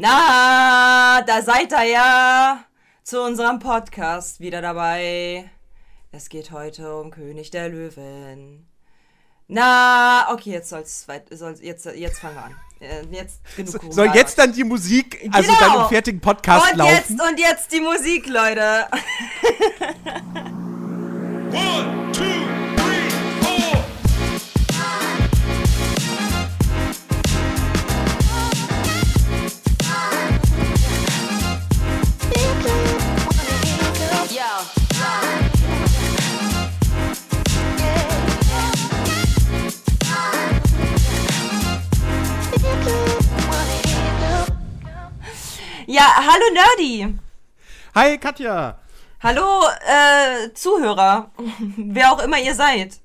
Na, da seid ihr ja zu unserem Podcast wieder dabei. Es geht heute um König der Löwen. Na, okay, jetzt soll's weit, soll's, jetzt, jetzt fangen wir an. Äh, Jetzt genug So, soll jetzt dann die Musik, also Genau. dann im fertigen Podcast und laufen? jetzt und jetzt die Musik, Leute. One, two, Ja, hallo Nerdy. Hi Katja. Hallo äh, Zuhörer, wer auch immer ihr seid.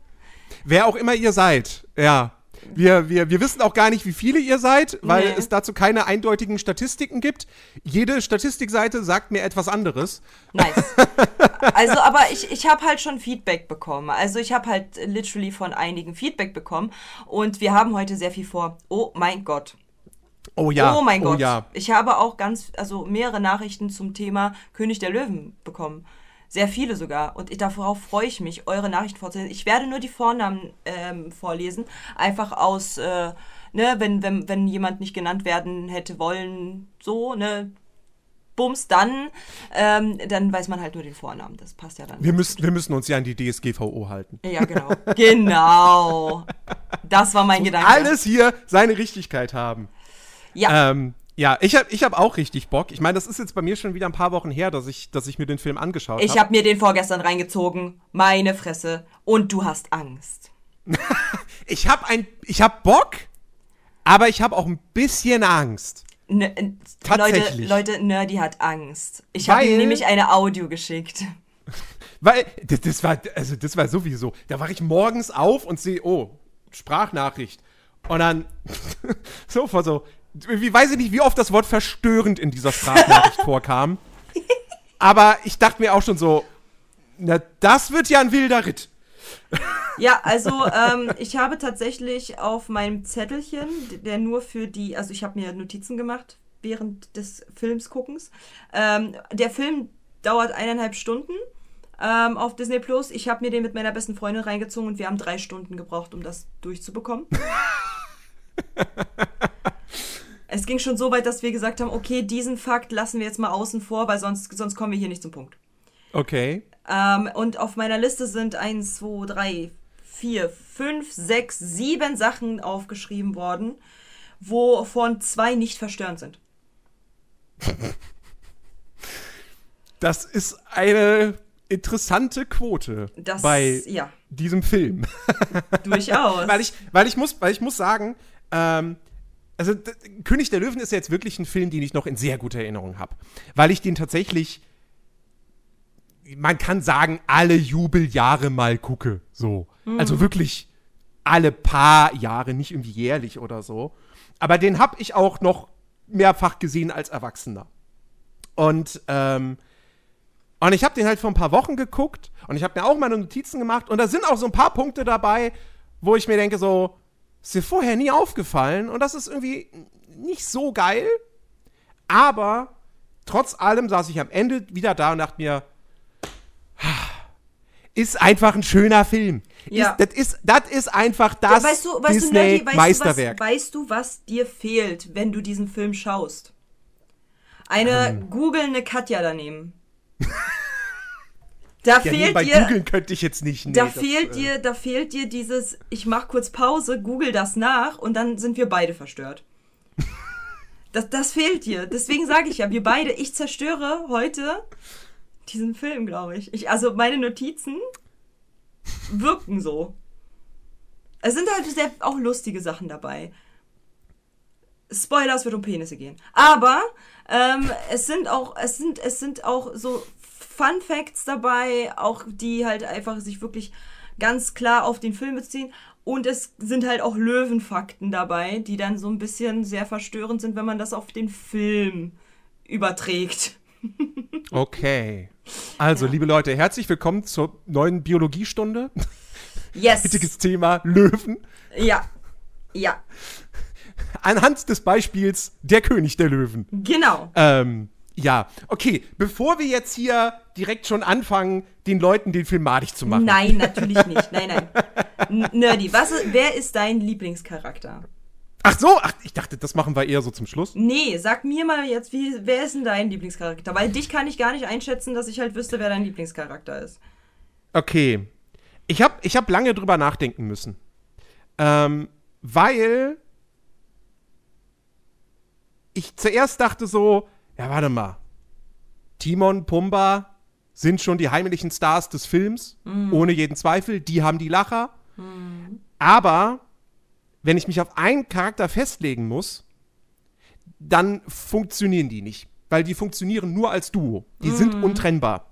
Wer auch immer ihr seid, ja. Wir, wir, wir wissen auch gar nicht, wie viele ihr seid, weil Nee. es dazu keine eindeutigen Statistiken gibt. Jede Statistikseite sagt mir etwas anderes. Nice. Also, aber ich, ich habe halt schon Feedback bekommen. Also ich habe halt literally von einigen Feedback bekommen und wir haben heute sehr viel vor. Oh mein Gott. Oh ja. oh mein Gott. ja. Ich habe auch ganz, also mehrere Nachrichten zum Thema König der Löwen bekommen. Sehr viele sogar. Und ich, darauf freue ich mich, eure Nachrichten vorzulesen. Ich werde nur die Vornamen ähm, vorlesen. Einfach aus, äh, ne, wenn, wenn, wenn jemand nicht genannt werden hätte wollen, so, ne, Bums, dann, ähm, dann weiß man halt nur den Vornamen. Das passt ja dann. Wir müssen, wir müssen uns ja an die DSGVO halten. ja, genau. genau. Das war mein Gedanke. Alles hier seine Richtigkeit haben. Ja. Ähm, ja, ich habe ich hab auch richtig Bock. Ich meine, das ist jetzt bei mir schon wieder ein paar Wochen her, dass ich, dass ich mir den Film angeschaut habe. Ich habe mir den vorgestern reingezogen. Meine Fresse. Und du hast Angst. Ich habe ein, ich habe Bock, aber ich habe auch ein bisschen Angst. Ne, äh, Tatsächlich. Leute, Leute, Nerdy hat Angst. Ich habe ihm nämlich eine Audio geschickt. Weil, das, das war, also das war sowieso. Da war ich morgens auf und sehe, oh, Sprachnachricht. Und dann, so vor so, wie weiß ich nicht, wie oft das Wort verstörend in dieser Sprachnachricht vorkam. Aber ich dachte mir auch schon so, na, das wird ja ein wilder Ritt. Ja, also ähm, ich habe tatsächlich auf meinem Zettelchen, der nur für die, also ich habe mir Notizen gemacht während des Films guckens. Ähm, der Film dauert eineinhalb Stunden ähm, auf Disney Plus. Ich habe mir den mit meiner besten Freundin reingezogen und wir haben drei Stunden gebraucht, um das durchzubekommen. es ging schon so weit, dass wir gesagt haben, okay, diesen Fakt lassen wir jetzt mal außen vor, weil sonst, sonst kommen wir hier nicht zum Punkt. Okay. Ähm, und auf meiner Liste sind 1, 2, 3, 4, 5, 6, 7 Sachen aufgeschrieben worden, wovon zwei nicht verstörend sind. Das ist eine interessante Quote Das, bei ja, diesem Film. durchaus. weil ich, weil ich muss, weil ich muss sagen, ähm, also König der Löwen ist ja jetzt wirklich ein Film, den ich noch in sehr guter Erinnerung habe, weil ich den tatsächlich, man kann sagen, alle Jubeljahre mal gucke, so, also wirklich alle paar Jahre, nicht irgendwie jährlich oder so, aber den habe ich auch noch mehrfach gesehen als Erwachsener. Und ähm, und ich habe den halt vor ein paar Wochen geguckt und ich habe mir auch meine Notizen gemacht und da sind auch so ein paar Punkte dabei, wo ich mir denke, so, ist dir vorher nie aufgefallen und das ist irgendwie nicht so geil. Aber trotz allem saß ich am Ende wieder da und dachte mir, ist einfach ein schöner Film. Ja. Ist, das, ist, das ist einfach das weißt du, weißt du, Disney Nerdy, weißt Meisterwerk. Du was, weißt du, was dir fehlt, wenn du diesen Film schaust? Eine Ähm. googelnde Katja daneben. Da ja, fehlt dir. googeln könnte ich jetzt nicht. Nee, Da das, fehlt äh, dir, da fehlt dir dieses, ich mach kurz Pause, google das nach und dann sind wir beide verstört. Das, das fehlt dir. Deswegen sage ich ja, wir beide, ich zerstöre heute diesen Film, glaube ich. ich. Also meine Notizen wirken so. Es sind halt sehr auch lustige Sachen dabei. Spoiler, es wird um Penisse gehen. Aber ähm, es sind auch, es sind, es sind auch so Fun Facts dabei, auch die halt einfach sich wirklich ganz klar auf den Film beziehen. Und es sind halt auch Löwenfakten dabei, die dann so ein bisschen sehr verstörend sind, wenn man das auf den Film überträgt. Okay. Also, liebe Leute, herzlich willkommen zur neuen Biologiestunde. Yes. Heutiges Thema Löwen. Ja. Ja. Anhand des Beispiels Der König der Löwen. Genau. Ähm, ja, okay, bevor wir jetzt hier direkt schon anfangen, den Leuten den Film madig zu machen. Nein, natürlich nicht. Nein, nein. Nerdy, was, wer ist dein Lieblingscharakter? Ach so, ach, ich dachte, das machen wir eher so zum Schluss. Nee, sag mir mal jetzt, wie, wer ist denn dein Lieblingscharakter? Weil dich kann ich gar nicht einschätzen, dass ich halt wüsste, wer dein Lieblingscharakter ist. Okay. Ich habe ich hab lange drüber nachdenken müssen. Ähm, weil ich zuerst dachte so, ja, warte mal. Timon, Pumba sind schon die heimlichen Stars des Films, ohne jeden Zweifel. Die haben die Lacher. Aber wenn ich mich auf einen Charakter festlegen muss, dann funktionieren die nicht. Weil die funktionieren nur als Duo. Die sind untrennbar.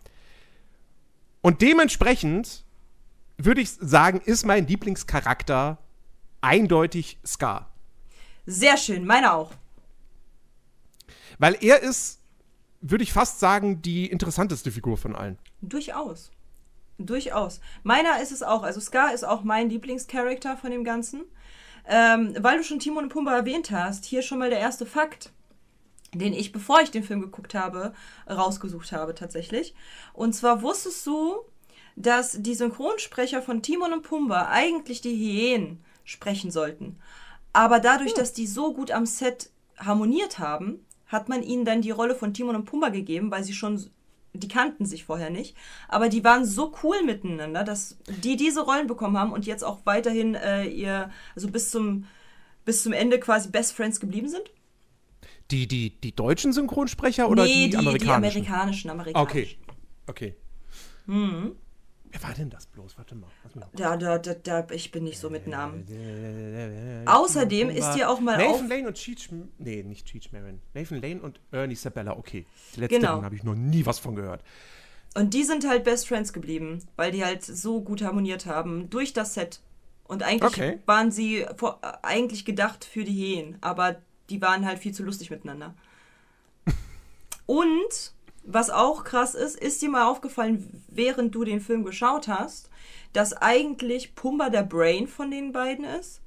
Und dementsprechend würde ich sagen, ist mein Lieblingscharakter eindeutig Scar. Sehr schön, meiner auch. Weil er ist, würde ich fast sagen, die interessanteste Figur von allen. Durchaus. Durchaus. Meiner ist es auch. Also Scar ist auch mein Lieblingscharakter von dem Ganzen. Ähm, weil du schon Timon und Pumba erwähnt hast, hier schon mal der erste Fakt, den ich, bevor ich den Film geguckt habe, rausgesucht habe tatsächlich. Und zwar wusstest du, dass die Synchronsprecher von Timon und Pumba eigentlich die Hyänen sprechen sollten. Aber dadurch, dass die so gut am Set harmoniert haben, hat man ihnen dann die Rolle von Timon und Pumba gegeben, weil sie schon, die kannten sich vorher nicht, aber die waren so cool miteinander, dass die diese Rollen bekommen haben und jetzt auch weiterhin äh, ihr, also bis zum, bis zum Ende quasi Best Friends geblieben sind. Die, die, die deutschen Synchronsprecher oder nee, die, die, amerikanischen? die amerikanischen, amerikanischen. Okay. Okay. Mhm. Wer war denn das bloß? Warte mal. Da, da, da, da, ich bin nicht so mit Namen. Außerdem ist dir auch mal Nathan auf- Lane und Cheech, nee, nicht Cheech Marin. Nathan Lane und Ernie Sabella, okay. Die letzten Genau. habe ich noch nie was von gehört. Und die sind halt Best Friends geblieben, weil die halt so gut harmoniert haben durch das Set. Und eigentlich Okay. waren sie vor, äh, eigentlich gedacht für die Hyänen, aber die waren halt viel zu lustig miteinander. Und was auch krass ist, ist dir mal aufgefallen, während du den Film geschaut hast, dass eigentlich Pumba der Brain von den beiden ist?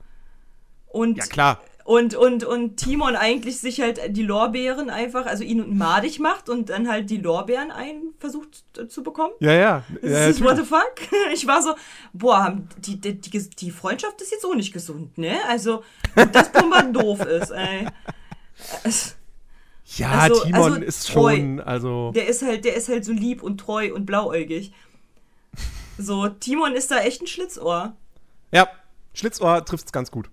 Und Ja, klar. und, und, und Timon eigentlich sich halt die Lorbeeren einfach, also ihn madig macht und dann halt die Lorbeeren ein versucht zu bekommen. Ja, ja. Das ja ist what the fuck? Ich war so, boah, die, die, die, die Freundschaft ist jetzt auch nicht gesund, ne? Also, dass Pumba doof ist, ey. Ja Also- Timon also ist schon, also. Der ist halt, der ist halt so lieb und treu und blauäugig. So, Timon ist da echt ein Schlitzohr. Ja, Schlitzohr trifft's ganz gut.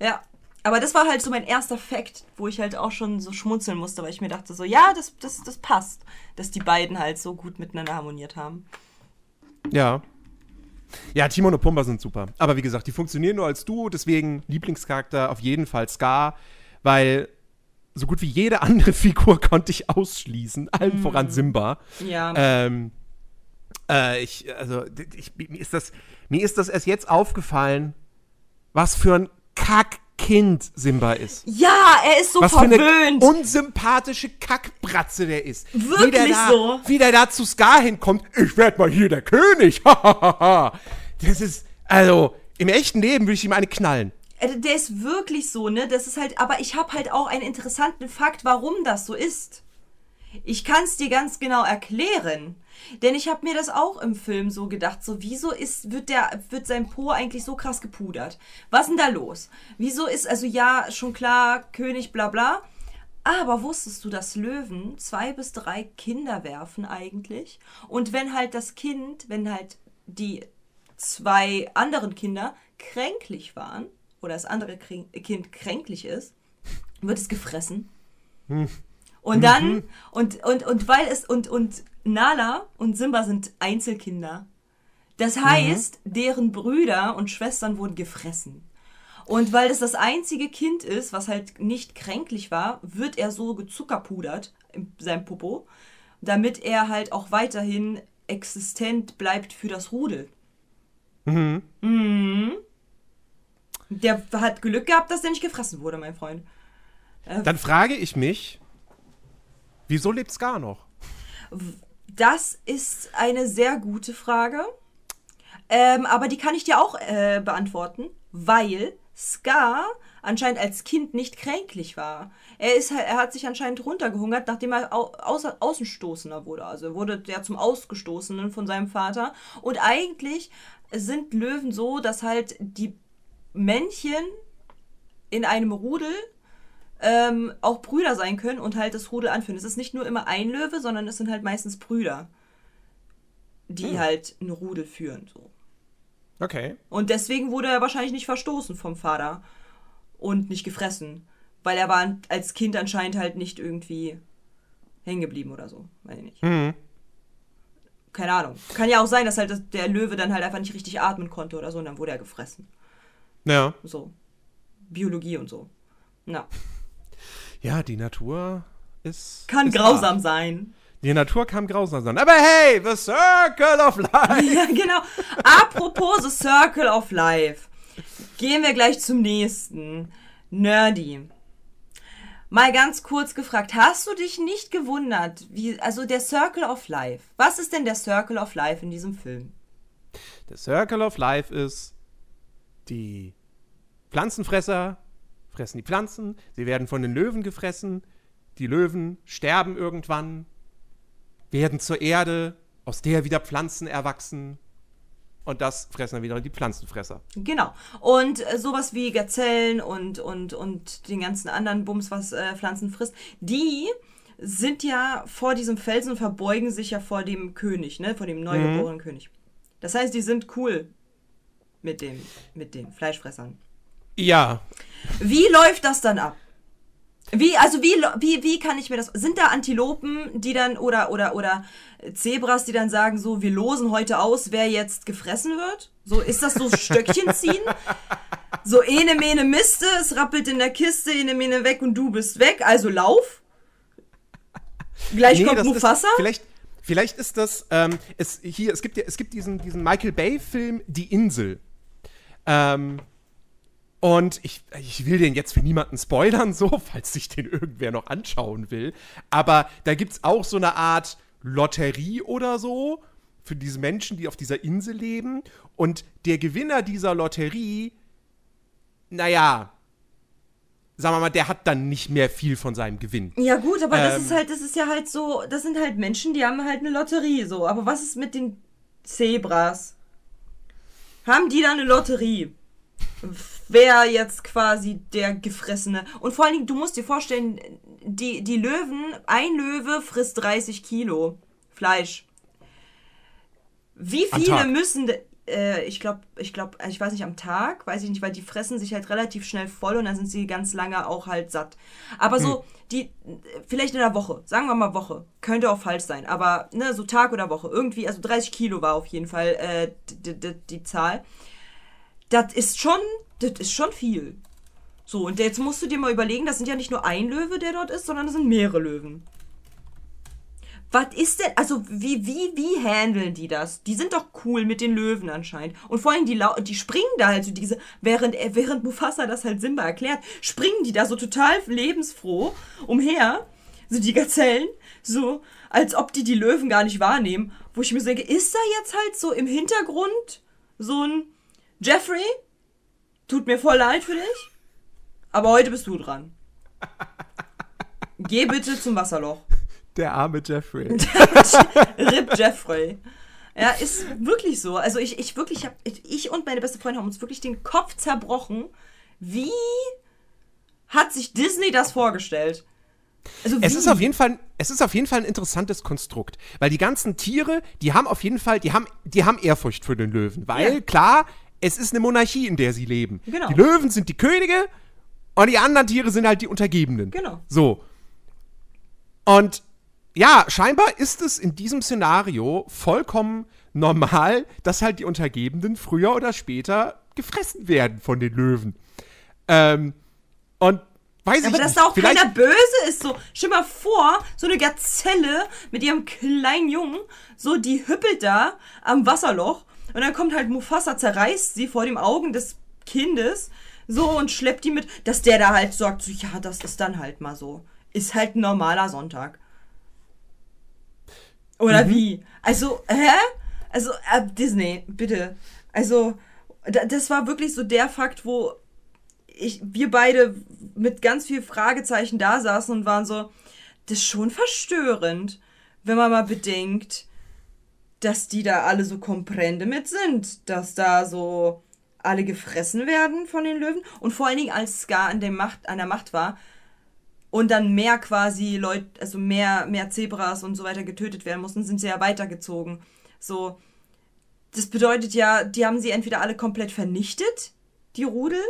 Ja. Aber das war halt so mein erster Fact, wo ich halt auch schon so schmunzeln musste, weil ich mir dachte so, ja, das, das, das passt, dass die beiden halt so gut miteinander harmoniert haben. Ja. Ja, Timon und Pumba sind super. Aber wie gesagt, die funktionieren nur als Duo, deswegen Lieblingscharakter auf jeden Fall Scar, weil so gut wie jede andere Figur konnte ich ausschließen, allen Mhm. voran Simba. Ja. Ähm, äh, ich, also, ich, mir, ist das, mir ist das erst jetzt aufgefallen, was für ein Kackkind Simba ist. ja, er ist so Was für eine verwöhnt. unsympathische Kackbratze der ist. Wirklich wie der da, so. Wie der da zu Scar hinkommt, ich werd mal hier der König. das ist, also, im echten Leben würde ich ihm eine knallen. Äh, Der ist wirklich so, ne? Das ist halt, aber ich habe halt auch einen interessanten Fakt, warum das so ist. Ich kann es dir ganz genau erklären. Denn ich habe mir das auch im Film so gedacht, so wieso ist wird der wird sein Po eigentlich so krass gepudert? Was denn da los? Wieso ist also ja schon klar König bla bla, aber wusstest du, dass Löwen zwei bis drei Kinder werfen eigentlich? Und wenn halt das Kind, wenn halt die zwei anderen Kinder kränklich waren oder das andere Kind kränklich ist, wird es gefressen. Und dann, und, und, und weil es, und, und Nala und Simba sind Einzelkinder. Das heißt, deren Brüder und Schwestern wurden gefressen. Und weil das das einzige Kind ist, was halt nicht kränklich war, wird er so gezuckerpudert in seinem Popo, damit er halt auch weiterhin existent bleibt für das Rudel. Mhm. Der hat Glück gehabt, dass der nicht gefressen wurde, mein Freund. Dann frage ich mich, wieso lebt Scar noch? Das ist eine sehr gute Frage. Ähm, aber die kann ich dir auch äh, beantworten, weil Scar anscheinend als Kind nicht kränklich war. Er, ist, er hat sich anscheinend runtergehungert, nachdem er au, außer, Außenstoßener wurde. Also er wurde der zum Ausgestoßenen von seinem Vater. Und eigentlich sind Löwen so, dass halt die Männchen in einem Rudel ähm, auch Brüder sein können und halt das Rudel anführen. Es ist nicht nur immer ein Löwe, sondern es sind halt meistens Brüder, die halt ein Rudel führen. So. Okay. Und deswegen wurde er wahrscheinlich nicht verstoßen vom Vater und nicht gefressen. Weil er war als Kind anscheinend halt nicht irgendwie hängen geblieben oder so. Weiß ich nicht. Keine Ahnung. Kann ja auch sein, dass halt der Löwe dann halt einfach nicht richtig atmen konnte oder so und dann wurde er gefressen. Ja. So. Biologie und so. Na. Ja, die Natur ist. Kann ist grausam hart. sein. Die Natur kann grausam sein. Aber hey, the circle of life. Ja, genau. Apropos The Circle of Life. Gehen wir gleich zum nächsten. Nerdy. Mal ganz kurz gefragt, hast du dich nicht gewundert, wie, also der Circle of Life. Was ist denn der Circle of Life in diesem Film? The circle of life ist, die Pflanzenfresser fressen die Pflanzen, sie werden von den Löwen gefressen, die Löwen sterben irgendwann, werden zur Erde, aus der wieder Pflanzen erwachsen. Und das fressen dann wieder die Pflanzenfresser. Genau. Und äh, sowas wie Gazellen und, und, und den ganzen anderen Bums, was äh, Pflanzen frisst, die sind ja vor diesem Felsen und verbeugen sich ja vor dem König, ne? Vor dem neugeborenen König. Das heißt, die sind cool mit dem, mit den Fleischfressern. Ja, Wie läuft das dann ab? Wie, also wie, wie, wie kann ich mir das, sind da Antilopen, die dann, oder, oder, oder Zebras, die dann sagen so, wir losen heute aus, wer jetzt gefressen wird? So, ist das so Stöckchen ziehen? So, ene, mene, miste, es rappelt in der Kiste, ene, mene weg und du bist weg, also lauf? Gleich Nee, kommt Mufasa? Ist, vielleicht, vielleicht ist das, ähm, es, hier, es gibt, ja, es gibt diesen, diesen Michael Bay-Film Die Insel. Ähm, und ich, ich will den jetzt für niemanden spoilern, so, falls sich den irgendwer noch anschauen will. Aber da gibt es auch so eine Art Lotterie oder so für diese Menschen, die auf dieser Insel leben. Und der Gewinner dieser Lotterie, naja, sagen wir mal, der hat dann nicht mehr viel von seinem Gewinn. Ja gut, aber das Ähm. ist halt, das ist ja halt so, das sind halt Menschen, die haben halt eine Lotterie so. Aber was ist mit den Zebras? Haben die da eine Lotterie? Wer jetzt quasi der Gefressene? Und vor allen Dingen, du musst dir vorstellen, die, die Löwen, ein Löwe frisst 30 Kilo Fleisch. Wie viele müssen, äh, ich glaube, ich glaube, ich weiß nicht, am Tag, weiß ich nicht, weil die fressen sich halt relativ schnell voll und dann sind sie ganz lange auch halt satt. Aber so, die, vielleicht in der Woche, sagen wir mal Woche, könnte auch falsch sein, aber ne, so Tag oder Woche, irgendwie, also 30 Kilo war auf jeden Fall äh, die, die, die Zahl. Das ist schon, das ist schon viel. So, und jetzt musst du dir mal überlegen, das sind ja nicht nur ein Löwe, der dort ist, sondern das sind mehrere Löwen. Was ist denn, also wie, wie, wie handeln die das? Die sind doch cool mit den Löwen anscheinend. Und vor allem die, die springen da halt so diese, während, er- während Mufasa das halt Simba erklärt, springen die da so total lebensfroh umher, so die Gazellen, so als ob die die Löwen gar nicht wahrnehmen. Wo ich mir denke, ist da jetzt halt so im Hintergrund so ein Jeffrey? Tut mir voll leid für dich, aber heute bist du dran. Geh bitte zum Wasserloch. Der arme Jeffrey. Rip Jeffrey. Ja, ist wirklich so. Also ich, ich wirklich hab, ich, und meine beste Freundin haben uns wirklich den Kopf zerbrochen. Wie hat sich Disney das vorgestellt? Also Es ist auf jeden Fall, es ist auf jeden Fall ein interessantes Konstrukt, weil die ganzen Tiere, die haben auf jeden Fall, die haben, die haben Ehrfurcht für den Löwen, weil Ja. klar, es ist eine Monarchie, in der sie leben. Genau. Die Löwen sind die Könige und die anderen Tiere sind halt die Untergebenen. Genau. So. Und ja, scheinbar ist es in diesem Szenario vollkommen normal, dass halt die Untergebenen früher oder später gefressen werden von den Löwen. Ähm, und weiß aber ich dass nicht. da auch vielleicht- keiner böse ist. So, stell mal vor, so eine Gazelle mit ihrem kleinen Jungen, so die hüppelt da am Wasserloch und dann kommt halt Mufasa, zerreißt sie vor den Augen des Kindes so und schleppt die mit, dass der da halt sagt, so, ja, das ist dann halt mal so. Ist halt ein normaler Sonntag. Oder wie? Also, hä? Also, äh, Disney, bitte. Also, da, das war wirklich so der Fakt, wo ich, wir beide mit ganz viel Fragezeichen da saßen und waren so, das ist schon verstörend, wenn man mal bedenkt, dass die da alle so Komprende mit sind, dass da so alle gefressen werden von den Löwen und vor allen Dingen als Scar an der Macht, an der Macht war und dann mehr quasi Leute, also mehr, mehr Zebras und so weiter getötet werden mussten, sind sie ja weitergezogen. So, das bedeutet ja, die haben sie entweder alle komplett vernichtet, die Rudel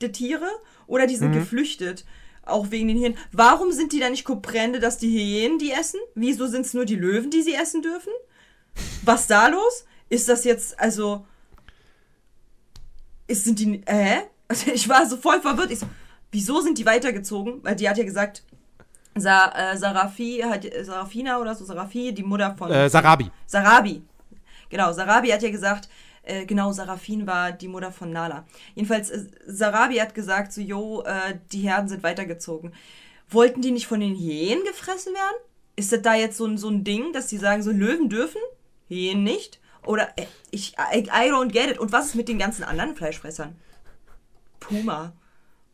der Tiere, oder die sind geflüchtet. Auch wegen den Hyänen. Warum sind die da nicht Komprende, dass die Hyänen die essen? Wieso sind es nur die Löwen, die sie essen dürfen? Was da los? Ist das jetzt, also. Ist, sind die. Hä? Also ich war so voll verwirrt. Ich so, wieso sind die weitergezogen? Weil die hat ja gesagt, Sa äh, Sarafi hat Sarafina oder so, Sarafi, die Mutter von. Äh, Sarabi. Sarabi. Genau, Sarabi hat ja gesagt, äh, genau, Sarafin war die Mutter von Nala. Jedenfalls, äh, Sarabi hat gesagt, so, jo, äh, die Herden sind weitergezogen. Wollten die nicht von den Hyänen gefressen werden? Ist das da jetzt so ein, so ein Ding, dass die sagen, so Löwen dürfen, Hyänen nicht? Oder, äh, ich, I, I don't get it. Und was ist mit den ganzen anderen Fleischfressern? Puma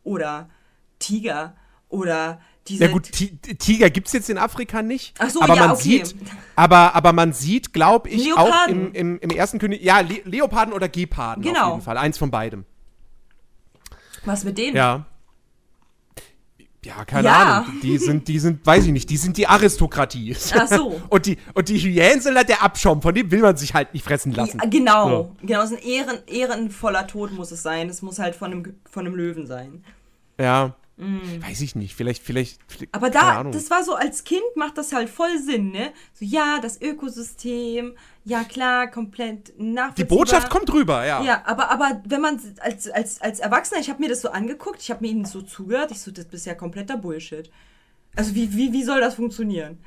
oder Tiger oder diese... Ja gut, Ti- Tiger gibt's jetzt in Afrika nicht. Ach so, aber ja, man okay. sieht, aber, aber man sieht, glaube ich, auch Leoparden. im, im, im ersten König, ja, Le Leoparden oder Geparden Genau. auf jeden Fall, eins von beidem. Was mit denen? Ja. Ja, keine Ja. Ahnung. Die sind, die sind, weiß ich nicht, die sind die Aristokratie. Ach so. Und die, und die Hyänen sind halt der Abschaum, von dem will man sich halt nicht fressen lassen. Ja, genau, genau, es ist ein ehren, ehrenvoller Tod muss es sein. Es muss halt von einem, von einem Löwen sein. Ja. Weiß ich nicht. Vielleicht, vielleicht. Mm. Aber da, das war so, als Kind macht das halt voll Sinn, ne? So, ja, das Ökosystem, ja klar, komplett Die nachvollziehbar. Botschaft kommt rüber, ja. Ja, aber, aber wenn man als, als, als Erwachsener, ich habe mir das so angeguckt, ich habe mir ihnen so zugehört, ich so, das ist ja kompletter Bullshit. Also wie, wie, wie soll das funktionieren?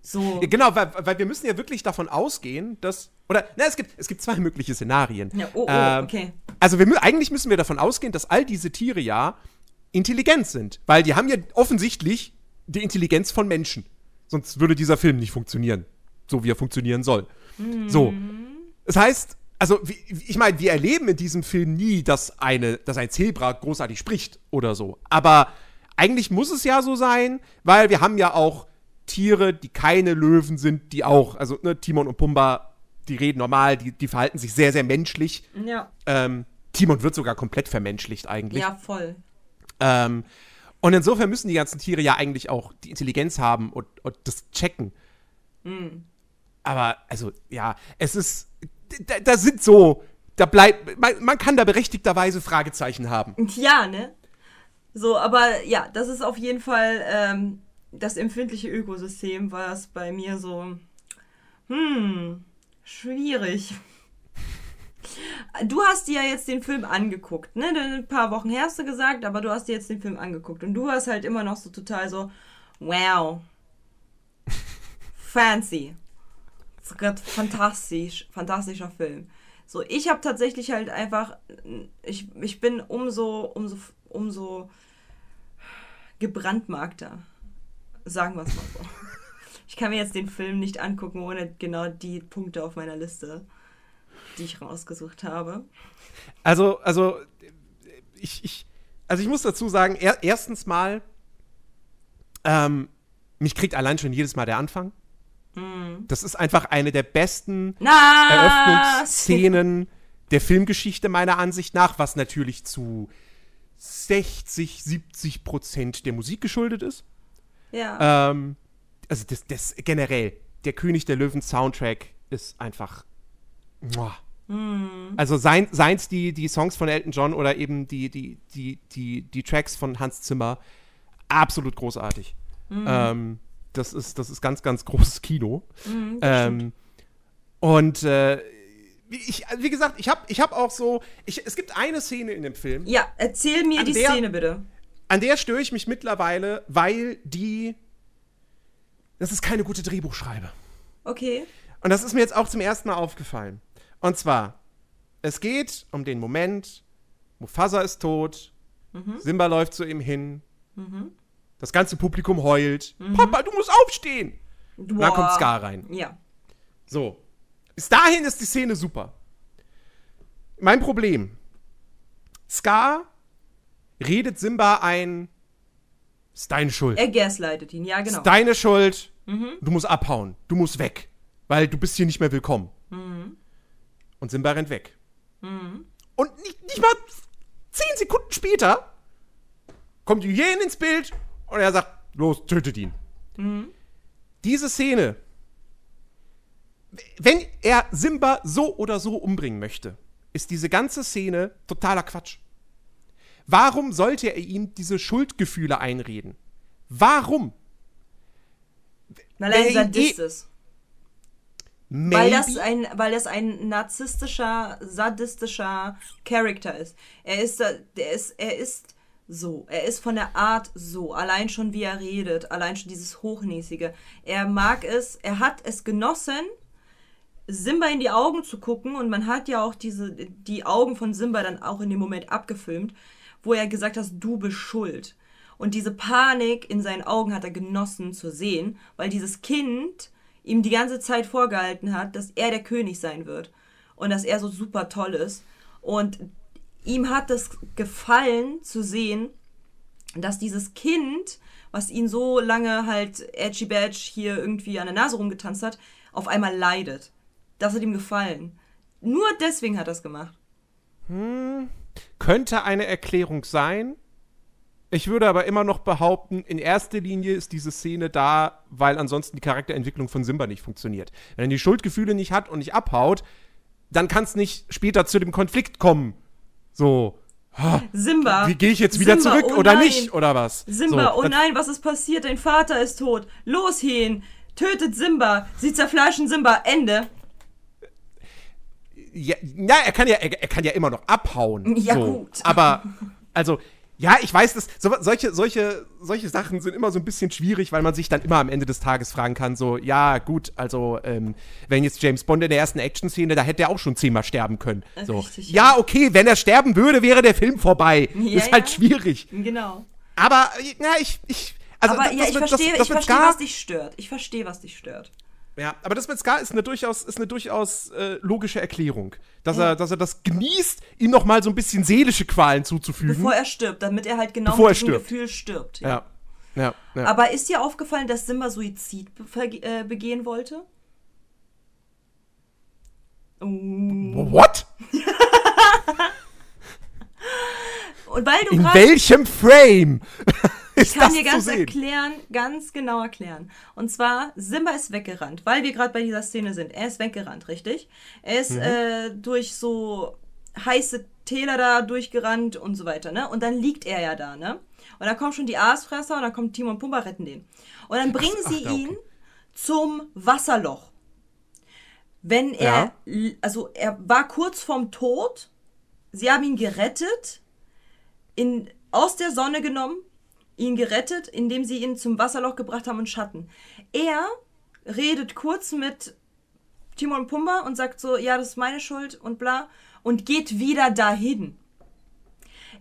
So. Ja, Genau, weil, weil wir müssen ja wirklich davon ausgehen, dass. Oder, na, es gibt, es gibt zwei mögliche Szenarien. Ja, oh, oh, Ähm, okay. Also wir, eigentlich müssen wir davon ausgehen, dass all diese Tiere ja intelligent sind. Weil die haben ja offensichtlich die Intelligenz von Menschen. Sonst würde dieser Film nicht funktionieren. So wie er funktionieren soll. So. Das heißt, also wie, ich meine, wir erleben in diesem Film nie, dass, eine, dass ein Zebra großartig spricht oder so. Aber eigentlich muss es ja so sein, weil wir haben ja auch Tiere, die keine Löwen sind, die auch, also ne, Timon und Pumba, die reden normal, die, die verhalten sich sehr, sehr menschlich. Ja. Ähm, Timon wird sogar komplett vermenschlicht eigentlich. Ja, voll. Ähm, und insofern müssen die ganzen Tiere ja eigentlich auch die Intelligenz haben und, und das checken. Aber, also, ja, es ist. Da, da sind so. Da bleibt. Man, man kann da berechtigterweise Fragezeichen haben. Ja, ne? So, aber ja, das ist auf jeden Fall ähm, das empfindliche Ökosystem, war es bei mir so, hm, schwierig. Du hast dir ja jetzt den Film angeguckt, ne? Ein paar Wochen her hast du gesagt, aber du hast dir jetzt den Film angeguckt. Und du hast halt immer noch so total so, wow, fancy. Fantastisch, fantastischer Film. So, ich habe tatsächlich halt einfach, ich, ich bin umso, umso, umso gebrandmarkter. Sagen wir es mal so. Ich kann mir jetzt den Film nicht angucken, ohne genau die Punkte auf meiner Liste, die ich rausgesucht habe. Also, also, ich, ich, also ich muss dazu sagen, er, erstens mal, ähm, mich kriegt allein schon jedes Mal der Anfang. Das ist einfach eine der besten Na! Eröffnungsszenen der Filmgeschichte meiner Ansicht nach, was natürlich zu 60, 70 Prozent der Musik geschuldet ist. Ja. Ähm, also das, das generell, der König der Löwen Soundtrack ist einfach. Muah. Also sein, seins die, die Songs von Elton John oder eben die, die, die, die, die Tracks von Hans Zimmer, absolut großartig. Ähm, das, ist, das ist ganz, ganz großes Kino. ähm, und äh, wie, ich, wie gesagt, ich habe ich hab auch so, ich, es gibt eine Szene in dem Film, ja, erzähl mir die der- Szene bitte. an der störe ich mich mittlerweile, weil die. Das ist keine gute Drehbuchschreibe. Okay. Und das ist mir jetzt auch zum ersten Mal aufgefallen. Und zwar, es geht um den Moment, Mufasa ist tot, Simba läuft zu ihm hin, das ganze Publikum heult. Papa, du musst aufstehen! Und dann kommt Scar rein. Ja. So. Bis dahin ist die Szene super. Mein Problem. Scar redet Simba ein, ist deine Schuld. Er gaslightet ihn, ja, genau. Ist deine Schuld. Du musst abhauen. Du musst weg. Weil du bist hier nicht mehr willkommen. Und Simba rennt weg. Und nicht, nicht mal zehn Sekunden später kommt Hyänen ins Bild und er sagt, los, tötet ihn. Diese Szene, wenn er Simba so oder so umbringen möchte, ist diese ganze Szene totaler Quatsch. Warum sollte er ihm diese Schuldgefühle einreden? Warum? Weil er ein Sadist eh- ist. Weil das, Maybe? ein, weil das ein narzisstischer, sadistischer Charakter ist. Er ist, da- der ist, er ist so. Er ist von der Art so. Allein schon wie er redet. Allein schon dieses Hochnäsige. Er mag es, er hat es genossen, Simba in die Augen zu gucken und man hat ja auch diese, die Augen von Simba dann auch in dem Moment abgefilmt, wo er gesagt hat, du bist schuld. Und diese Panik in seinen Augen hat er genossen zu sehen, weil dieses Kind ihm die ganze Zeit vorgehalten hat, dass er der König sein wird und dass er so super toll ist. Und ihm hat es gefallen zu sehen, dass dieses Kind, was ihn so lange halt edgy badge hier irgendwie an der Nase rumgetanzt hat, auf einmal leidet. Das hat ihm gefallen. Nur deswegen hat er es gemacht. Könnte eine Erklärung sein. Ich würde aber immer noch behaupten, in erster Linie ist diese Szene da, weil ansonsten die Charakterentwicklung von Simba nicht funktioniert. Wenn er die Schuldgefühle nicht hat und nicht abhaut, dann kann es nicht später zu dem Konflikt kommen. So, Simba. wie gehe ich jetzt wieder Simba, zurück oh oder nein. nicht oder was? Simba, so, oh nein, was ist passiert? Dein Vater ist tot. Los, Hähn. Tötet Simba. Sie zerfleischen Simba. Ende. Ja, ja er kann ja, er, er kann ja immer noch abhauen. Ja, so. gut. Aber, also, ja, ich weiß, dass so, solche, solche, solche Sachen sind immer so ein bisschen schwierig, weil man sich dann immer am Ende des Tages fragen kann, so, ja, gut, also, ähm, wenn jetzt James Bond in der ersten Action-Szene, da hätte er auch schon zehnmal sterben können. So. Richtig, ja. ja. okay, wenn er sterben würde, wäre der Film vorbei. Ja, ist halt ja. schwierig. Genau. Aber, ja, ich, ich, also, Aber das, ja, ich mit- das- verstehe, das ich verstehe, was dich stört. Ich verstehe, was dich stört. Ja, aber das mit Scar ist eine durchaus, ist eine durchaus äh, logische Erklärung. Dass, Ja. er, dass er das genießt, ihm noch mal so ein bisschen seelische Qualen zuzufügen. Bevor er stirbt, damit er halt genau Bevor mit diesem stirbt. Gefühl stirbt. Ja. ja. Ja. Aber ist dir aufgefallen, dass Simba Suizid äh, begehen wollte? Oh. What? Und weil du In welchem Frame Ich kann dir ganz erklären, ganz genau erklären. Und zwar, Simba ist weggerannt, weil wir gerade bei dieser Szene sind. Er ist weggerannt, richtig? Er Mhm. ist äh, durch so heiße Täler da durchgerannt und so weiter, ne? Und dann liegt er ja da, ne? Und dann kommen schon die Aasfresser und dann kommt Timon und Pumba retten den. Und dann bringen ach, sie ja, okay. ihn zum Wasserloch. Wenn er, also er war kurz vorm Tod, sie haben ihn gerettet, in, aus der Sonne genommen, ihn gerettet, indem sie ihn zum Wasserloch gebracht haben und Schatten. Er redet kurz mit Timon Pumba und sagt so, ja, das ist meine Schuld und bla, und geht wieder dahin.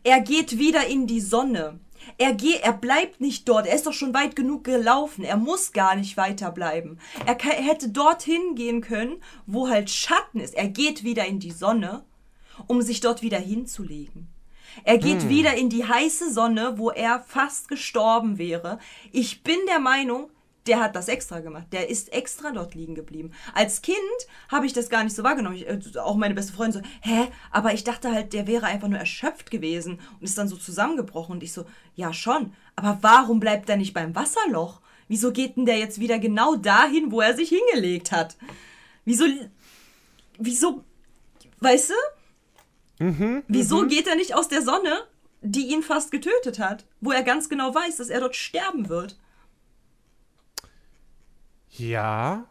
Er geht wieder in die Sonne. Er, geht, er bleibt nicht dort. Er ist doch schon weit genug gelaufen. Er muss gar nicht weiterbleiben. Er ka- er hätte dorthin gehen können, wo halt Schatten ist. Er geht wieder in die Sonne, um sich dort wieder hinzulegen. Er geht wieder in die heiße Sonne, wo er fast gestorben wäre. Ich bin der Meinung, der hat das extra gemacht. Der ist extra dort liegen geblieben. Als Kind habe ich das gar nicht so wahrgenommen. Ich, äh, auch meine beste Freundin so, hä? Aber ich dachte halt, der wäre einfach nur erschöpft gewesen und ist dann so zusammengebrochen. Und ich so, ja schon. Aber warum bleibt er nicht beim Wasserloch? Wieso geht denn der jetzt wieder genau dahin, wo er sich hingelegt hat? Wieso, wieso, weißt du? Wieso geht er nicht aus der Sonne, die ihn fast getötet hat, wo er ganz genau weiß, dass er dort sterben wird? Ja.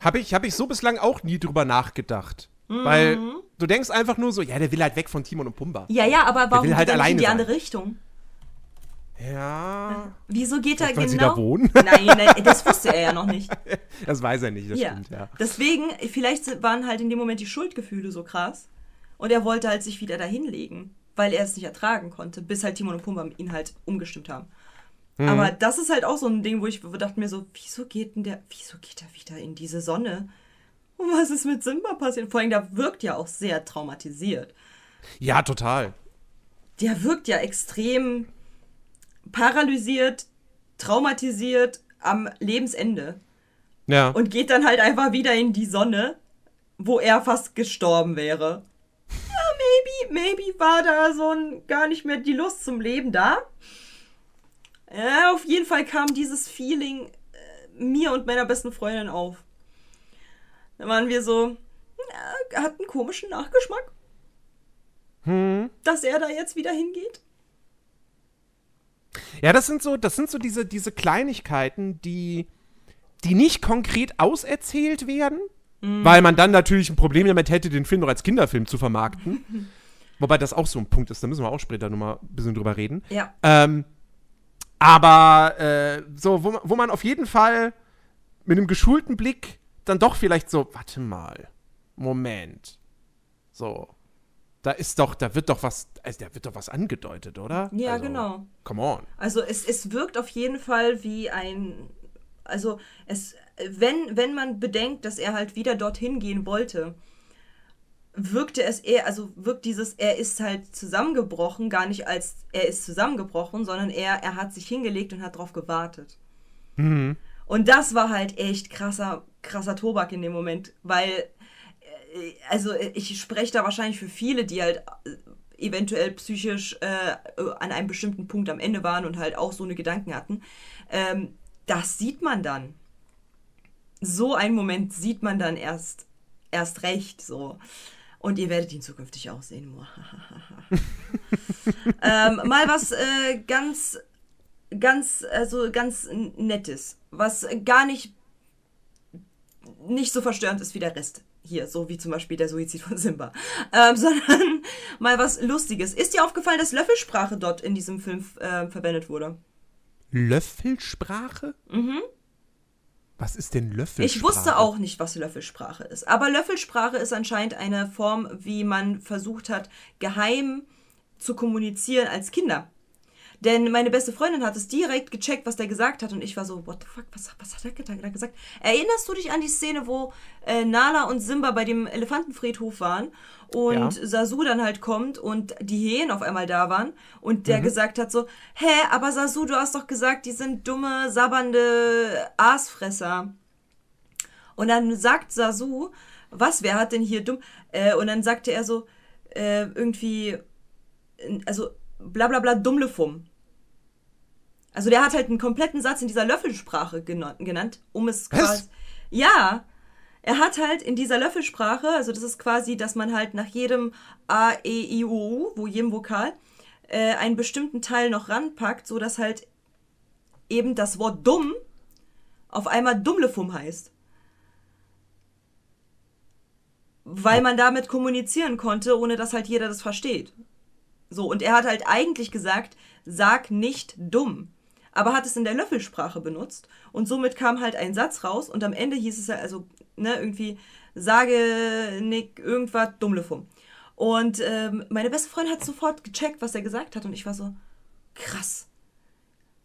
Habe ich, hab ich so bislang auch nie drüber nachgedacht. Weil du denkst einfach nur so, ja, der will halt weg von Timon und Pumba. Ja, ja, aber warum will halt geht er nicht in die sein. andere Richtung? Ja. Wieso geht er Vielleicht, weil genau? sie da wohnen? Nein, nein, das wusste er ja noch nicht. Das weiß er nicht, das Ja. stimmt, ja. Deswegen, vielleicht waren halt in dem Moment die Schuldgefühle so krass. Und er wollte halt sich wieder dahin legen, weil er es nicht ertragen konnte, bis halt Timon und Pumba ihn halt umgestimmt haben. Mhm. Aber das ist halt auch so ein Ding, wo ich dachte mir so, wieso geht denn der, wieso geht er wieder in diese Sonne? Und was ist mit Simba passiert? Vor allem, der wirkt ja auch sehr traumatisiert. Ja, total. der wirkt ja extrem paralysiert, traumatisiert am Lebensende Ja. und geht dann halt einfach wieder in die Sonne, wo er fast gestorben wäre. Maybe, maybe war da so ein, gar nicht mehr die Lust zum Leben da. Ja, auf jeden Fall kam dieses Feeling äh, mir und meiner besten Freundin auf. Da waren wir so, ja, hat einen komischen Nachgeschmack. Dass er da jetzt wieder hingeht. Ja, das sind so, das sind so diese, diese Kleinigkeiten, die, die nicht konkret auserzählt werden, weil man dann natürlich ein Problem damit hätte, den Film noch als Kinderfilm zu vermarkten. Wobei das auch so ein Punkt ist, da müssen wir auch später nochmal ein bisschen drüber reden. Ja. Ähm, aber äh, so, wo, man- wo man auf jeden Fall mit einem geschulten Blick dann doch vielleicht so, warte mal, Moment. So. Da ist doch, da wird doch was, also da wird doch was angedeutet, oder? Ja, also, genau. Come on. Also es, es wirkt auf jeden Fall wie ein. Also es, wenn, wenn man bedenkt, dass er halt wieder dorthin gehen wollte, wirkte es eher, also wirkt dieses, er ist halt zusammengebrochen, gar nicht als er ist zusammengebrochen, sondern er, er hat sich hingelegt und hat drauf gewartet. Und das war halt echt krasser, krasser Tobak in dem Moment, weil, äh, also äh, ich spreche da wahrscheinlich für viele, die halt äh, eventuell psychisch äh, an einem bestimmten Punkt am Ende waren und halt auch so eine Gedanken hatten. Ähm, das sieht man dann. So einen Moment sieht man dann erst, erst recht so. Und ihr werdet ihn zukünftig auch sehen. ähm, mal was äh, ganz ganz, also ganz Nettes, was gar nicht, nicht so verstörend ist wie der Rest. Hier, so wie zum Beispiel der Suizid von Simba. Ähm, sondern mal was Lustiges. Ist dir aufgefallen, dass Löffelsprache dort in diesem Film äh, verwendet wurde? Löffelsprache? Mhm. Was ist denn Löffelsprache? Ich wusste auch nicht, was Löffelsprache ist. Aber Löffelsprache ist anscheinend eine Form, wie man versucht hat, geheim zu kommunizieren als Kinder. Denn meine beste Freundin hat es direkt gecheckt, was der gesagt hat. Und ich war so, what the fuck, was, was hat er gesagt? Erinnerst du dich an die Szene, wo äh, Nala und Simba bei dem Elefantenfriedhof waren und Ja. Sasu dann halt kommt und die Hyänen auf einmal da waren und Mhm. der gesagt hat so, hä, aber Sasu, du hast doch gesagt, die sind dumme, sabbernde Aasfresser. Und dann sagt Sasu, was, wer hat denn hier dumm? Äh, und dann sagte er so, äh, irgendwie, also bla bla bla Dummlefum. Also der hat halt einen kompletten Satz in dieser Löffelsprache gena- genannt, um es quasi. Ja, er hat halt in dieser Löffelsprache, also das ist quasi, dass man halt nach jedem A, E, I, O, U, wo jedem Vokal, äh, einen bestimmten Teil noch ranpackt, so dass halt eben das Wort dumm auf einmal Dummlefum heißt. Weil man damit kommunizieren konnte, ohne dass halt jeder das versteht. So, und er hat halt eigentlich gesagt, sag nicht dumm. Aber hat es in der Löffelsprache benutzt und somit kam halt ein Satz raus und am Ende hieß es ja, also, ne, irgendwie, sage Nick irgendwas Dummlefum. Und ähm, meine beste Freundin hat sofort gecheckt, was er gesagt hat und ich war so, krass.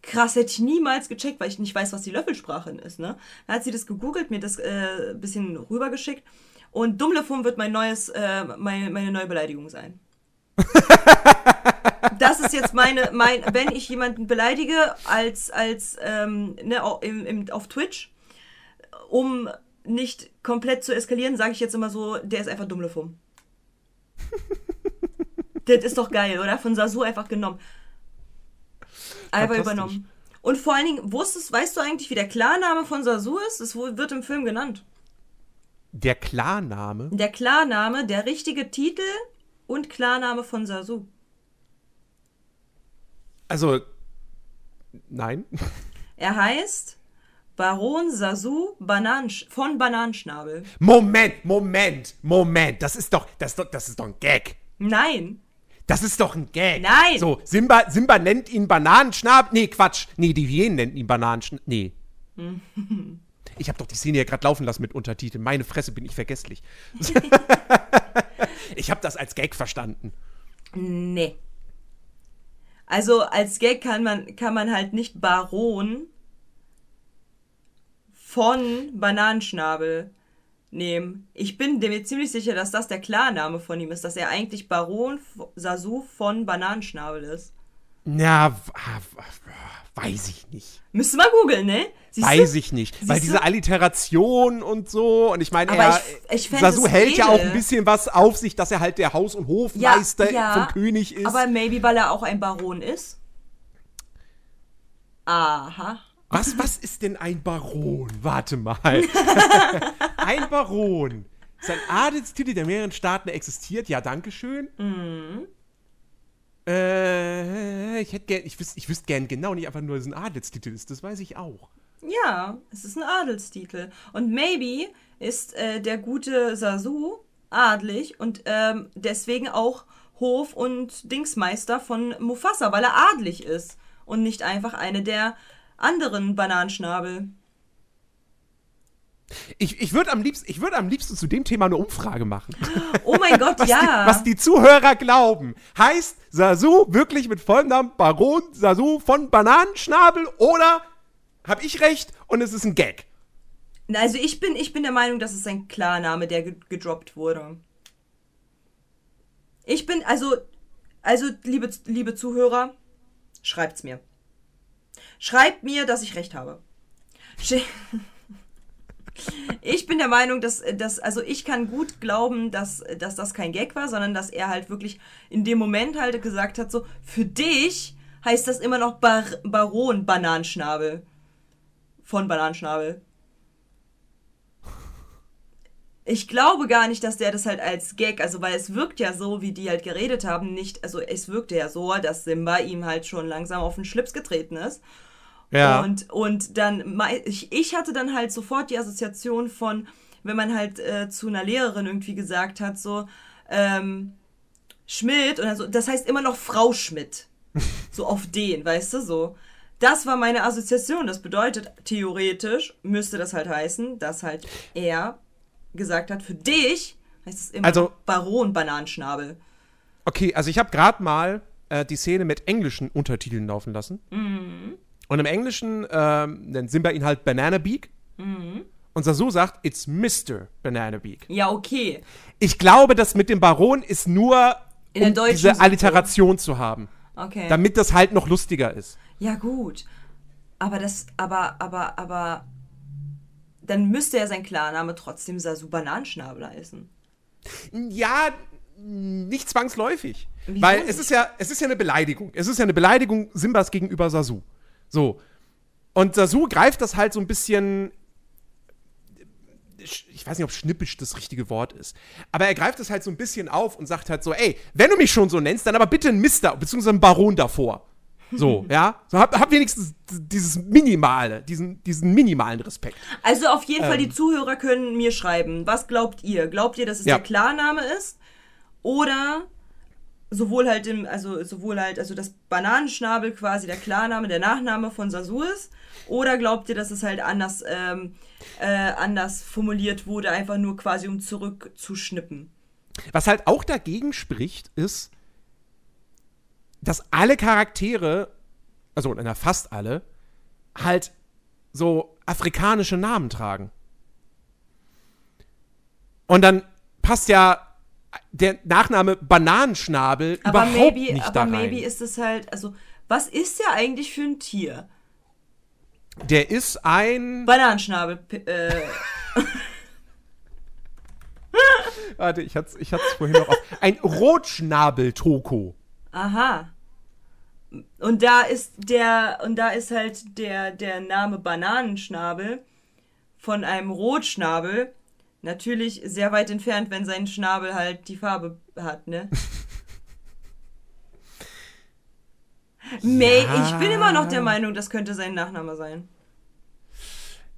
Krass, hätte ich niemals gecheckt, weil ich nicht weiß, was die Löffelsprache ist, ne? Dann hat sie das gegoogelt, mir das äh, ein bisschen rübergeschickt und Dummlefum wird mein neues, äh, meine, meine neue Beleidigung sein. das ist jetzt meine, mein, wenn ich jemanden beleidige als, als ähm, ne, im, im, auf Twitch, um nicht komplett zu eskalieren, sage ich jetzt immer so, der ist einfach Dummlefum. das ist doch geil, oder? Von Sasu einfach genommen. Einfach übernommen. Und vor allen Dingen, wusstest, weißt du eigentlich, wie der Klarname von Sasu ist? Das wird im Film genannt. Der Klarname? Der Klarname, der richtige Titel und Klarname von Sasu. Also, nein. Er heißt Baron Sasu Bananensch von Bananenschnabel. Moment, Moment, Moment. Das ist doch, das ist doch, das ist doch ein Gag. Nein. Das ist doch ein Gag. Nein. So, Simba, Simba nennt ihn Bananenschnab. Nee, Quatsch. Nee, die Hyänen nennen ihn Bananenschnab. Nee. Ich habe doch die Szene ja gerade laufen lassen mit Untertiteln. Meine Fresse, bin ich vergesslich. ich habe das als Gag verstanden. Nee. Also als Gag kann man, kann man halt nicht Baron von Bananenschnabel nehmen. Ich bin mir ziemlich sicher, dass das der Klarname von ihm ist, dass er eigentlich Baron Sasu von Bananenschnabel ist. Ja, w- ah, w- weiß ich nicht. Müsste mal googeln, ne? Siehst du? Weiß ich nicht. Weil Siehst diese du? Alliteration und so, und ich meine, Aber er, ich- ich Sasu hält ja edel. auch ein bisschen was auf sich, dass er halt der Haus- und Hofmeister vom König ist. Aber maybe, weil er auch ein Baron ist. Aha. Was, was ist denn ein Baron? Warte mal. ein Baron. Ist ein Adelstitel, der in mehreren Staaten existiert. Ja, danke schön. Mhm. Äh, ich hätte gern, ich wüsste ich wüsst gern genau, nicht einfach nur, dass es ein Adelstitel ist. Das weiß ich auch. Ja, es ist ein Adelstitel. Und maybe ist äh, der gute Sasu adlig und ähm, deswegen auch Hof- und Dingsmeister von Mufasa, weil er adlig ist und nicht einfach eine der anderen Bananenschnabel. Ich, ich würde am, liebsten- ich würd am liebsten zu dem Thema eine Umfrage machen. Oh mein Gott, Was, ja. die, was die Zuhörer glauben. Heißt Sasu wirklich mit vollem Namen Baron Sasu von Bananenschnabel oder habe ich recht und es ist ein Gag? Also ich bin, ich bin der Meinung, das ist ein Klarname, der ge gedroppt wurde. Ich bin, also, also, liebe, liebe Zuhörer, schreibt's mir. Schreibt mir, dass ich recht habe. Sch- Ich bin der Meinung, dass, dass, also ich kann gut glauben, dass, dass das kein Gag war, sondern dass er halt wirklich in dem Moment halt gesagt hat, so, für dich heißt das immer noch Bar Baron Bananenschnabel. Von Bananenschnabel. Ich glaube gar nicht, dass der das halt als Gag, also weil es wirkt ja so, wie die halt geredet haben, nicht, also es wirkte ja so, dass Simba ihm halt schon langsam auf den Schlips getreten ist. Ja. Und, und dann, ich, ich hatte dann halt sofort die Assoziation von, wenn man halt äh, zu einer Lehrerin irgendwie gesagt hat, so, ähm, Schmidt, und also, das heißt immer noch Frau Schmidt. So auf den, weißt du, so. Das war meine Assoziation. Das bedeutet, theoretisch müsste das halt heißen, dass halt er gesagt hat, für dich heißt es immer Also- Baron Bananenschnabel. Okay, also ich habe gerade mal äh, die Szene mit englischen Untertiteln laufen lassen. Und im Englischen ähm, nennt Simba ihn halt Banana Beak. Und Sasu sagt, it's Mr. Banana Beak. Ja, okay. Ich glaube, das mit dem Baron ist nur, um diese Synchro. Alliteration zu haben. Okay. Damit das halt noch lustiger ist. Ja, gut. Aber das, aber, aber, aber, dann müsste ja sein Klarname trotzdem Sasu Bananenschnabel heißen. Ja, nicht zwangsläufig. Wieso Weil nicht? es ist ja, es ist ja eine Beleidigung. Es ist ja eine Beleidigung Simbas gegenüber Sasu. So. Und Sasu greift das halt so ein bisschen. Ich weiß nicht, ob schnippisch das richtige Wort ist. Aber er greift das halt so ein bisschen auf und sagt halt so: Ey, wenn du mich schon so nennst, dann aber bitte ein Mister, beziehungsweise ein Baron davor. So, ja? So, hab, hab wenigstens dieses Minimale, diesen, diesen minimalen Respekt. Also auf jeden Fall, Ähm. die Zuhörer können mir schreiben. Was glaubt ihr? Glaubt ihr, dass es Ja. der Klarname ist? Oder sowohl halt im, also sowohl halt, also das Bananenschnabel quasi der Klarname, der Nachname von Sasu ist? Oder glaubt ihr, dass es halt anders, ähm, äh, anders formuliert wurde, einfach nur quasi um zurückzuschnippen? Was halt auch dagegen spricht, ist, dass alle Charaktere, also na, fast alle, halt so afrikanische Namen tragen. Und dann passt ja der Nachname Bananenschnabel Aber überhaupt maybe, nicht aber da rein. maybe ist es halt, also, was ist der eigentlich für ein Tier? der ist ein. Bananenschnabel, äh, Warte, ich hatte es ich hat's vorhin noch auf. Ein Rotschnabel-Toko. aha. Und da ist der, und da ist halt der, der Name Bananenschnabel von einem Rotschnabel natürlich sehr weit entfernt, wenn sein Schnabel halt die Farbe hat, ne? May, ich bin immer noch der Meinung, das könnte sein Nachname sein.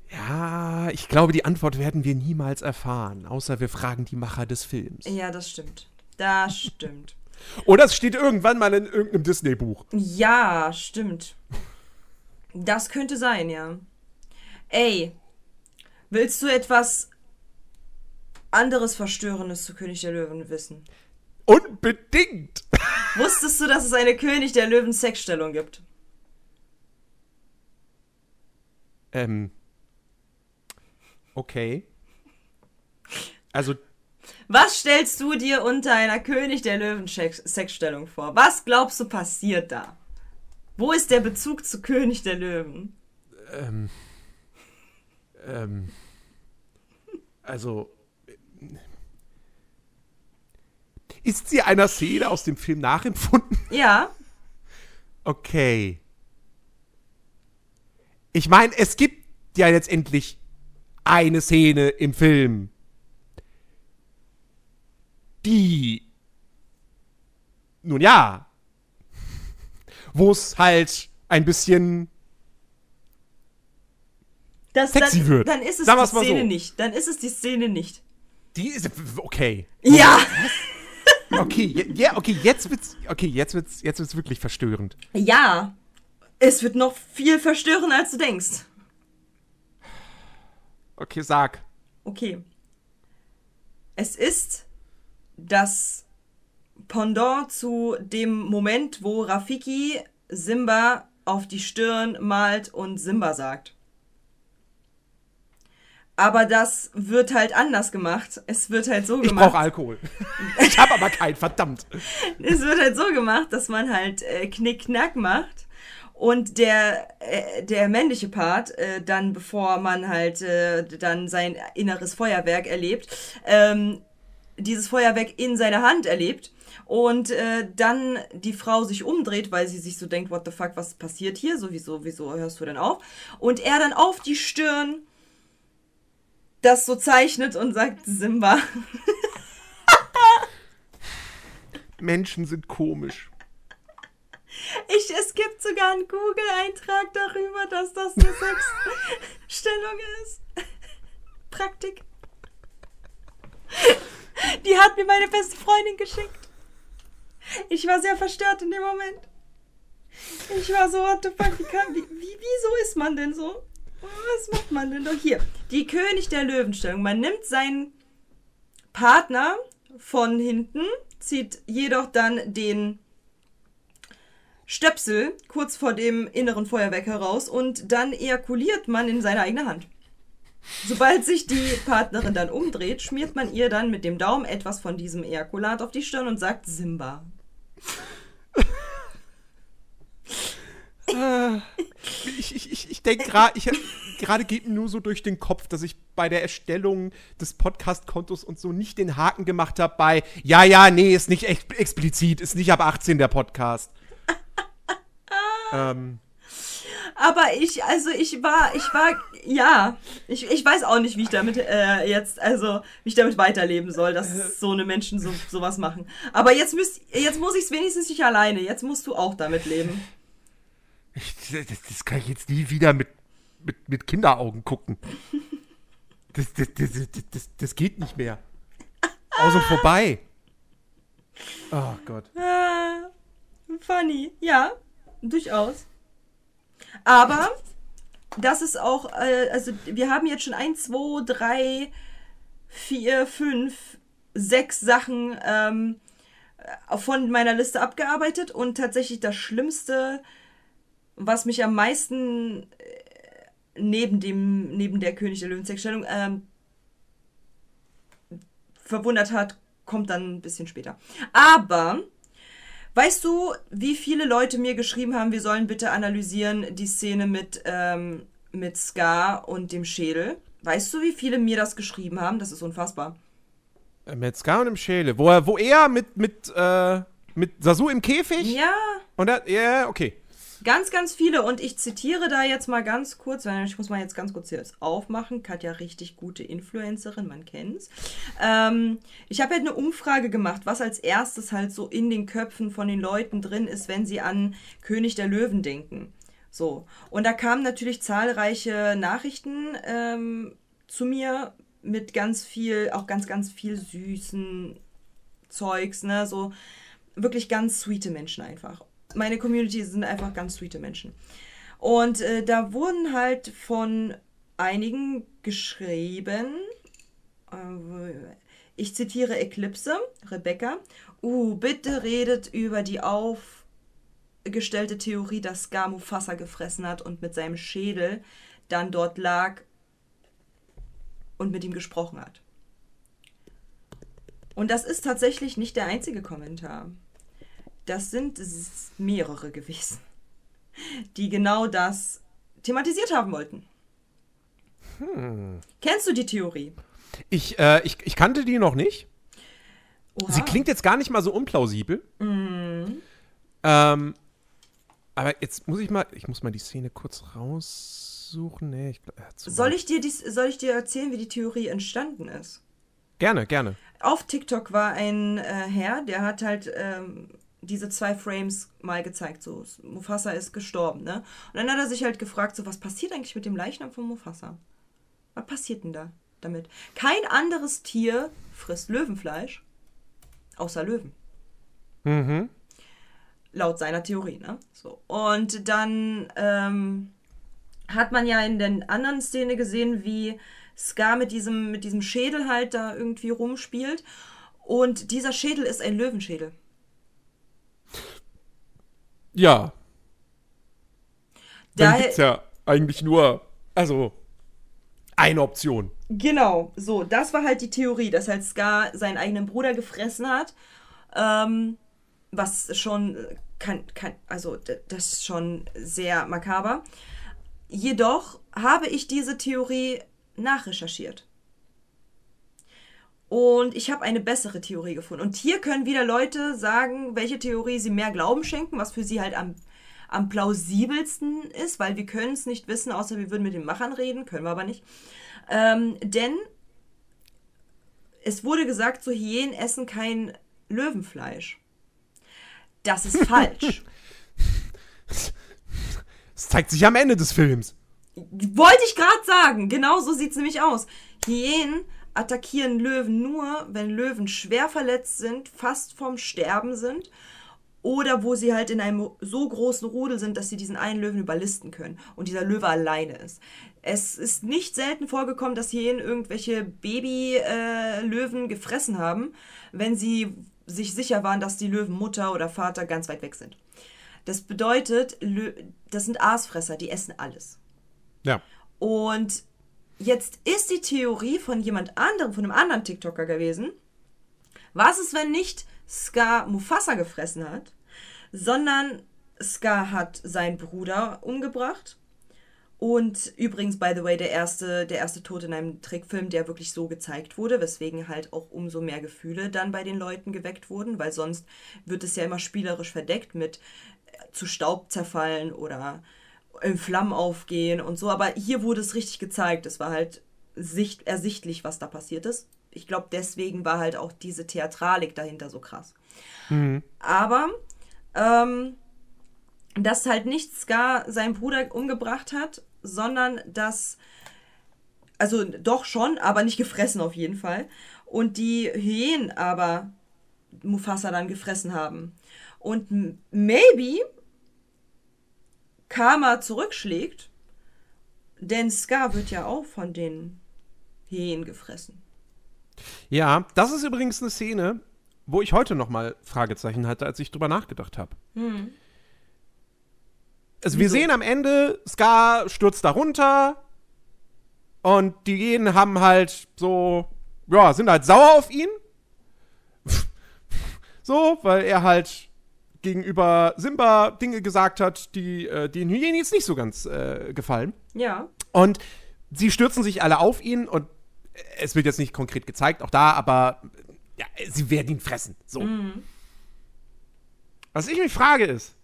Ja, ich glaube, die Antwort werden wir niemals erfahren, außer wir fragen die Macher des Films. Ja, das stimmt. Das stimmt. Oder es steht irgendwann mal in irgendeinem Disney-Buch. Ja, stimmt. Das könnte sein, ja. Ey, willst du etwas anderes Verstörendes zu König der Löwen wissen? Unbedingt! Wusstest du, dass es eine König der Löwen Sexstellung gibt? Ähm. Okay. Also, Was stellst du dir unter einer König der Löwen Sex- Sexstellung vor? Was glaubst du passiert da? Wo ist der Bezug zu König der Löwen? ähm, ähm, also, ist sie einer Szene aus dem Film nachempfunden? Ja, Okay. Ich meine, es gibt ja letztendlich eine Szene im Film, die, nun ja, wo es halt ein bisschen das, Sexy dann, wird. dann ist es Sagen die Szene so. nicht. Dann ist es die Szene nicht. Die ist okay. Ja, Okay, ja, okay, jetzt wird's okay, jetzt wird's jetzt wird's wirklich verstörend. ja. Es wird noch viel verstörender, als du denkst. Okay, sag. Okay. Es ist das Pendant zu dem Moment, wo Rafiki Simba auf die Stirn malt und Simba sagt. Aber das wird halt anders gemacht. Es wird halt so Ich gemacht. brauche Alkohol. ich habe aber keinen, verdammt. es wird halt so gemacht, dass man halt äh, Knick-Knack macht und der, äh, der männliche Part äh, dann, bevor man halt äh, dann sein inneres Feuerwerk erlebt, ähm, dieses Feuerwerk in seiner Hand erlebt und äh, dann die Frau sich umdreht, weil sie sich so denkt, what the fuck, was passiert hier? Sowieso, wieso hörst du denn auf? Und er dann auf die Stirn das so zeichnet und sagt, Simba. Menschen sind komisch. Ich, es gibt sogar einen Google-Eintrag darüber, dass das eine Sexstellung ist. Praktik. Die hat mir meine beste Freundin geschickt. Ich war sehr verstört in dem Moment. Ich war so, what the fuck, wie, kann, wie, wie, wieso ist man denn so? Was macht man denn doch hier? Die König der Löwenstellung. Man nimmt seinen Partner von hinten, zieht jedoch dann den Stöpsel kurz vor dem inneren Feuerwerk heraus und dann ejakuliert man in seine eigene Hand. Sobald sich die Partnerin dann umdreht, schmiert man ihr dann mit dem Daumen etwas von diesem Ejakulat auf die Stirn und sagt Simba. Ich, ich, ich, ich denke gerade, ich gerade geht mir nur so durch den Kopf, dass ich bei der Erstellung des Podcast-Kontos und so nicht den Haken gemacht habe bei, ja, ja, nee, ist nicht ex explizit, ist nicht ab 18 der Podcast. ähm, Aber ich, also ich war, ich war, ja, ich, ich weiß auch nicht, wie ich damit äh, jetzt, also wie ich damit weiterleben soll, dass so eine Menschen so sowas machen. Aber jetzt müsst, jetzt muss ich es wenigstens nicht alleine. Jetzt musst du auch damit leben. Das, das kann ich jetzt nie wieder mit, mit, mit Kinderaugen gucken. Das, das, das, das, das, geht nicht mehr. Aus und vorbei. Oh Gott. Ah, funny, ja, durchaus. Aber das ist auch, äh, also wir haben jetzt schon ein, zwei, drei, vier, fünf, sechs Sachen ähm, von meiner Liste abgearbeitet und tatsächlich das Schlimmste, was mich am meisten äh, neben dem, neben der König der Löwen-Sexstellung ähm, verwundert hat, kommt dann ein bisschen später. Aber Weißt du, wie viele Leute mir geschrieben haben, wir sollen bitte analysieren die Szene mit, ähm, mit Scar und dem Schädel? Weißt du, wie viele mir das geschrieben haben? Das ist unfassbar. Äh, Mit Scar und im Schäle. Wo er, wo er mit, mit, äh, mit Sasu im Käfig? Ja, Und er, ja, okay. Ganz, ganz viele. Und ich zitiere da jetzt mal ganz kurz, weil ich muss mal jetzt ganz kurz hier aufmachen. Katja, richtig gute Influencerin, man kennt's. Ähm, ich habe halt eine Umfrage gemacht, was als erstes halt so in den Köpfen von den Leuten drin ist, wenn sie an König der Löwen denken. So. Und da kamen natürlich zahlreiche Nachrichten ähm, zu mir mit ganz viel, auch ganz, ganz viel süßen Zeugs, ne? So wirklich ganz sweete Menschen einfach. Meine Community sind einfach ganz sweete Menschen. Und äh, da wurden halt von einigen geschrieben, äh, ich zitiere Eclipse, Rebecca, uh, bitte redet über die aufgestellte Theorie, dass Scar Mufasa gefressen hat und mit seinem Schädel dann dort lag und mit ihm gesprochen hat. Und das ist tatsächlich nicht der einzige Kommentar. Das sind mehrere gewesen, die genau das thematisiert haben wollten. Kennst du die Theorie? Ich, äh, ich, ich kannte die noch nicht. Oha. Sie klingt jetzt gar nicht mal so unplausibel. Mhm. Ähm, aber jetzt muss ich mal, ich muss mal die Szene kurz raussuchen. Nee, ich äh, Soll ich, dir dies, soll ich dir erzählen, wie die Theorie entstanden ist? Gerne, gerne. Auf TikTok war ein äh, Herr, der hat halt ähm, diese zwei Frames mal gezeigt. So, Mufasa ist gestorben, ne? Und dann hat er sich halt gefragt, so, was passiert eigentlich mit dem Leichnam von Mufasa? Was passiert denn da damit? Kein anderes Tier frisst Löwenfleisch, außer Löwen. Mhm. Laut seiner Theorie, ne? So. Und dann ähm, hat man ja in der anderen Szene gesehen, wie Scar mit diesem, mit diesem Schädel halt da irgendwie rumspielt. Und dieser Schädel ist ein Löwenschädel. Ja, dann Daher, gibt's ja eigentlich nur, also, eine Option. Genau, so, das war halt die Theorie, dass halt Scar seinen eigenen Bruder gefressen hat. Ähm, was schon äh, kann, kann, also das ist schon sehr makaber. Jedoch habe ich diese Theorie nachrecherchiert. Und ich habe eine bessere Theorie gefunden. Und hier können wieder Leute sagen, welche Theorie sie mehr Glauben schenken, was für sie halt am, am plausibelsten ist, weil wir können es nicht wissen, außer wir würden mit den Machern reden, können wir aber nicht. Ähm, denn es wurde gesagt, so Hyänen essen kein Löwenfleisch. Das ist falsch. Das zeigt sich am Ende des Films. Wollte ich gerade sagen. Genau so sieht es nämlich aus. Hyänen attackieren Löwen nur, wenn Löwen schwer verletzt sind, fast vom Sterben sind oder wo sie halt in einem so großen Rudel sind, dass sie diesen einen Löwen überlisten können und dieser Löwe alleine ist. Es ist nicht selten vorgekommen, dass Hyänen irgendwelche Baby-Löwen gefressen haben, wenn sie sich sicher waren, dass die Löwenmutter oder Vater ganz weit weg sind. Das bedeutet, das sind Aasfresser, die essen alles. Ja. Und jetzt ist die Theorie von jemand anderem, von einem anderen TikToker gewesen. Was ist, wenn nicht Scar Mufasa gefressen hat, sondern Scar hat seinen Bruder umgebracht? Und übrigens, by the way, der erste, der erste Tod in einem Trickfilm, der wirklich so gezeigt wurde, weswegen halt auch umso mehr Gefühle dann bei den Leuten geweckt wurden, weil sonst wird es ja immer spielerisch verdeckt mit äh, zu Staub zerfallen oder in Flammen aufgehen und so. Aber hier wurde es richtig gezeigt. Es war halt sicht ersichtlich, was da passiert ist. Ich glaube, deswegen war halt auch diese Theatralik dahinter so krass. Aber ähm, dass halt nicht Scar seinen Bruder umgebracht hat, sondern dass, also doch schon, aber nicht gefressen auf jeden Fall. Und die Hyänen aber Mufasa dann gefressen haben. Und maybe Karma zurückschlägt, denn Scar wird ja auch von den Hyänen gefressen. Ja, das ist übrigens eine Szene, wo ich heute noch mal Fragezeichen hatte, als ich drüber nachgedacht habe. Also wir Wieso? sehen am Ende, Scar stürzt da runter und die Hyänen haben halt so, ja, sind halt sauer auf ihn. so, weil er halt gegenüber Simba Dinge gesagt hat, die äh, den Hyänen jetzt nicht so ganz äh, gefallen. Ja. Und sie stürzen sich alle auf ihn und es wird jetzt nicht konkret gezeigt, auch da, aber ja, sie werden ihn fressen. So. Was ich mich frage ist,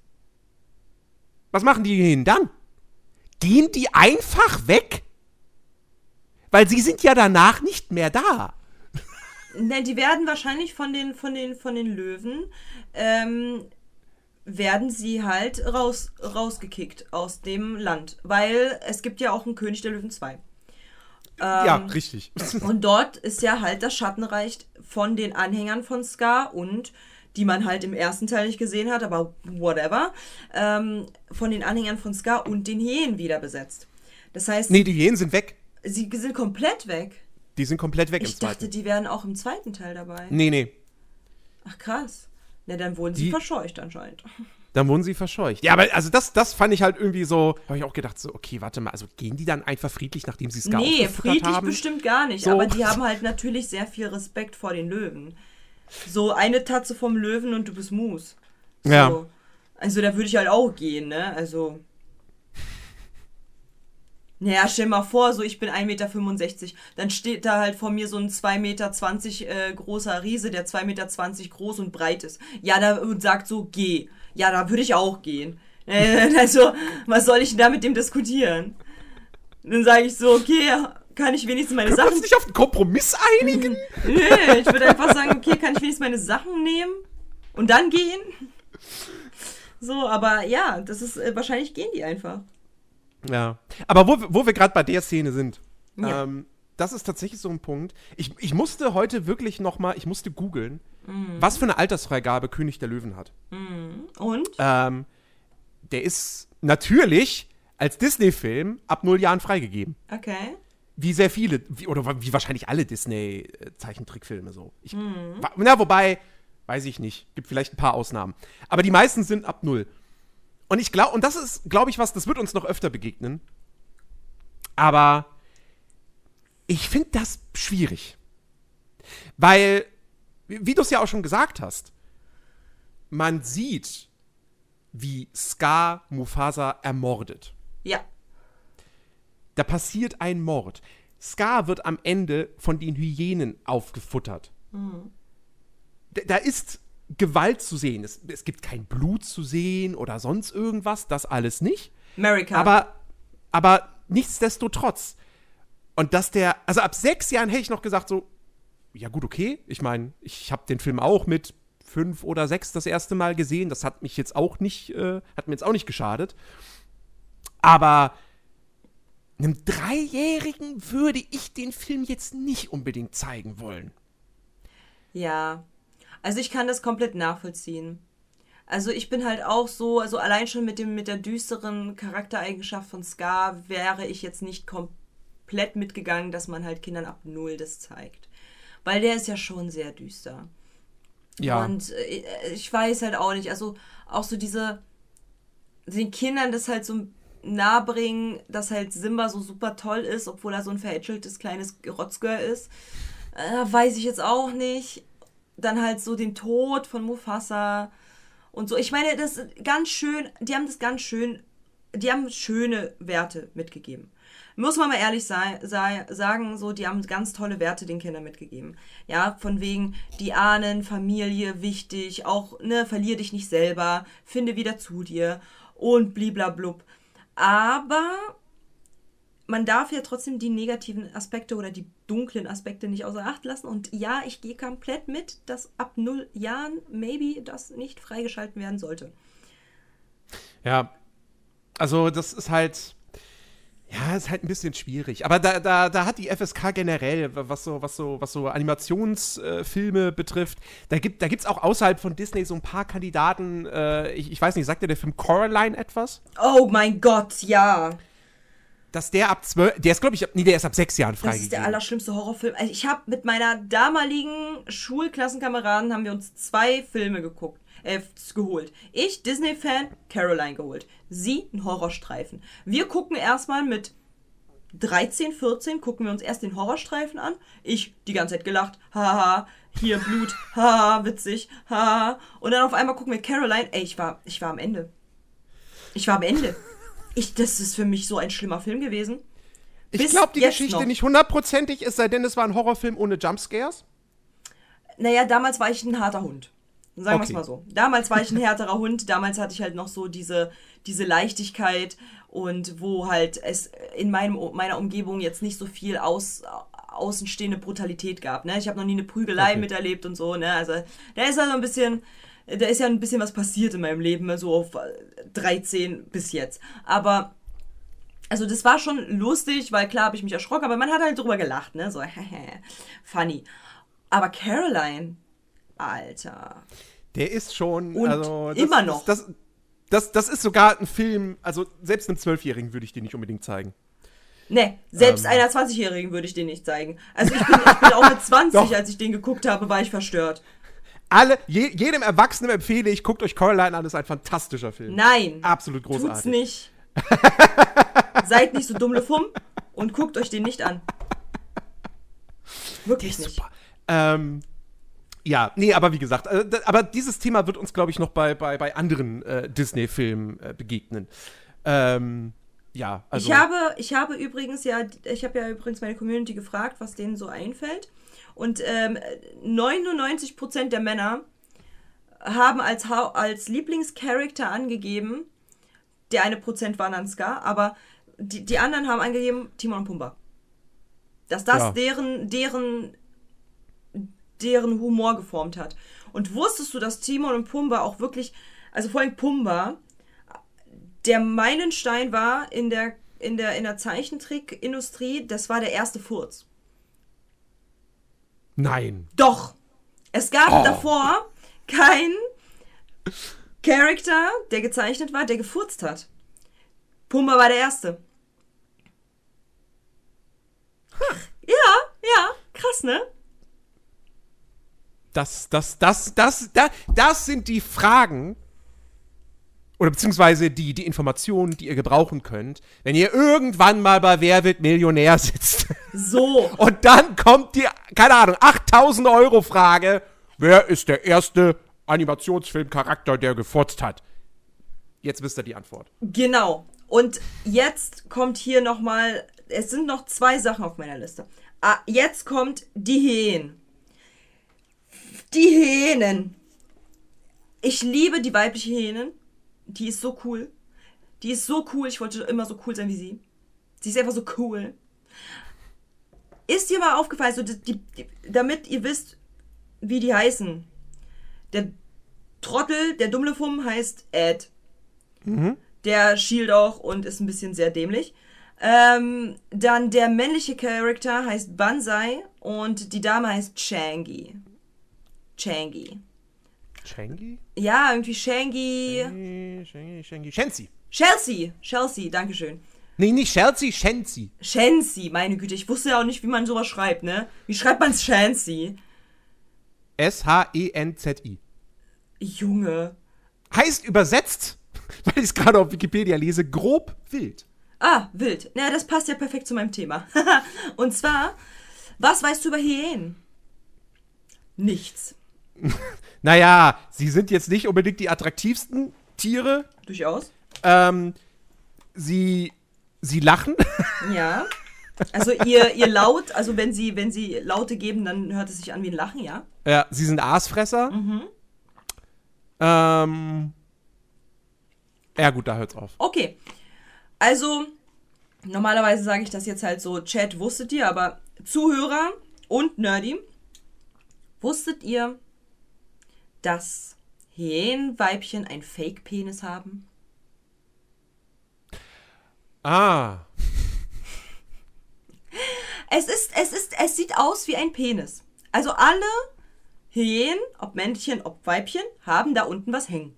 was machen die Hyänen dann? Gehen die einfach weg? Weil sie sind ja danach nicht mehr da. Ne, die werden wahrscheinlich von den, von den, von den Löwen, ähm, werden sie halt raus, rausgekickt aus dem Land. Weil es gibt ja auch einen König der Löwen 2. ja, Ähm, richtig. Und dort ist ja halt das Schattenreich von den Anhängern von Scar und die man halt im ersten Teil nicht gesehen hat, aber whatever, ähm, von den Anhängern von Scar und den Hyänen wieder besetzt. Das heißt, nee, die Hyänen sind weg. sie sind komplett weg. Die sind komplett weg Ich im dachte, zweiten. die wären auch im zweiten Teil dabei. Nee, nee. Ach krass. Na, dann wurden sie Die- verscheucht anscheinend. Dann wurden sie verscheucht. Ja, aber also das, das fand ich halt irgendwie so, habe ich auch gedacht, so, okay, warte mal, also gehen die dann einfach friedlich, nachdem sie Scar nee, aufgefüttert friedlich haben? bestimmt gar nicht. So. Aber die haben halt natürlich sehr viel Respekt vor den Löwen. So eine Tatze vom Löwen und du bist Mus. So. Ja. Also da würde ich halt auch gehen, ne? Also. Naja, stell mal vor, so ich bin 1,65 Meter. Dann steht da halt vor mir so ein 2,20 Meter äh, großer Riese, der 2,20 Meter groß und breit ist. Ja, da und sagt so, geh. Ja, da würde ich auch gehen. Äh, also, was soll ich denn da mit dem diskutieren? Dann sage ich so, okay, kann ich wenigstens meine Können Sachen uns nicht auf einen Kompromiss einigen? Nö, ich würde einfach sagen, okay, kann ich wenigstens meine Sachen nehmen und dann gehen? So, aber ja, das ist, äh, wahrscheinlich gehen die einfach. Ja. Aber wo, wir- wo wir gerade bei der Szene sind, Ja. ähm, das ist tatsächlich so ein Punkt. Ich, ich musste heute wirklich noch mal, ich musste googeln, Mhm. was für eine Altersfreigabe König der Löwen hat. Und? Ähm, der ist natürlich als Disney-Film ab null Jahren freigegeben. Okay. Wie sehr viele, wie, oder wie wahrscheinlich alle Disney-Zeichentrickfilme so. Ich, wa- Na, wobei, weiß ich nicht. Gibt vielleicht ein paar Ausnahmen. Aber die meisten sind ab null. Und ich glaube, und das ist, glaube ich, was, das wird uns noch öfter begegnen. Aber ich finde das schwierig. Weil, wie du es ja auch schon gesagt hast, man sieht, wie Scar Mufasa ermordet Ja. da passiert ein Mord. Scar wird am Ende von den Hyänen aufgefuttert. Da, da ist Gewalt zu sehen. Es, es gibt kein Blut zu sehen oder sonst irgendwas, das alles nicht. America. Aber, aber nichtsdestotrotz. Und dass der, also ab sechs Jahren hätte ich noch gesagt, so, ja gut, okay. Ich meine, ich habe den Film auch mit fünf oder sechs das erste Mal gesehen. Das hat mich jetzt auch nicht, äh, hat mir jetzt auch nicht geschadet. Aber einem Dreijährigen würde ich den Film jetzt nicht unbedingt zeigen wollen. Ja. Also ich kann das komplett nachvollziehen. Also ich bin halt auch so, also allein schon mit dem mit der düsteren Charaktereigenschaft von Scar wäre ich jetzt nicht komplett mitgegangen, dass man halt Kindern ab null das zeigt. Weil der ist ja schon sehr düster. Ja. Und äh, ich weiß halt auch nicht, also auch so diese, den Kindern das halt so nahe bringen, dass halt Simba so super toll ist, obwohl er so ein verhätscheltes kleines Rotzgör ist, äh, weiß ich jetzt auch nicht. Dann halt so den Tod von Mufasa und so. Ich meine, das ist ganz schön, die haben das ganz schön, die haben schöne Werte mitgegeben. Muss man mal ehrlich sei, sei, sagen, so, die haben ganz tolle Werte den Kindern mitgegeben. Ja, von wegen, die Ahnen, Familie, wichtig, auch, ne, verlier dich nicht selber, finde wieder zu dir und bliblablub. Aber man darf ja trotzdem die negativen Aspekte oder die dunklen Aspekte nicht außer Acht lassen. Und ja, ich gehe komplett mit, dass ab null Jahren maybe das nicht freigeschalten werden sollte. Ja. Also, das ist halt. Ja, ist halt ein bisschen schwierig. Aber da, da, da hat die FSK generell, was so, was so, was so Animationsfilme betrifft, da gibt da gibt's auch außerhalb von Disney so ein paar Kandidaten. Äh, ich, ich weiß nicht, sagt dir der Film Coraline etwas? Oh mein Gott, ja. Dass der ab zwölf, der ist, glaube ich, ab, nee, der ist ab sechs Jahren Das ist der freigegeben. allerschlimmste Horrorfilm. Also ich habe mit meiner damaligen Schulklassenkameraden haben wir uns zwei Filme geguckt, äh, geholt. Ich, Disney-Fan, Caroline geholt. Sie, ein Horrorstreifen. Wir gucken erstmal mit 13, 14, gucken wir uns erst den Horrorstreifen an. Ich die ganze Zeit gelacht. Haha, hier Blut. Haha, witzig. Haha. Und dann auf einmal gucken wir Caroline. Ey, ich war, ich war am Ende. Ich war am Ende. Ich, das ist für mich so ein schlimmer Film gewesen. ich glaube, die Geschichte noch. nicht hundertprozentig, es sei denn, es war ein Horrorfilm ohne Jumpscares. Naja, damals war ich ein harter Hund. Sagen wir es Okay. mal so. Damals war ich ein härterer Hund. Damals hatte ich halt noch so diese, diese Leichtigkeit und wo halt es in meinem, meiner Umgebung jetzt nicht so viel aus, außenstehende Brutalität gab. Ne? Ich habe noch nie eine Prügelei Okay. miterlebt und so. Ne? Also da ist ja so ein bisschen, da ist ja ein bisschen was passiert in meinem Leben, so auf äh, 13 bis jetzt. Aber also das war schon lustig, weil klar habe ich mich erschrocken, aber man hat halt drüber gelacht, ne? So, funny. Aber Caroline, Alter. Der ist schon. Und also, immer noch. Das, das, das, ist sogar ein Film, also selbst einem Zwölfjährigen würde ich den nicht unbedingt zeigen. Ne, selbst Ähm. einer 20-Jährigen würde ich den nicht zeigen. Also ich bin, ich bin auch mit 20, Doch. als ich den geguckt habe, war ich verstört. Alle, je, jedem Erwachsenen empfehle ich, guckt euch Coraline an, das ist ein fantastischer Film. Nein. Absolut Tut's großartig. nicht. Seid nicht so dumm Fumm und guckt euch den nicht an. Wirklich nicht. super. Ähm, Ja, nee, aber wie gesagt, äh, aber dieses Thema wird uns, glaube ich, noch bei, bei, bei anderen äh, Disney-Filmen äh, begegnen. Ähm, ja, also. ich, habe, ich habe übrigens ja, ich habe ja übrigens meine Community gefragt, was denen so einfällt. Und ähm, 99% der Männer haben als, als Lieblingscharakter angegeben, der eine Prozent war Nanska, aber die, die anderen haben angegeben Timon und Pumba. Dass das Ja. deren, deren, deren Humor geformt hat. Und wusstest du, dass Timon und Pumba auch wirklich, also vor allem Pumba, der Meilenstein war in der, in der, in der Zeichentrickindustrie, das war der erste Furz. Nein. Doch! Es gab Oh. davor keinen Charakter, der gezeichnet war, der gefurzt hat. Pumba war der erste. Ja, ja, krass, ne? Das, das, das, das, das, das sind die Fragen oder beziehungsweise die, die Informationen, die ihr gebrauchen könnt, wenn ihr irgendwann mal bei Wer wird Millionär sitzt. So. Und dann kommt die, keine Ahnung, 8000 Euro Frage. Wer ist der erste Animationsfilmcharakter, der gefurzt hat? Jetzt wisst ihr die Antwort. Genau. Und jetzt kommt hier nochmal, es sind noch zwei Sachen auf meiner Liste. Ah, jetzt kommt die Hyänen. Die Hyänen. Ich liebe die weibliche Hyänen. Die ist so cool. Die ist so cool. Ich wollte immer so cool sein wie sie. Sie ist einfach so cool. Ist dir mal aufgefallen, so die, die, damit ihr wisst, wie die heißen. Der Trottel, der Dummlefum heißt Ed. Der schielt auch und ist ein bisschen sehr dämlich. Ähm, dann der männliche Charakter heißt Banzai und die Dame heißt Changi. Changi. Changi? Ja, irgendwie Shangi. Changi, Changi. Shenzi. Chelsea. Chelsea, Dankeschön. Nee, nicht Chelsea, Shenzi. Shensi, meine Güte, ich wusste ja auch nicht, wie man sowas schreibt, ne? Wie schreibt man Shensi? S-H-E-N-Z-I. Junge. Heißt übersetzt, weil ich es gerade auf Wikipedia lese, grob wild. Ah, wild. Na, das passt ja perfekt zu meinem Thema. Und zwar, was weißt du über Hyänen? Nichts. Naja, sie sind jetzt nicht unbedingt die attraktivsten Tiere. Durchaus. Ähm, sie, sie lachen. Ja. Also ihr, ihr Laut, also wenn sie, wenn sie Laute geben, dann hört es sich an wie ein Lachen, ja? ja, sie sind Aasfresser. Ähm, ja, gut, da hört's auf. Okay. Also, normalerweise sage ich das jetzt halt so, Chat, wusstet ihr, aber Zuhörer und Nerdy, wusstet ihr, dass Hyänenweibchen ein Fake-Penis haben? Ah. Es ist, es ist, es sieht aus wie ein Penis. Also alle Hyänen, ob Männchen, ob Weibchen, haben da unten was hängen.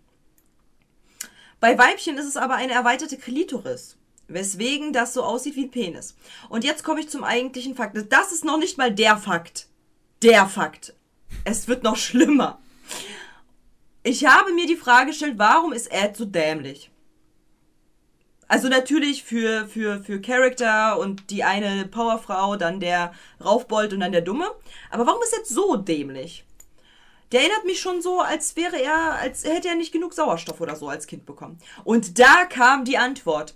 Bei Weibchen ist es aber eine erweiterte Klitoris, weswegen das so aussieht wie ein Penis. Und jetzt komme ich zum eigentlichen Fakt. Das ist noch nicht mal der Fakt. Der Fakt. Es wird noch schlimmer. Ich habe mir die Frage gestellt, warum ist Ed so dämlich? Also natürlich für, für, für Charakter und die eine Powerfrau, dann der Raufbold und dann der Dumme. Aber warum ist er jetzt so dämlich? Der erinnert mich schon so, als wäre er, als hätte er nicht genug Sauerstoff oder so als Kind bekommen. Und da kam die Antwort.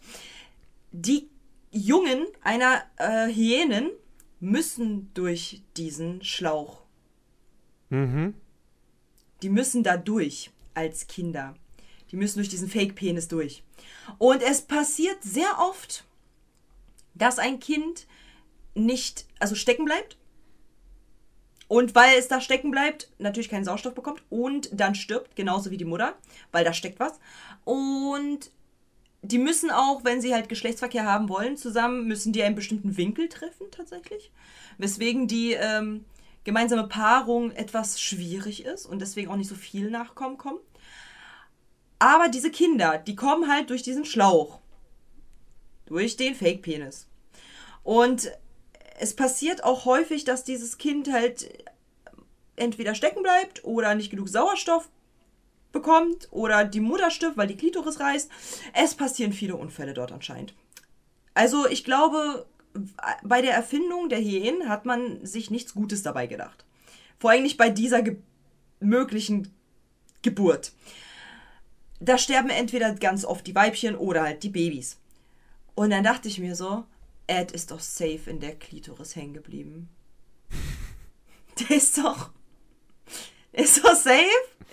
Die Jungen einer äh, Hyänen müssen durch diesen Schlauch. Die müssen da durch als Kinder. Die müssen durch diesen Fake-Penis durch. Und es passiert sehr oft, dass ein Kind nicht, also stecken bleibt. Und weil es da stecken bleibt, natürlich keinen Sauerstoff bekommt und dann stirbt, genauso wie die Mutter, weil da steckt was. Und die müssen auch, wenn sie halt Geschlechtsverkehr haben wollen, zusammen, müssen die einen bestimmten Winkel treffen tatsächlich. Weswegen die ähm, gemeinsame Paarung etwas schwierig ist und deswegen auch nicht so viel Nachkommen kommen. Aber diese Kinder, die kommen halt durch diesen Schlauch. Durch den Fake-Penis. Und es passiert auch häufig, dass dieses Kind halt entweder stecken bleibt oder nicht genug Sauerstoff bekommt oder die Mutter stirbt, weil die Klitoris reißt. Es passieren viele Unfälle dort anscheinend. Also ich glaube, bei der Erfindung der Hyänen hat man sich nichts Gutes dabei gedacht. Vor allem nicht bei dieser Ge möglichen Geburt. Da sterben entweder ganz oft die Weibchen oder halt die Babys. Und dann dachte ich mir so, Ed ist doch safe in der Klitoris hängen geblieben. Der ist doch, ist doch safe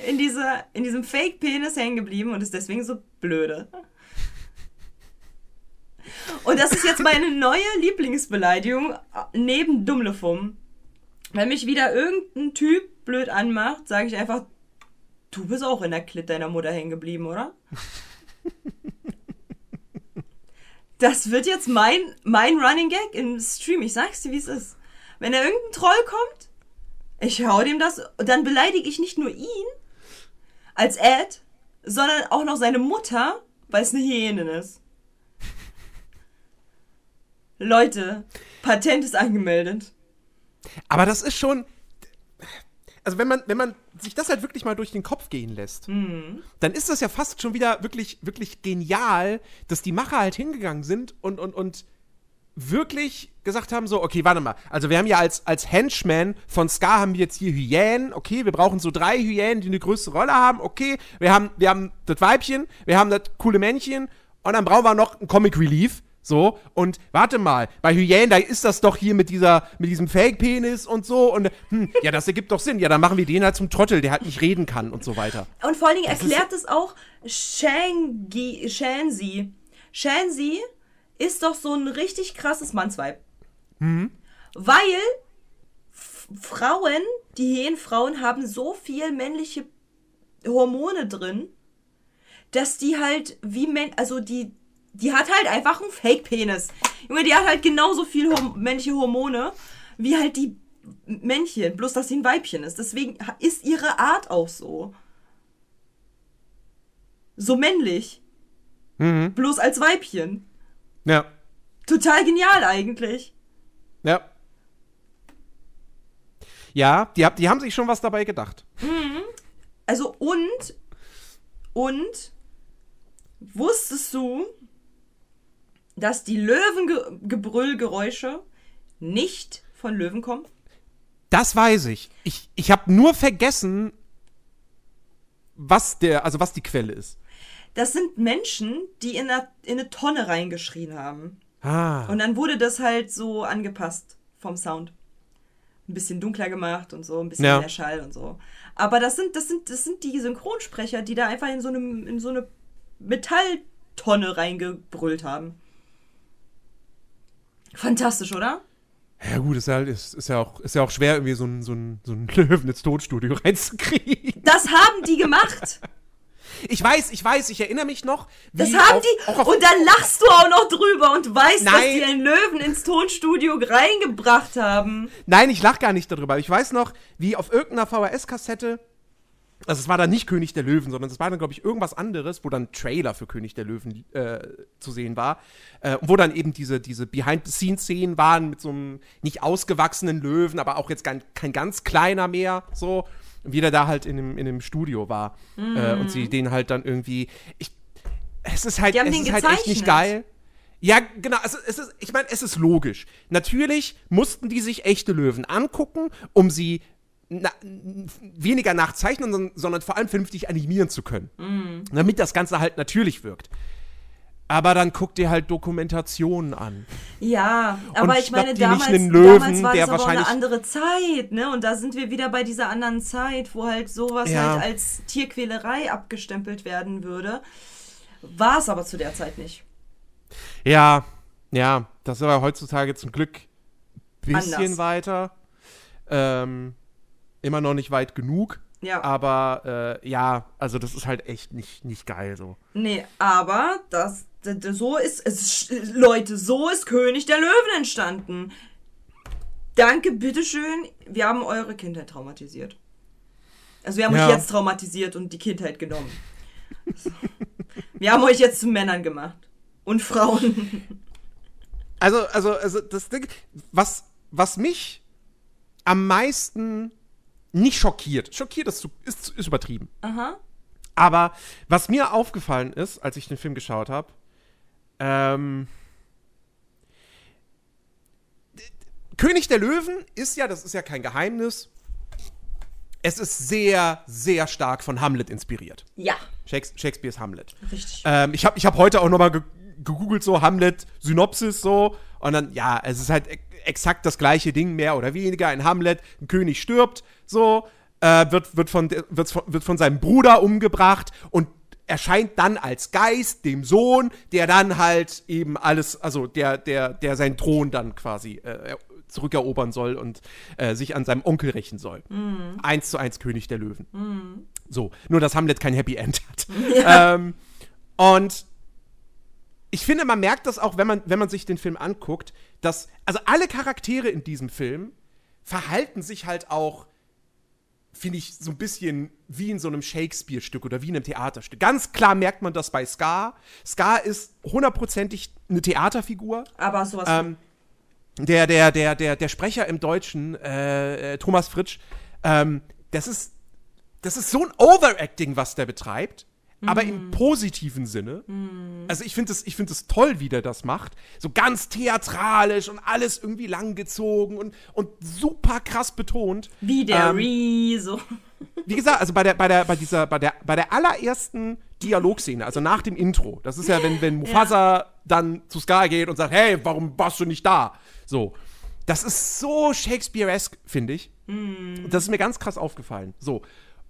in, dieser, in diesem Fake-Penis hängen geblieben und ist deswegen so blöde. Und das ist jetzt meine neue Lieblingsbeleidigung äh, neben Dummlefum. Wenn mich wieder irgendein Typ blöd anmacht, sage ich einfach, du bist auch in der Klit deiner Mutter hängen geblieben, oder? Das wird jetzt mein, mein Running Gag im Stream. Ich sag's dir, wie es ist. Wenn da irgendein Troll kommt, ich hau dem das, dann beleidige ich nicht nur ihn als Ed, sondern auch noch seine Mutter, weil es eine Hyäne ist. Leute, Patent ist angemeldet. Aber das ist schon. Also, wenn man, wenn man sich das halt wirklich mal durch den Kopf gehen lässt, dann ist das ja fast schon wieder wirklich, wirklich genial, dass die Macher halt hingegangen sind und, und, und wirklich gesagt haben: so, okay, warte mal. Also, wir haben ja als, als Henchman von Scar haben wir jetzt hier Hyänen. Okay, wir brauchen so drei Hyänen, die eine größere Rolle haben. Okay, wir haben, wir haben das Weibchen, wir haben das coole Männchen und dann brauchen wir noch einen Comic Relief. So, und warte mal, bei Hyänen, da ist das doch hier mit dieser, mit diesem Fake-Penis und so. Und hm, ja, das ergibt doch Sinn. Ja, dann machen wir den halt zum Trottel, der halt nicht reden kann und so weiter. Und vor allen Dingen erklärt es auch Shangi, Shanzi. Shanzi ist doch so ein richtig krasses Mannsweib. Weil F Frauen, die Hyänenfrauen, haben so viel männliche Hormone drin, dass die halt wie Men also die die hat halt einfach einen Fake-Penis. Junge, die hat halt genauso viel Horm männliche Hormone wie halt die Männchen, bloß dass sie ein Weibchen ist. Deswegen ist ihre Art auch so. So männlich. Bloß als Weibchen. Ja, Total genial eigentlich. ja. Ja, die, die haben sich schon was dabei gedacht. Also und, und, wusstest du, dass die Löwengebrüllgeräusche nicht von Löwen kommen? Das weiß ich. Ich, ich habe nur vergessen, was der, also was die Quelle ist. Das sind Menschen, die in eine, in eine Tonne reingeschrien haben. Ah. Und dann wurde das halt so angepasst vom Sound. Ein bisschen dunkler gemacht und so, ein bisschen Ja. mehr Schall und so. Aber das sind, das sind, das sind die Synchronsprecher, die da einfach in so, einem, in so eine Metalltonne reingebrüllt haben. Fantastisch, oder? Ja gut, ist ja, halt- ist, ist, ja auch, ist ja auch schwer, irgendwie so ein, so ein, so ein Löwen ins Tonstudio reinzukriegen. Das haben die gemacht. Ich weiß, ich weiß, ich erinnere mich noch. Wie Das haben auf, die. Auf, und dann lachst du auch noch drüber und weißt, dass Nein. die einen Löwen ins Tonstudio reingebracht haben. Nein, ich lach gar nicht darüber. Ich weiß noch, wie auf irgendeiner VHS-Kassette. Also es war dann nicht König der Löwen, sondern es war dann, glaube ich, irgendwas anderes, wo dann Trailer für König der Löwen äh, zu sehen war. Äh, wo dann eben diese, diese Behind-the-Scenes-Szenen waren mit so einem nicht ausgewachsenen Löwen, aber auch jetzt kein, kein ganz kleiner mehr, so. Wie der da halt in dem, in dem Studio war. Äh, und sie den halt dann irgendwie. Ich, es ist halt, es ist halt echt nicht geil. Ja, genau. Also es ist, ich meine, es ist logisch. Natürlich mussten die sich echte Löwen angucken, um sie na, weniger nachzeichnen, sondern, sondern vor allem vernünftig animieren zu können. Mhm. Damit das Ganze halt natürlich wirkt. Aber dann guck dir halt Dokumentationen an. Ja, aber ich meine, damals, Löwen, damals war der das aber eine andere Zeit, ne? Und da sind wir wieder bei dieser anderen Zeit, wo halt sowas Ja. halt als Tierquälerei abgestempelt werden würde. War es aber zu der Zeit nicht. Ja, ja, das ist aber heutzutage zum Glück ein bisschen Anders. weiter. Ähm, immer noch nicht weit genug. Ja. Aber äh, ja, also das ist halt echt nicht, nicht geil so. Nee, aber das, so ist es, Leute, so ist König der Löwen entstanden. Danke, bitteschön. Wir haben eure Kindheit traumatisiert. Also wir haben Ja. euch jetzt traumatisiert und die Kindheit genommen. So. Wir haben euch jetzt zu Männern gemacht. Und Frauen. Also, also, also das Ding, was, was mich am meisten nicht schockiert, schockiert ist, ist, ist übertrieben. Aha. Aber was mir aufgefallen ist, als ich den Film geschaut habe, ähm, König der Löwen ist ja, das ist ja kein Geheimnis, es ist sehr, sehr stark von Hamlet inspiriert. Ja, Shakes- Shakespeares Hamlet. richtig. Ähm, ich habe ich hab heute auch nochmal ge gegoogelt, so Hamlet, Synopsis, so. Und dann, ja, es ist halt e exakt das gleiche Ding, mehr oder weniger. Ein Hamlet, ein König stirbt, so, äh, wird, wird, von, wird, von, wird von seinem Bruder umgebracht und erscheint dann als Geist dem Sohn, der dann halt eben alles, also der, der, der seinen Thron dann quasi äh, zurückerobern soll und äh, sich an seinem Onkel rächen soll. Eins zu eins König der Löwen. So, nur dass Hamlet kein Happy End hat. Ähm, und ich finde, man merkt das auch, wenn man, wenn man sich den Film anguckt, dass, also alle Charaktere in diesem Film verhalten sich halt auch, finde ich, so ein bisschen wie in so einem Shakespeare-Stück oder wie in einem Theaterstück. Ganz klar merkt man das bei Scar. Scar ist hundertprozentig eine Theaterfigur. Aber sowas. Ähm, der, der, der, der, der Sprecher im Deutschen, äh, äh, Thomas Fritsch, ähm, das ist, das ist so ein Overacting, was der betreibt, aber im positiven Sinne. Also ich finde es find toll, wie der das macht. So ganz theatralisch und alles irgendwie langgezogen und, und super krass betont. wie der ähm, Ree, so. Wie gesagt, also bei der, bei der, bei dieser, bei der, bei der allerersten Dialogszene, also nach dem Intro, das ist ja, wenn, wenn Mufasa dann zu Scar geht und sagt, hey, warum warst du nicht da? So. Das ist so Shakespeare-esque, finde ich. Das ist mir ganz krass aufgefallen. So.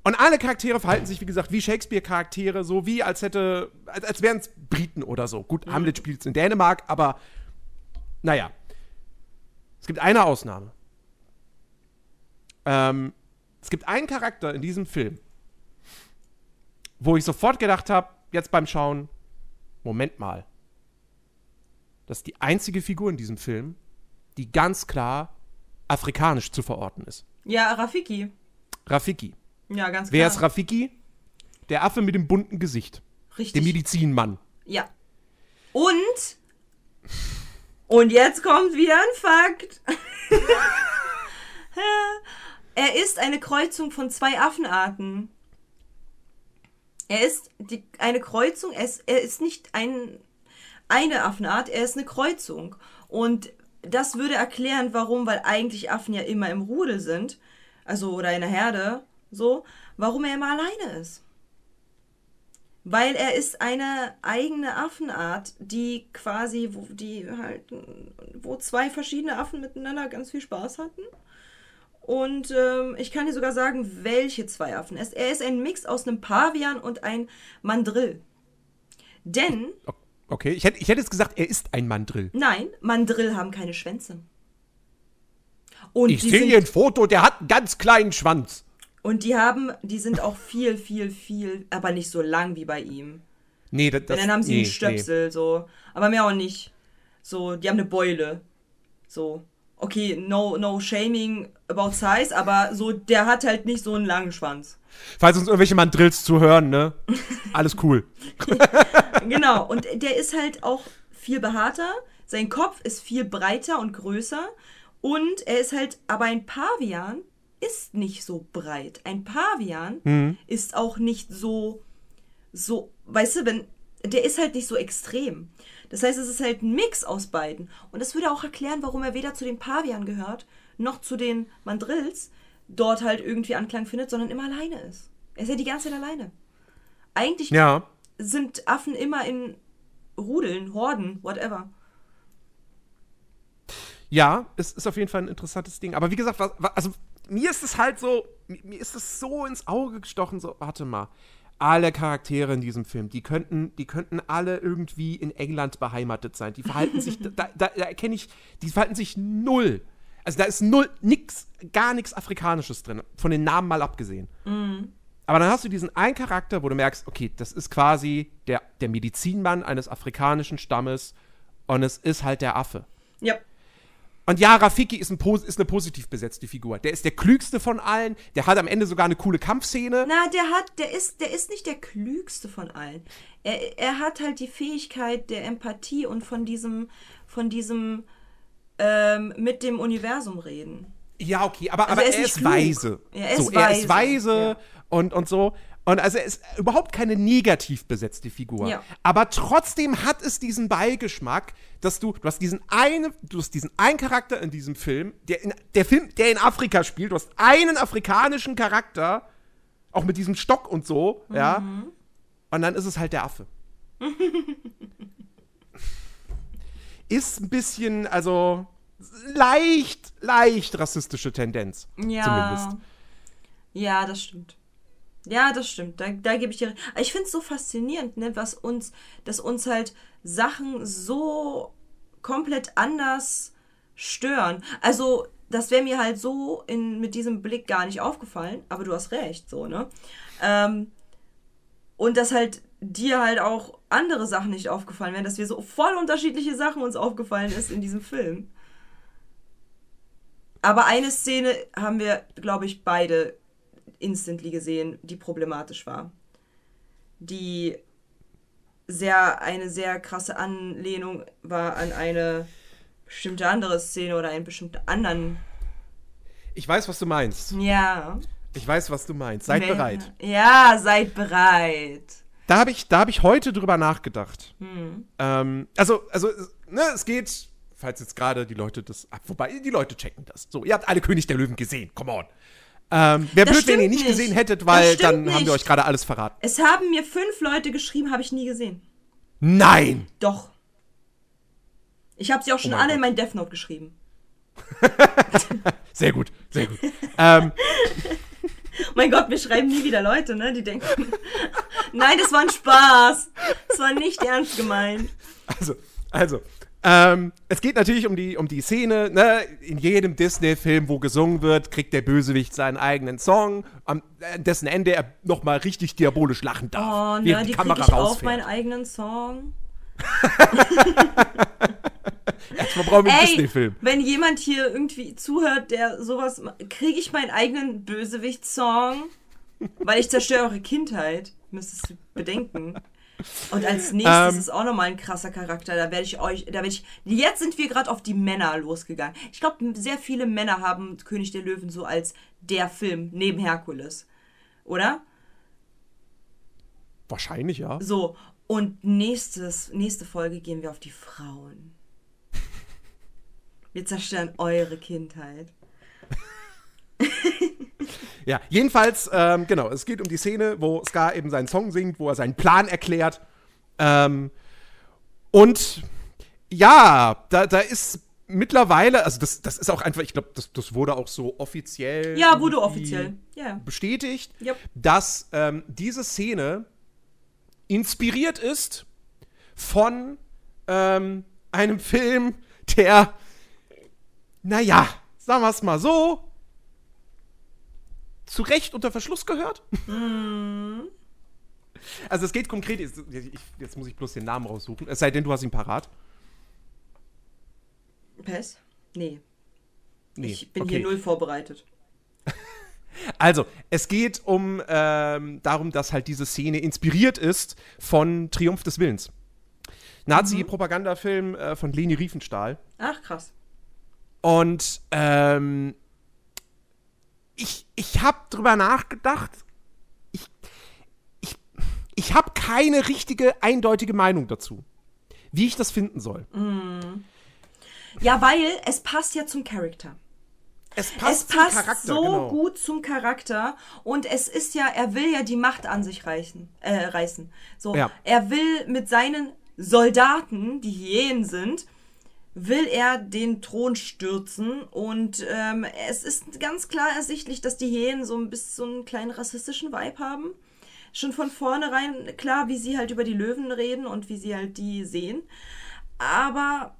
Und alle Charaktere verhalten sich, wie gesagt, wie Shakespeare-Charaktere, so wie als hätte, als, als wären es Briten oder so. Gut, Hamlet spielt in Dänemark, aber naja. Es gibt eine Ausnahme. Ähm, es gibt einen Charakter in diesem Film, wo ich sofort gedacht habe, jetzt beim Schauen, Moment mal. Das ist die einzige Figur in diesem Film, die ganz klar afrikanisch zu verorten ist. Ja, Rafiki. Rafiki. Ja, ganz Wer klar. ist Rafiki? Der Affe mit dem bunten Gesicht. Der Richtig. Medizinmann. Ja. Und. Und jetzt kommt wieder ein Fakt. er ist eine Kreuzung von zwei Affenarten. Er ist die, eine Kreuzung, er ist, er ist nicht ein, eine Affenart, er ist eine Kreuzung. Und das würde erklären, warum, weil eigentlich Affen ja immer im Rudel sind, also oder in der Herde, so, warum er immer alleine ist. Weil er ist eine eigene Affenart, die quasi, wo, die halt, wo zwei verschiedene Affen miteinander ganz viel Spaß hatten. Und ähm, ich kann dir sogar sagen, welche zwei Affen. Es, er ist ein Mix aus einem Pavian und ein Mandrill. Denn, Okay, ich hätte, ich hätte jetzt gesagt, er ist ein Mandrill. nein, Mandrill haben keine Schwänze. Und Ich sehe hier ein Foto, der hat einen ganz kleinen Schwanz. Und die haben, die sind auch viel, viel, viel, aber nicht so lang wie bei ihm. Nee, das, Denn dann haben sie nee, einen Stöpsel, so. Aber mehr auch nicht. So, die haben eine Beule. So. Okay, no, no shaming about size, aber so, der hat halt nicht so einen langen Schwanz. Nee. Falls uns irgendwelche Mandrills zuhören, ne? Alles cool. Genau, und der ist halt auch viel behaarter. Sein Kopf ist viel breiter und größer. Und er ist halt, aber ein Pavian ist nicht so breit. Ein Pavian ist auch nicht so, so, weißt du, wenn, der ist halt nicht so extrem. Das heißt, es ist halt ein Mix aus beiden. Und das würde auch erklären, warum er weder zu den Pavian gehört, noch zu den Mandrills dort halt irgendwie Anklang findet, sondern immer alleine ist. Er ist ja die ganze Zeit alleine. Eigentlich Ja. sind Affen immer in Rudeln, Horden, whatever. Ja, es ist auf jeden Fall ein interessantes Ding. Aber wie gesagt, was, was, also mir ist es halt so, mi- mir ist es so ins Auge gestochen, so, warte mal. Alle Charaktere in diesem Film, die könnten, die könnten alle irgendwie in England beheimatet sein. Die verhalten sich, da, da, da erkenne ich, die verhalten sich null. Also da ist null, nix, gar nichts Afrikanisches drin, von den Namen mal abgesehen. Aber dann hast du diesen einen Charakter, wo du merkst, okay, das ist quasi der, der Medizinmann eines afrikanischen Stammes und es ist halt der Affe. Ja. Und ja, Rafiki ist, ein, ist eine positiv besetzte Figur. Der ist der klügste von allen. Der hat am Ende sogar eine coole Kampfszene. Na, der hat, der ist, der ist nicht der klügste von allen. Er, er hat halt die Fähigkeit der Empathie und von diesem, von diesem ähm, mit dem Universum reden. Ja, okay, aber, Also aber er er ist ist, nicht klug. weise. Er ist so, er ist weise, weise ja. und, und so. Und also er ist überhaupt keine negativ besetzte Figur. Ja. Aber trotzdem hat es diesen Beigeschmack, dass du, du hast diesen einen, du hast diesen einen Charakter in diesem Film, der in, der Film, der in Afrika spielt, du hast einen afrikanischen Charakter, auch mit diesem Stock und so, ja. Und dann ist es halt der Affe. ist ein bisschen, also leicht, leicht rassistische Tendenz. Ja. Zumindest. Ja, das stimmt. Ja, das stimmt. Da, da gebe ich dir. Ich finde es so faszinierend, ne, was uns, dass uns halt Sachen so komplett anders stören. Also, das wäre mir halt so in, mit diesem Blick gar nicht aufgefallen, aber du hast recht, so, ne? Ähm, und dass halt dir halt auch andere Sachen nicht aufgefallen wären, dass wir so voll unterschiedliche Sachen uns aufgefallen ist in diesem Film. Aber eine Szene haben wir, glaube ich, beide instantly gesehen, die problematisch war. Die sehr, eine sehr krasse Anlehnung war an eine bestimmte andere Szene oder einen bestimmten anderen. Ich weiß, was du meinst. Ja. Ich weiß, was du meinst. Seid Wer- bereit. Ja, seid bereit. Da habe ich, da hab ich heute drüber nachgedacht. Hm. Ähm, also, also, ne, es geht, falls jetzt gerade die Leute das, ah, wobei, die Leute checken das. So, ihr habt alle König der Löwen gesehen, come on. Ähm, Wäre blöd, wenn ihr nicht nicht. gesehen hättet, weil dann haben nicht. wir euch gerade alles verraten. Es haben mir fünf Leute geschrieben, habe ich nie gesehen. Nein! Doch. Ich habe sie auch schon Oh alle in Gott. mein Death Note geschrieben. Sehr gut, sehr gut. ähm, Oh mein Gott, mir schreiben nie wieder Leute, ne? Die denken. Nein, das war ein Spaß. Das war nicht ernst gemeint. also, also, ähm, es geht natürlich um die, um die Szene, ne? In jedem Disney-Film, wo gesungen wird, kriegt der Bösewicht seinen eigenen Song, an an dessen Ende er nochmal richtig diabolisch lachen darf. Oh, ne, die die krieg Kamera ich auch rausfährt. meinen eigenen Song. Erstmal brauchen wir einen Ey, Disney-Film. wenn jemand hier irgendwie zuhört, der sowas kriege ich meinen eigenen Bösewicht-Song, weil ich zerstöre eure Kindheit. Müsstest du bedenken. Und als nächstes Ähm. ist auch nochmal ein krasser Charakter. Da werde ich euch, da werde ich. Jetzt sind wir gerade auf die Männer losgegangen. Ich glaube, sehr viele Männer haben König der Löwen so als der Film neben Herkules. Oder? Wahrscheinlich, ja. So. Und nächstes, nächste Folge gehen wir auf die Frauen. Wir zerstören eure Kindheit. Ja, jedenfalls, ähm, genau, es geht um die Szene, wo Scar eben seinen Song singt, wo er seinen Plan erklärt. Ähm, und ja, da, da ist mittlerweile, also das, das ist auch einfach, ich glaube, das, das wurde auch so offiziell. Ja, wurde offiziell. Ja. Bestätigt, Yep. dass ähm, diese Szene inspiriert ist von ähm, einem Film, der, naja, sagen wir es mal so, zu Recht unter Verschluss gehört. Also es geht konkret, ich, jetzt muss ich bloß den Namen raussuchen, es sei denn, du hast ihn parat. Pes? Nee. Nee, Ich bin okay. hier null vorbereitet. Also, es geht um ähm, darum, dass halt diese Szene inspiriert ist von Triumph des Willens. Nazi-Propagandafilm äh, von Leni Riefenstahl. Ach, krass. Und ähm, ich, ich habe drüber nachgedacht. Ich, ich, ich habe keine richtige, eindeutige Meinung dazu, wie ich das finden soll. Ja, weil es passt ja zum Charakter. Es es zum passt so genau. gut zum Charakter und es ist ja, er will ja die Macht an sich reißen, äh, reißen. So, Ja. er will mit seinen Soldaten, die Hyänen sind, will er den Thron stürzen und ähm, es ist ganz klar ersichtlich, dass die Hyänen so ein bisschen so einen kleinen rassistischen Vibe haben. Schon von vornherein klar, wie sie halt über die Löwen reden und wie sie halt die sehen. Aber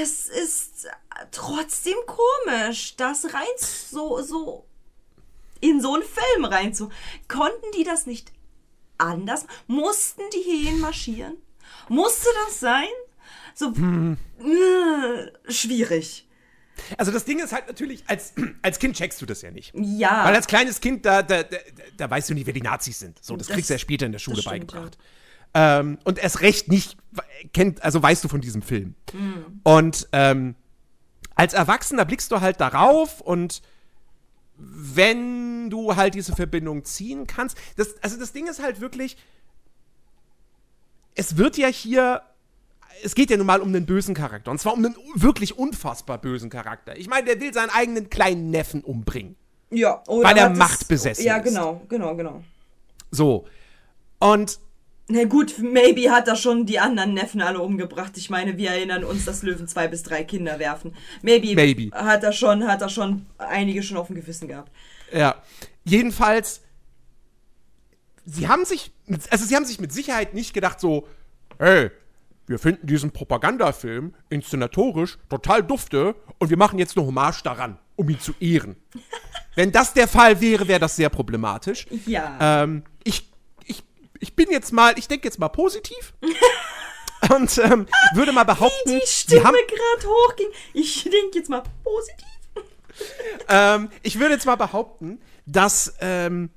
es ist trotzdem komisch, das rein so, so in so einen Film rein zu. Konnten die das nicht anders? Mussten die Hyänen marschieren? Musste das sein? So, äh, schwierig. Also das Ding ist halt natürlich, als, als Kind checkst du das ja nicht. Ja. Weil als kleines Kind, da, da, da, da weißt du nicht, wer die Nazis sind. So, das, Das- kriegst du ja später in der Schule stimmt, beigebracht. Ähm, und erst recht nicht kennt, also weißt du von diesem Film. Mhm. Und ähm, als Erwachsener blickst du halt darauf und wenn du halt diese Verbindung ziehen kannst. Das, also das Ding ist halt wirklich, es wird ja hier, es geht ja nun mal um einen bösen Charakter. Und zwar um einen wirklich unfassbar bösen Charakter. Ich meine, der will seinen eigenen kleinen Neffen umbringen. Ja, oder Weil er machtbesessen Ja, ist. genau, genau, genau. So. Und Na gut, maybe hat er schon die anderen Neffen alle umgebracht. Ich meine, wir erinnern uns, dass Löwen zwei bis drei Kinder werfen. Maybe, Maybe. hat er schon, hat er schon einige schon auf dem Gewissen gehabt. Ja. Jedenfalls, sie haben sich, also sie haben sich mit Sicherheit nicht gedacht so, hey, wir finden diesen Propagandafilm inszenatorisch total dufte und wir machen jetzt eine Hommage daran, um ihn zu ehren. Wenn das der Fall wäre, wäre das sehr problematisch. Ja. Ähm, ich, ich, ich bin jetzt mal, ich denke jetzt mal positiv und ähm, würde mal behaupten, die sie Stimme gerade hochging. Ich denke jetzt mal positiv. ähm, ich würde jetzt mal behaupten, dass, ähm,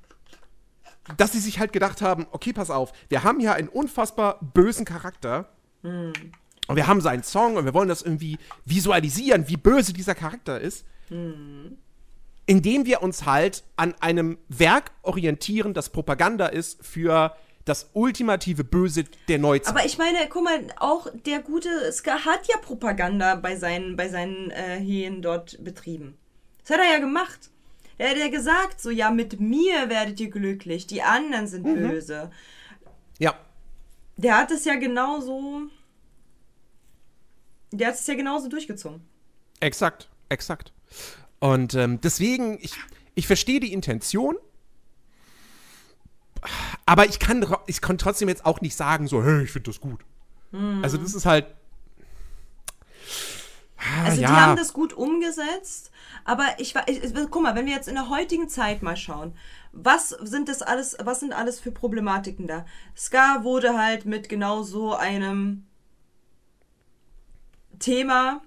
dass sie sich halt gedacht haben, okay, pass auf, wir haben hier einen unfassbar bösen Charakter. Und wir haben seinen Song und wir wollen das irgendwie visualisieren, wie böse dieser Charakter ist. Indem wir uns halt an einem Werk orientieren, das Propaganda ist für das ultimative Böse der Neuzeit. Aber ich meine, guck mal, auch der gute Ska hat ja Propaganda bei seinen, bei seinen äh, Hehen dort betrieben. Das hat er ja gemacht. Er hat ja gesagt, so, ja, mit mir werdet ihr glücklich, die anderen sind Mhm. böse. ja. Der hat es ja genauso. Der hat es ja genauso durchgezogen. Exakt, exakt. Und ähm, deswegen, ich, ich verstehe die Intention, aber ich kann, ich kann trotzdem jetzt auch nicht sagen, so, hey, ich finde das gut. Also das ist halt. Ah, Also ja. die haben das gut umgesetzt, aber ich, wa- ich, ich guck mal, wenn wir jetzt in der heutigen Zeit mal schauen, was sind das alles, was sind alles für Problematiken da? Ska wurde halt mit genau so einem Thema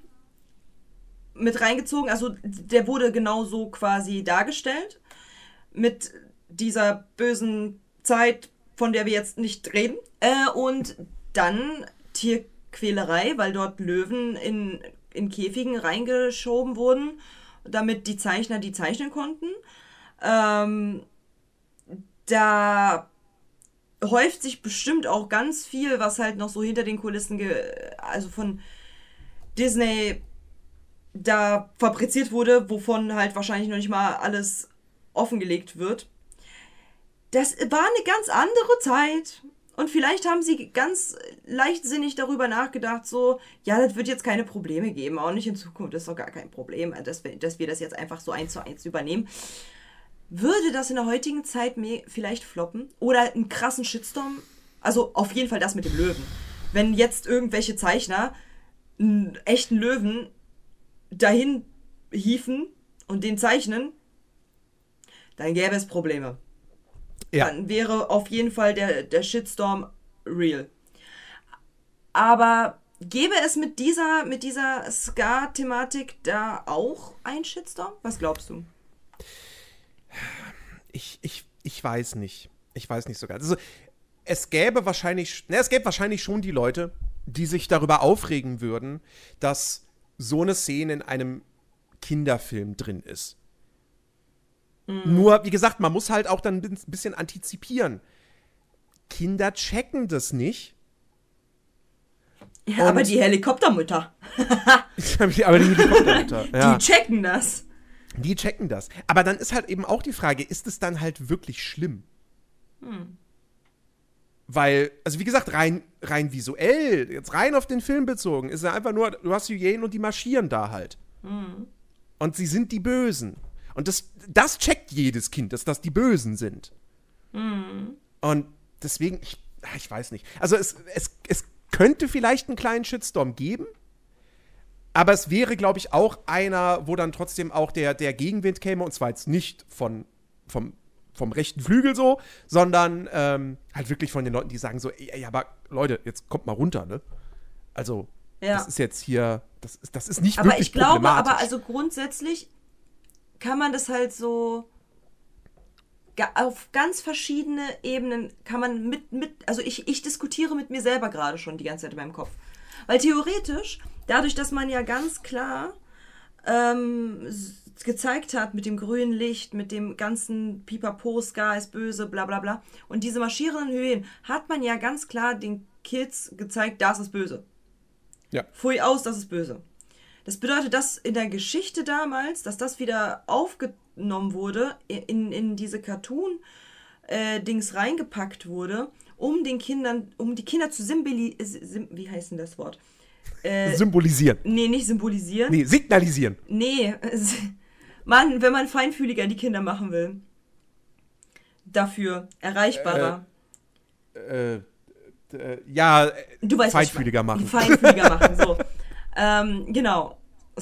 mit reingezogen, also der wurde genau so quasi dargestellt mit dieser bösen Zeit, von der wir jetzt nicht reden. Äh, und dann Tierquälerei, weil dort Löwen in, in Käfigen reingeschoben wurden, damit die Zeichner die zeichnen konnten. Ähm, da häuft sich bestimmt auch ganz viel, was halt noch so hinter den Kulissen, also von Disney da fabriziert wurde, wovon halt wahrscheinlich noch nicht mal alles offengelegt wird. Das war eine ganz andere Zeit. Und vielleicht haben sie ganz leichtsinnig darüber nachgedacht, so, ja, das wird jetzt keine Probleme geben, auch nicht in Zukunft, das ist doch gar kein Problem, dass wir, dass wir das jetzt einfach so eins zu eins übernehmen. Würde das in der heutigen Zeit vielleicht floppen? Oder einen krassen Shitstorm? Also auf jeden Fall das mit dem Löwen. Wenn jetzt irgendwelche Zeichner einen echten Löwen dahin hieven und den zeichnen, dann gäbe es Probleme. Ja. Dann wäre auf jeden Fall der, der Shitstorm real. Aber gäbe es mit dieser, mit dieser Ska-Thematik da auch ein Shitstorm? Was glaubst du? Ich, ich, ich weiß nicht. Ich weiß nicht sogar. Also, es gäbe wahrscheinlich, ne, es gäbe wahrscheinlich schon die Leute, die sich darüber aufregen würden, dass so eine Szene in einem Kinderfilm drin ist. Nur, wie gesagt, man muss halt auch dann ein bisschen antizipieren. Kinder checken das nicht. Ja, Und- aber die Helikoptermütter, Aber die Helikoptermutter, ja. die checken das. Die checken das. Aber dann ist halt eben auch die Frage, ist es dann halt wirklich schlimm? Weil, also wie gesagt, rein, rein visuell, jetzt rein auf den Film bezogen, ist ja einfach nur, du hast Hyänen und die marschieren da halt. Und sie sind die Bösen. Und das, das checkt jedes Kind, dass das die Bösen sind. Und deswegen, ich, ich weiß nicht. Also es, es, es könnte vielleicht einen kleinen Shitstorm geben, aber es wäre, glaube ich, auch einer, wo dann trotzdem auch der, der Gegenwind käme, und zwar jetzt nicht von, vom, vom rechten Flügel so, sondern ähm, halt wirklich von den Leuten, die sagen so, ey, ey, aber Leute, jetzt kommt mal runter, ne? Also, Ja. das ist jetzt hier, das ist, das ist nicht Aber wirklich ich glaube, aber also grundsätzlich kann man das halt so auf ganz verschiedene Ebenen kann man mit, mit also ich, ich diskutiere mit mir selber gerade schon die ganze Zeit in meinem Kopf. Weil theoretisch, dadurch, dass man ja ganz klar ähm, gezeigt hat mit dem grünen Licht, mit dem ganzen Pipapo, Ska ist böse, bla bla bla. Und diese marschierenden Hyänen hat man ja ganz klar den Kids gezeigt, das ist böse. Ja. Pfui aus, das ist böse. Das bedeutet, dass in der Geschichte damals, dass das wieder aufgenommen wurde, in, in diese Cartoon-Dings reingepackt wurde, um den Kindern, um die Kinder zu symbolisieren, wie heißt denn das Wort? Äh, Symbolisieren. nee, nicht symbolisieren. Nee, signalisieren. Nee, es- man, wenn man feinfühliger die Kinder machen will. Dafür erreichbarer. Äh, äh, ja, äh, du weißt, feinfühliger machen. Feinfühliger machen, so. ähm, genau.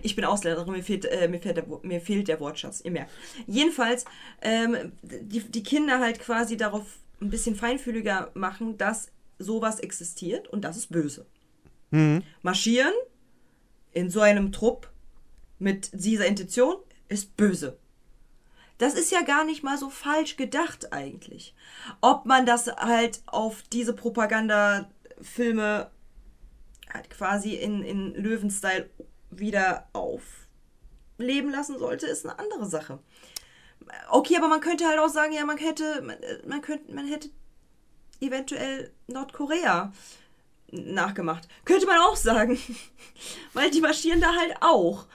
Ich bin Ausländerin, mir fehlt, äh, mir, fehlt der, mir fehlt der Wortschatz, ihr merkt. Jedenfalls, ähm, die, die Kinder halt quasi darauf ein bisschen feinfühliger machen, dass sowas existiert und das ist böse. Marschieren in so einem Trupp mit dieser Intention ist böse. Das ist ja gar nicht mal so falsch gedacht eigentlich. Ob man das halt auf diese Propagandafilme halt quasi in, in Löwenstyle wieder aufleben lassen sollte, ist eine andere Sache. Okay, aber man könnte halt auch sagen, ja, man hätte, man, man könnte, man hätte eventuell Nordkorea nachgemacht. Könnte man auch sagen. Weil die marschieren da halt auch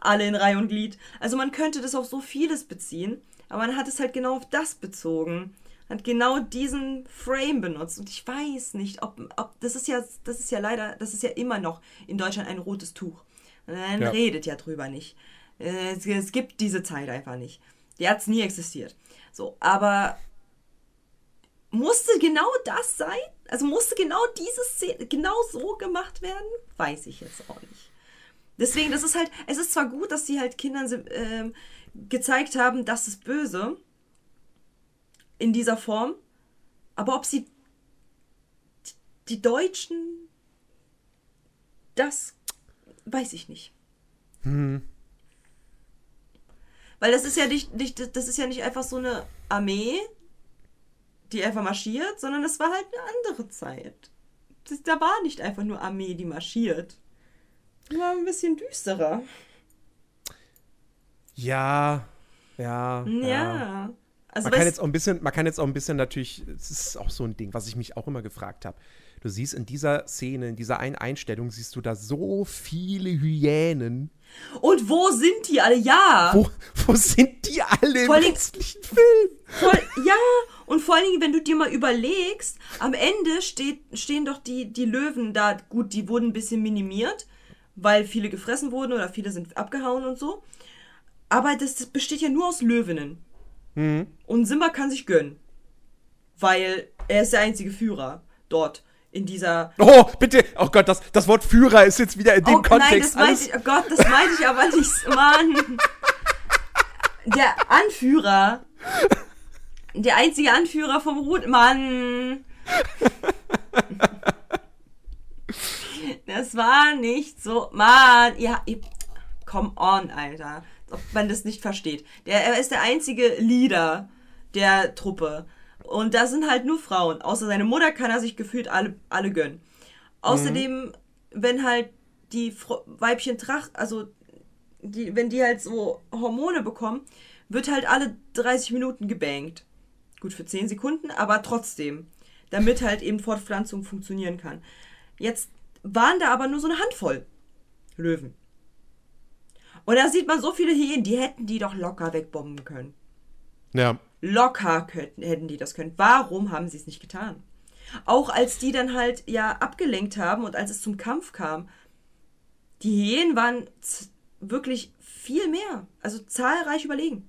alle in Reihe und Glied. Also man könnte das auf so vieles beziehen, aber man hat es halt genau auf das bezogen. Hat genau diesen Frame benutzt. Und ich weiß nicht, ob, ob das ist ja, das ist ja leider, das ist ja immer noch in Deutschland ein rotes Tuch. Man Ja. redet ja drüber nicht. Äh, Es, es gibt diese Zeit einfach nicht. Die hat es nie existiert. So, aber musste genau das sein? Also musste genau diese Szene genau so gemacht werden? Weiß ich jetzt auch nicht. Deswegen, das ist halt, es ist zwar gut, dass sie halt Kindern ähm, gezeigt haben, das ist böse in dieser Form, aber ob sie die Deutschen das weiß ich nicht. Weil das ist ja nicht, nicht, das ist ja nicht einfach so eine Armee, die einfach marschiert, sondern das war halt eine andere Zeit. Das, da war nicht einfach nur Armee, die marschiert. Die war ein bisschen düsterer. Ja, ja. Ja. Also Man kann, jetzt auch ein bisschen, man kann jetzt auch ein bisschen natürlich, es ist auch so ein Ding, was ich mich auch immer gefragt habe. Du siehst in dieser Szene, in dieser einen Einstellung, siehst du da so viele Hyänen. und wo sind die alle? Ja. Wo, wo sind die alle im Vor allem- restlichen Film? Voll, ja, und vor allen Dingen, wenn du dir mal überlegst, am Ende steht, stehen doch die, die Löwen da, gut, die wurden ein bisschen minimiert, weil viele gefressen wurden oder viele sind abgehauen und so. Aber das, das besteht ja nur aus Löwinnen. Und Simba kann sich gönnen. Weil er ist der einzige Führer dort in dieser. Oh, bitte. Oh Gott, das, das Wort Führer ist jetzt wieder in dem oh, Kontext. nein, das meinte ich, oh Gott, das meinte ich aber nicht, Mann. Der Anführer. Der einzige Anführer vom Rut. Mann. Das war nicht so. Mann, ja, ihr, come on, Alter. Ob man das nicht versteht. Der, er ist der einzige Leader der Truppe. Und da sind halt nur Frauen. Außer seine Mutter kann er sich gefühlt alle, alle gönnen. Außerdem, wenn halt die Fro Weibchen Tracht, also die, wenn die halt so Hormone bekommen, wird halt alle 30 Minuten gebankt. Gut für 10 Sekunden, aber trotzdem. Damit halt eben Fortpflanzung funktionieren kann. Jetzt waren da aber nur so eine Handvoll Löwen. Und da sieht man so viele Hyänen, die hätten die doch locker wegbomben können. Ja. Locker könnten, hätten die das können. Warum haben sie es nicht getan? Auch als die dann halt ja abgelenkt haben und als es zum Kampf kam, die Hyänen waren wirklich viel mehr, also zahlreich überlegen.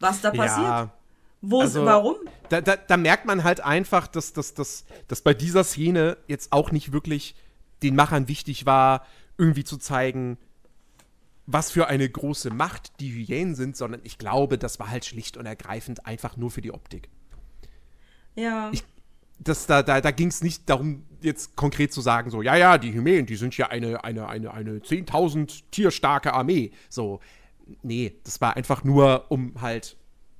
Was da passiert? Ja. Wo, also- warum? Da, da, da merkt man halt einfach, dass, dass, dass, dass bei dieser Szene jetzt auch nicht wirklich den Machern wichtig war, irgendwie zu zeigen, was für eine große Macht die Hyänen sind, sondern ich glaube, das war halt schlicht und ergreifend einfach nur für die Optik. Ja. Ich- Das, da da, da ging es nicht darum, jetzt konkret zu sagen, so, ja, ja, die Hyänen, die sind ja eine, eine, eine, eine 10.000 tierstarke Armee. So, nee, das war einfach nur, um halt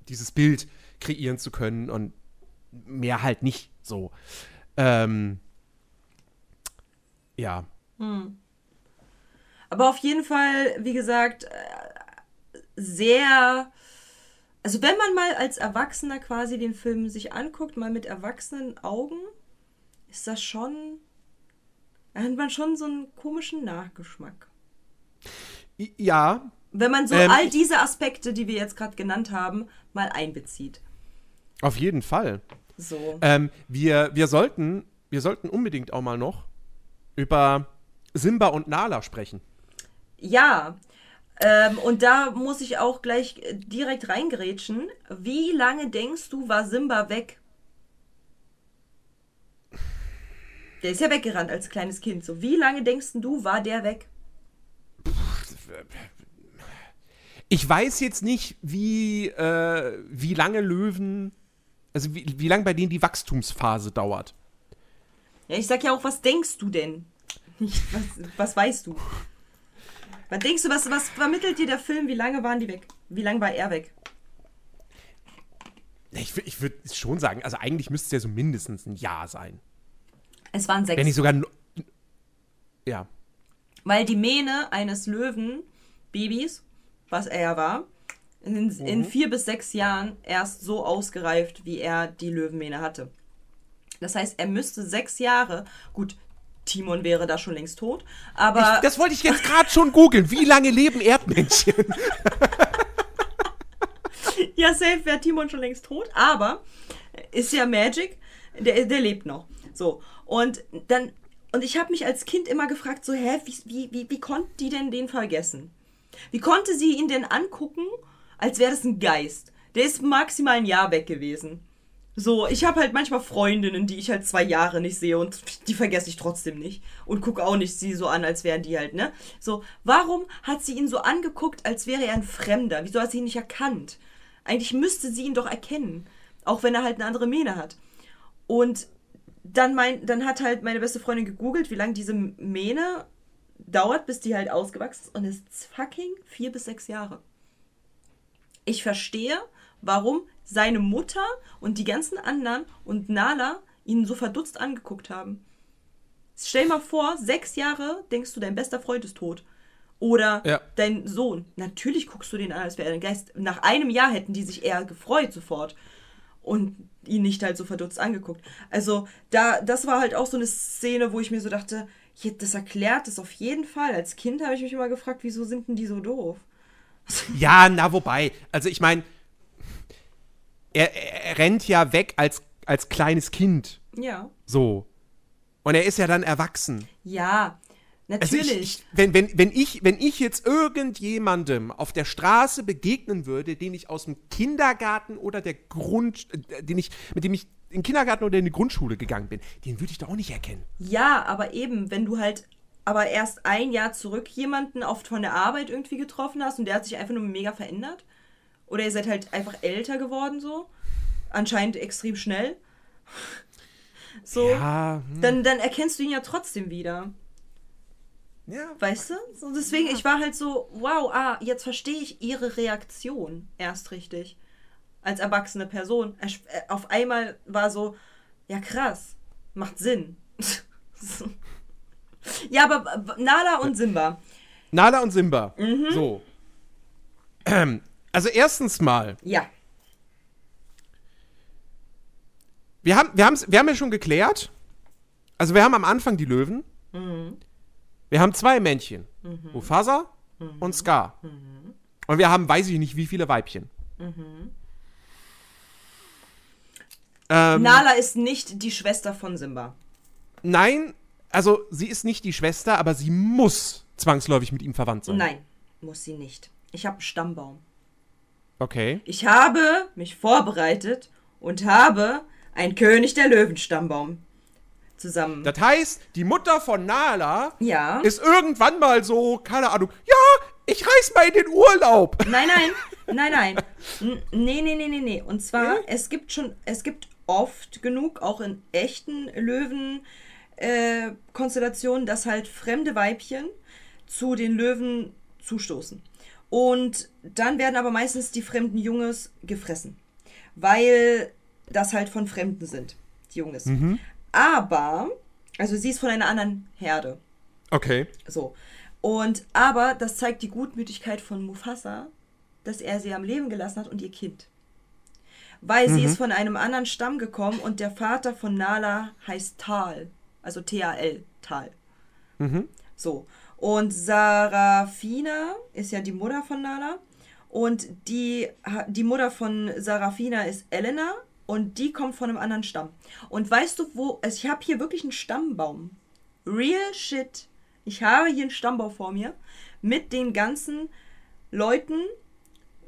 dieses Bild kreieren zu können und mehr halt nicht so. Ähm, ja. Aber auf jeden Fall, wie gesagt, äh, sehr. Also wenn man mal als Erwachsener quasi den Film sich anguckt, mal mit erwachsenen Augen, ist das schon. Da hat man schon so einen komischen Nachgeschmack. Ja, Wenn man so Ähm, all diese Aspekte, die wir jetzt gerade genannt haben, mal einbezieht. auf jeden Fall. So. Ähm, wir, wir, sollten, wir sollten unbedingt auch mal noch über Simba und Nala sprechen. Ja. Ähm, und da muss ich auch gleich äh, direkt reingerätschen. Wie lange denkst du, war Simba weg? Der ist ja weggerannt als kleines Kind. So, wie lange denkst du, war der weg? Ich weiß jetzt nicht, wie, äh, wie lange Löwen, also wie, wie lange bei denen die Wachstumsphase dauert. Ja, ich sag ja auch, was denkst du denn? Was, was weißt du? Was denkst du, was, was vermittelt dir der Film? Wie lange waren die weg? Wie lange war er weg? Ich, ich würde schon sagen, also eigentlich müsste es ja so mindestens ein Jahr sein. Es waren sechs. Wenn nicht sogar. Ja. Weil die Mähne eines Löwenbabys, was er ja war, in, in vier bis sechs Jahren erst so ausgereift, wie er die Löwenmähne hatte. Das heißt, er müsste sechs Jahre, gut, Timon wäre da schon längst tot, aber Ich, das wollte ich jetzt gerade schon googeln. Wie lange leben Erdmännchen? ja, safe wäre Timon schon längst tot, aber ist ja Magic, der, der lebt noch. So, und dann, und ich habe mich als Kind immer gefragt, so, hä, wie, wie, wie, wie konnte die denn den vergessen? Wie konnte sie ihn denn angucken, als wäre das ein Geist? Der ist maximal ein Jahr weg gewesen. So, ich habe halt manchmal Freundinnen, die ich halt zwei Jahre nicht sehe und die vergesse ich trotzdem nicht. Und gucke auch nicht sie so an, als wären die halt, ne? So, warum hat sie ihn so angeguckt, als wäre er ein Fremder? Wieso hat sie ihn nicht erkannt? Eigentlich müsste sie ihn doch erkennen. Auch wenn er halt eine andere Mähne hat. Und dann, mein, dann hat halt meine beste Freundin gegoogelt, wie lange diese Mähne dauert, bis die halt ausgewachsen ist. Und es ist fucking vier bis sechs Jahre. Ich verstehe, warum seine Mutter und die ganzen anderen und Nala ihn so verdutzt angeguckt haben. Stell mal vor, sechs Jahre denkst du, dein bester Freund ist tot. Oder Ja. dein Sohn. Natürlich guckst du den an, als wäre er ein Geist. Nach einem Jahr hätten die sich eher gefreut sofort. Und ihn nicht halt so verdutzt angeguckt. Also, da, das war halt auch so eine Szene, wo ich mir so dachte, das erklärt es auf jeden Fall. Als Kind habe ich mich immer gefragt, wieso sind denn die so doof? Ja, na, wobei. Also, ich meine, er, er rennt ja weg als, als kleines Kind. Ja. So. Und er ist ja dann erwachsen. Ja, Also natürlich. ich, ich, wenn, wenn, wenn, ich, wenn ich jetzt irgendjemandem auf der Straße begegnen würde, den ich aus dem Kindergarten oder der Grund, äh, den ich, mit dem ich in den Kindergarten oder in die Grundschule gegangen bin, den würde ich doch auch nicht erkennen. Ja, aber eben, wenn du halt aber erst ein Jahr zurück jemanden oft von der Arbeit irgendwie getroffen hast und der hat sich einfach nur mega verändert. Oder ihr seid halt einfach älter geworden so. Anscheinend extrem schnell. So. Ja, hm. Dann, dann erkennst du ihn ja trotzdem wieder. ja. Weißt du? So, deswegen, ich war halt so, wow, ah, jetzt verstehe ich ihre Reaktion erst richtig. Als erwachsene Person. Er- äh, Auf einmal war so, ja krass, macht Sinn. So. ja, aber Nala und Simba. Nala und Simba. Mhm. So. Also erstens mal, Ja. wir haben, wir, haben's, wir haben ja schon geklärt, also wir haben am Anfang die Löwen. Mhm. Wir haben zwei Männchen. Mufasa und Scar. Mhm. Und wir haben, weiß ich nicht, wie viele Weibchen. Ähm, Nala ist nicht die Schwester von Simba. Nein, also sie ist nicht die Schwester, aber sie muss zwangsläufig mit ihm verwandt sein. Nein, muss sie nicht. Ich habe einen Stammbaum. Okay. Ich habe mich vorbereitet und habe einen König der Löwen-Stammbaum zusammen. Das heißt, die Mutter von Nala ja. ist irgendwann mal so, keine Ahnung, ja, ich reis mal in den Urlaub. Nein, nein, nein, nein. N- Nee, nee, nee, nee, nee. Und zwar, es gibt schon, es gibt oft genug, auch in echten Löwen, äh, dass halt fremde Weibchen zu den Löwen zustoßen. Und dann werden aber meistens die fremden Junges gefressen. Weil das halt von Fremden sind, die Junges. Aber, also sie ist von einer anderen Herde. Okay. So. Und aber das zeigt die Gutmütigkeit von Mufasa, dass er sie am Leben gelassen hat und ihr Kind. Weil sie ist von einem anderen Stamm gekommen und der Vater von Nala heißt Tal, also T-A-L, Tal. So. Und Sarafina ist ja die Mutter von Nala. Und die, die Mutter von Sarafina ist Elena. Und die kommt von einem anderen Stamm. Und weißt du, wo. Also ich habe hier wirklich einen Stammbaum. Real shit. Ich habe hier einen Stammbaum vor mir. Mit den ganzen Leuten,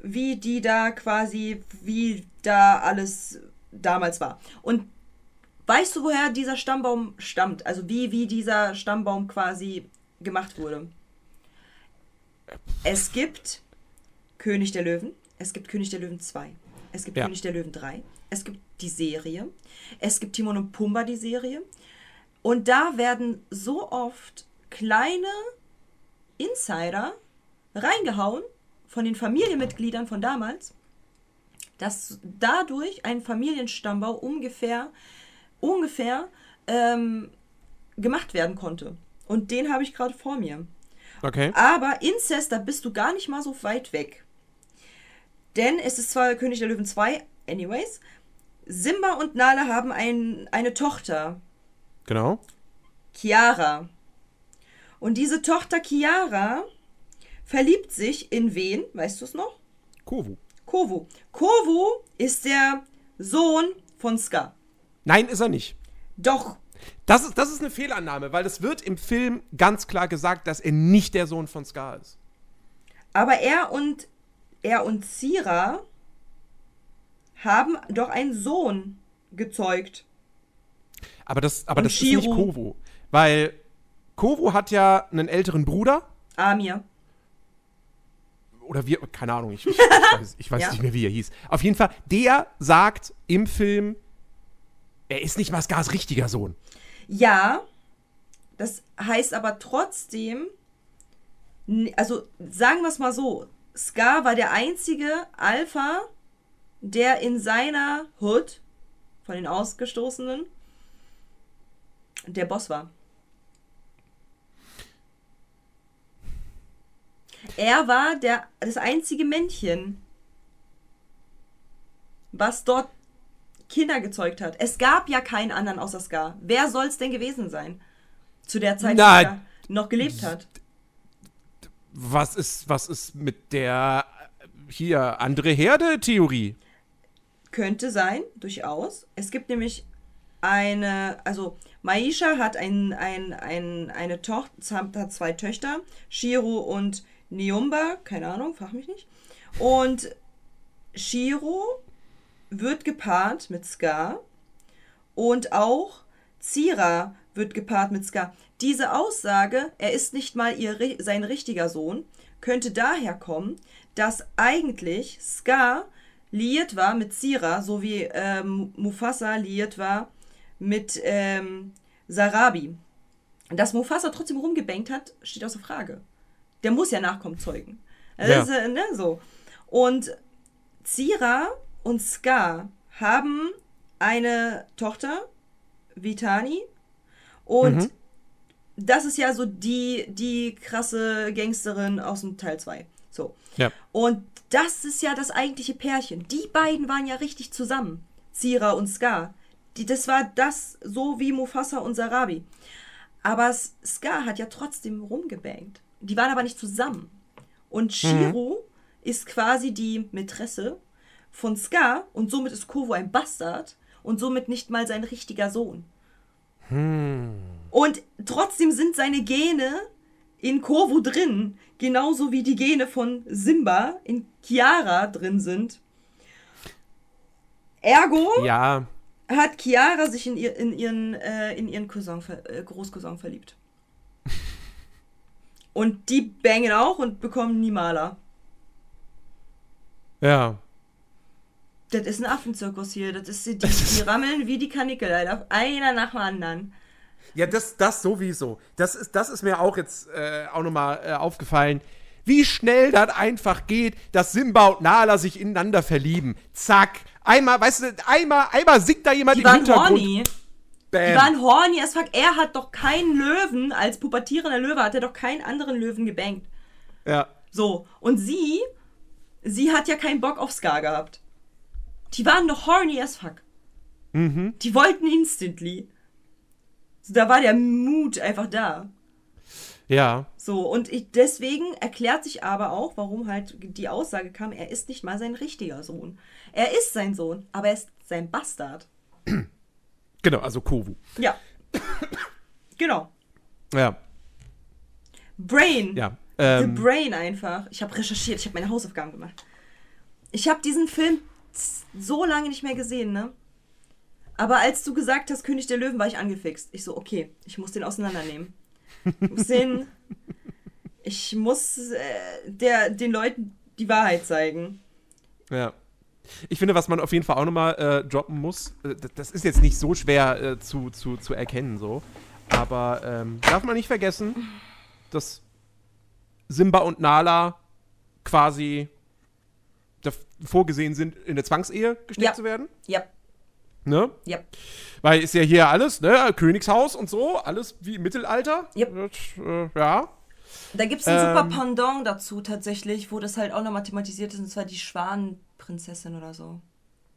wie die da quasi. Wie da alles damals war. Und weißt du, woher dieser Stammbaum stammt? Also wie, wie dieser Stammbaum quasi gemacht wurde? Es gibt König der Löwen, es gibt König der Löwen 2, es gibt Ja. König der Löwen 3, es gibt die Serie, es gibt Timon und Pumba, die Serie. Und da werden so oft kleine Insider reingehauen von den Familienmitgliedern von damals, dass dadurch ein Familienstambau ungefähr, ungefähr ähm, gemacht werden konnte. Und den habe ich gerade vor mir. Okay. Aber Inzest, da bist du gar nicht mal so weit weg. Denn es ist zwar König der Löwen 2, anyways. Simba und Nala haben ein, eine Tochter, Genau. Chiara. Und diese Tochter Chiara verliebt sich in wen? Weißt du es noch? Kovu. Kovu. Kovu ist der Sohn von Ska. Nein, ist er nicht. Doch, Das ist, das ist eine Fehlannahme, weil es wird im Film ganz klar gesagt, dass er nicht der Sohn von Scar ist. aber er und er und Zira haben doch einen Sohn gezeugt. Aber das, aber Und das ist nicht. Kovu. Weil Kovu hat ja einen älteren Bruder. Amir. Oder wir, keine Ahnung, ich, ich, ich weiß, ich weiß Ja. nicht mehr, wie er hieß. Auf jeden Fall, der sagt im Film, er ist nicht mal Scars richtiger Sohn. Ja, das heißt aber trotzdem, also sagen wir es mal so, Scar war der einzige Alpha, der in seiner Hood von den Ausgestoßenen der Boss war. Er war der, das einzige Männchen, was dort Kinder gezeugt hat. Es gab ja keinen anderen außer Scar. Wer soll es denn gewesen sein? Zu der Zeit, Na, er noch gelebt hat. Was ist, was ist mit der hier andere Herde-Theorie? Könnte sein, durchaus. Es gibt nämlich eine, also Maisha hat ein, ein, ein, eine Tochter, hat zwei Töchter, Shiro und Niumba, keine Ahnung, frag mich nicht. Und Shiro wird gepaart mit Scar und auch Zira wird gepaart mit Scar. Diese Aussage, er ist nicht mal ihr, sein richtiger Sohn, könnte daher kommen, dass eigentlich Scar liiert war mit Zira, so wie ähm, Mufasa liiert war mit ähm, Sarabi. Dass Mufasa trotzdem rumgebankt hat, steht außer Frage. Der muss ja Nachkommen zeugen. Also Ja. Ist, ne, so. Und Zira und Scar haben eine Tochter, Vitani, und das ist ja so die, die krasse Gangsterin aus dem Teil 2. So. Ja. Und das ist ja das eigentliche Pärchen. Die beiden waren ja richtig zusammen. Zira und Scar. Die, das war das, so wie Mufasa und Sarabi. Aber S- Scar hat ja trotzdem rumgebankt. Die waren aber nicht zusammen. Und Shiro ist quasi die Mätresse von Scar und somit ist Kovo ein Bastard und somit nicht mal sein richtiger Sohn. Und trotzdem sind seine Gene in Kovu drin, genauso wie die Gene von Simba in Chiara drin sind. Ergo Ja, hat Chiara sich in, ihr, in ihren, äh, in ihren Cousin, äh, Großcousin verliebt. Und die bangen auch und bekommen Nimala. ja. Das ist ein Affenzirkus hier. Das ist, die, die rammeln wie die Kanickel, Alter. Einer nach dem anderen. Ja, das, das sowieso. Das ist, das ist mir auch jetzt äh, auch nochmal äh, aufgefallen. Wie schnell das einfach geht, dass Simba und Nala sich ineinander verlieben. Zack. Einmal, weißt du, einmal, einmal singt da jemand Die im waren Hintergrund. horny. Die waren horny as fuck. Er hat doch keinen Löwen, als pubertierender Löwe hat er doch keinen anderen Löwen gebankt. Ja. So, und sie, sie hat ja keinen Bock auf Scar gehabt. Die waren doch horny as fuck. Mhm. Die wollten instantly. So, da war der Mut einfach da. Ja. So, und ich, deswegen erklärt sich aber auch, warum halt die Aussage kam, er ist nicht mal sein richtiger Sohn. Er ist sein Sohn, aber er ist sein Bastard. Genau, also Kovu. Ja. genau. Ja. Brain. Ja. The Ähm, Brain einfach. Ich habe recherchiert, ich habe meine Hausaufgaben gemacht. Ich habe diesen Film so lange nicht mehr gesehen, ne? Aber als du gesagt hast, König der Löwen, war ich angefixt. Ich so, okay, ich muss den auseinandernehmen. Ich muss den. Ich muss äh, der, den Leuten die Wahrheit zeigen. Ja. Ich finde, was man auf jeden Fall auch nochmal äh, droppen muss, äh, das, ist jetzt nicht so schwer äh, zu, zu, zu erkennen, so. Aber ähm, darf man nicht vergessen, dass Simba und Nala quasi vorgesehen sind, in eine Zwangsehe gesteckt Ja. zu werden. Ja, Ne? ja. Weil ist ja hier alles, ne? Königshaus und so, alles wie im Mittelalter. Das, äh, ja. Da gibt es ein Ähm. super Pendant dazu tatsächlich, wo das halt auch nochmal thematisiert ist, und zwar die Schwanenprinzessin oder so.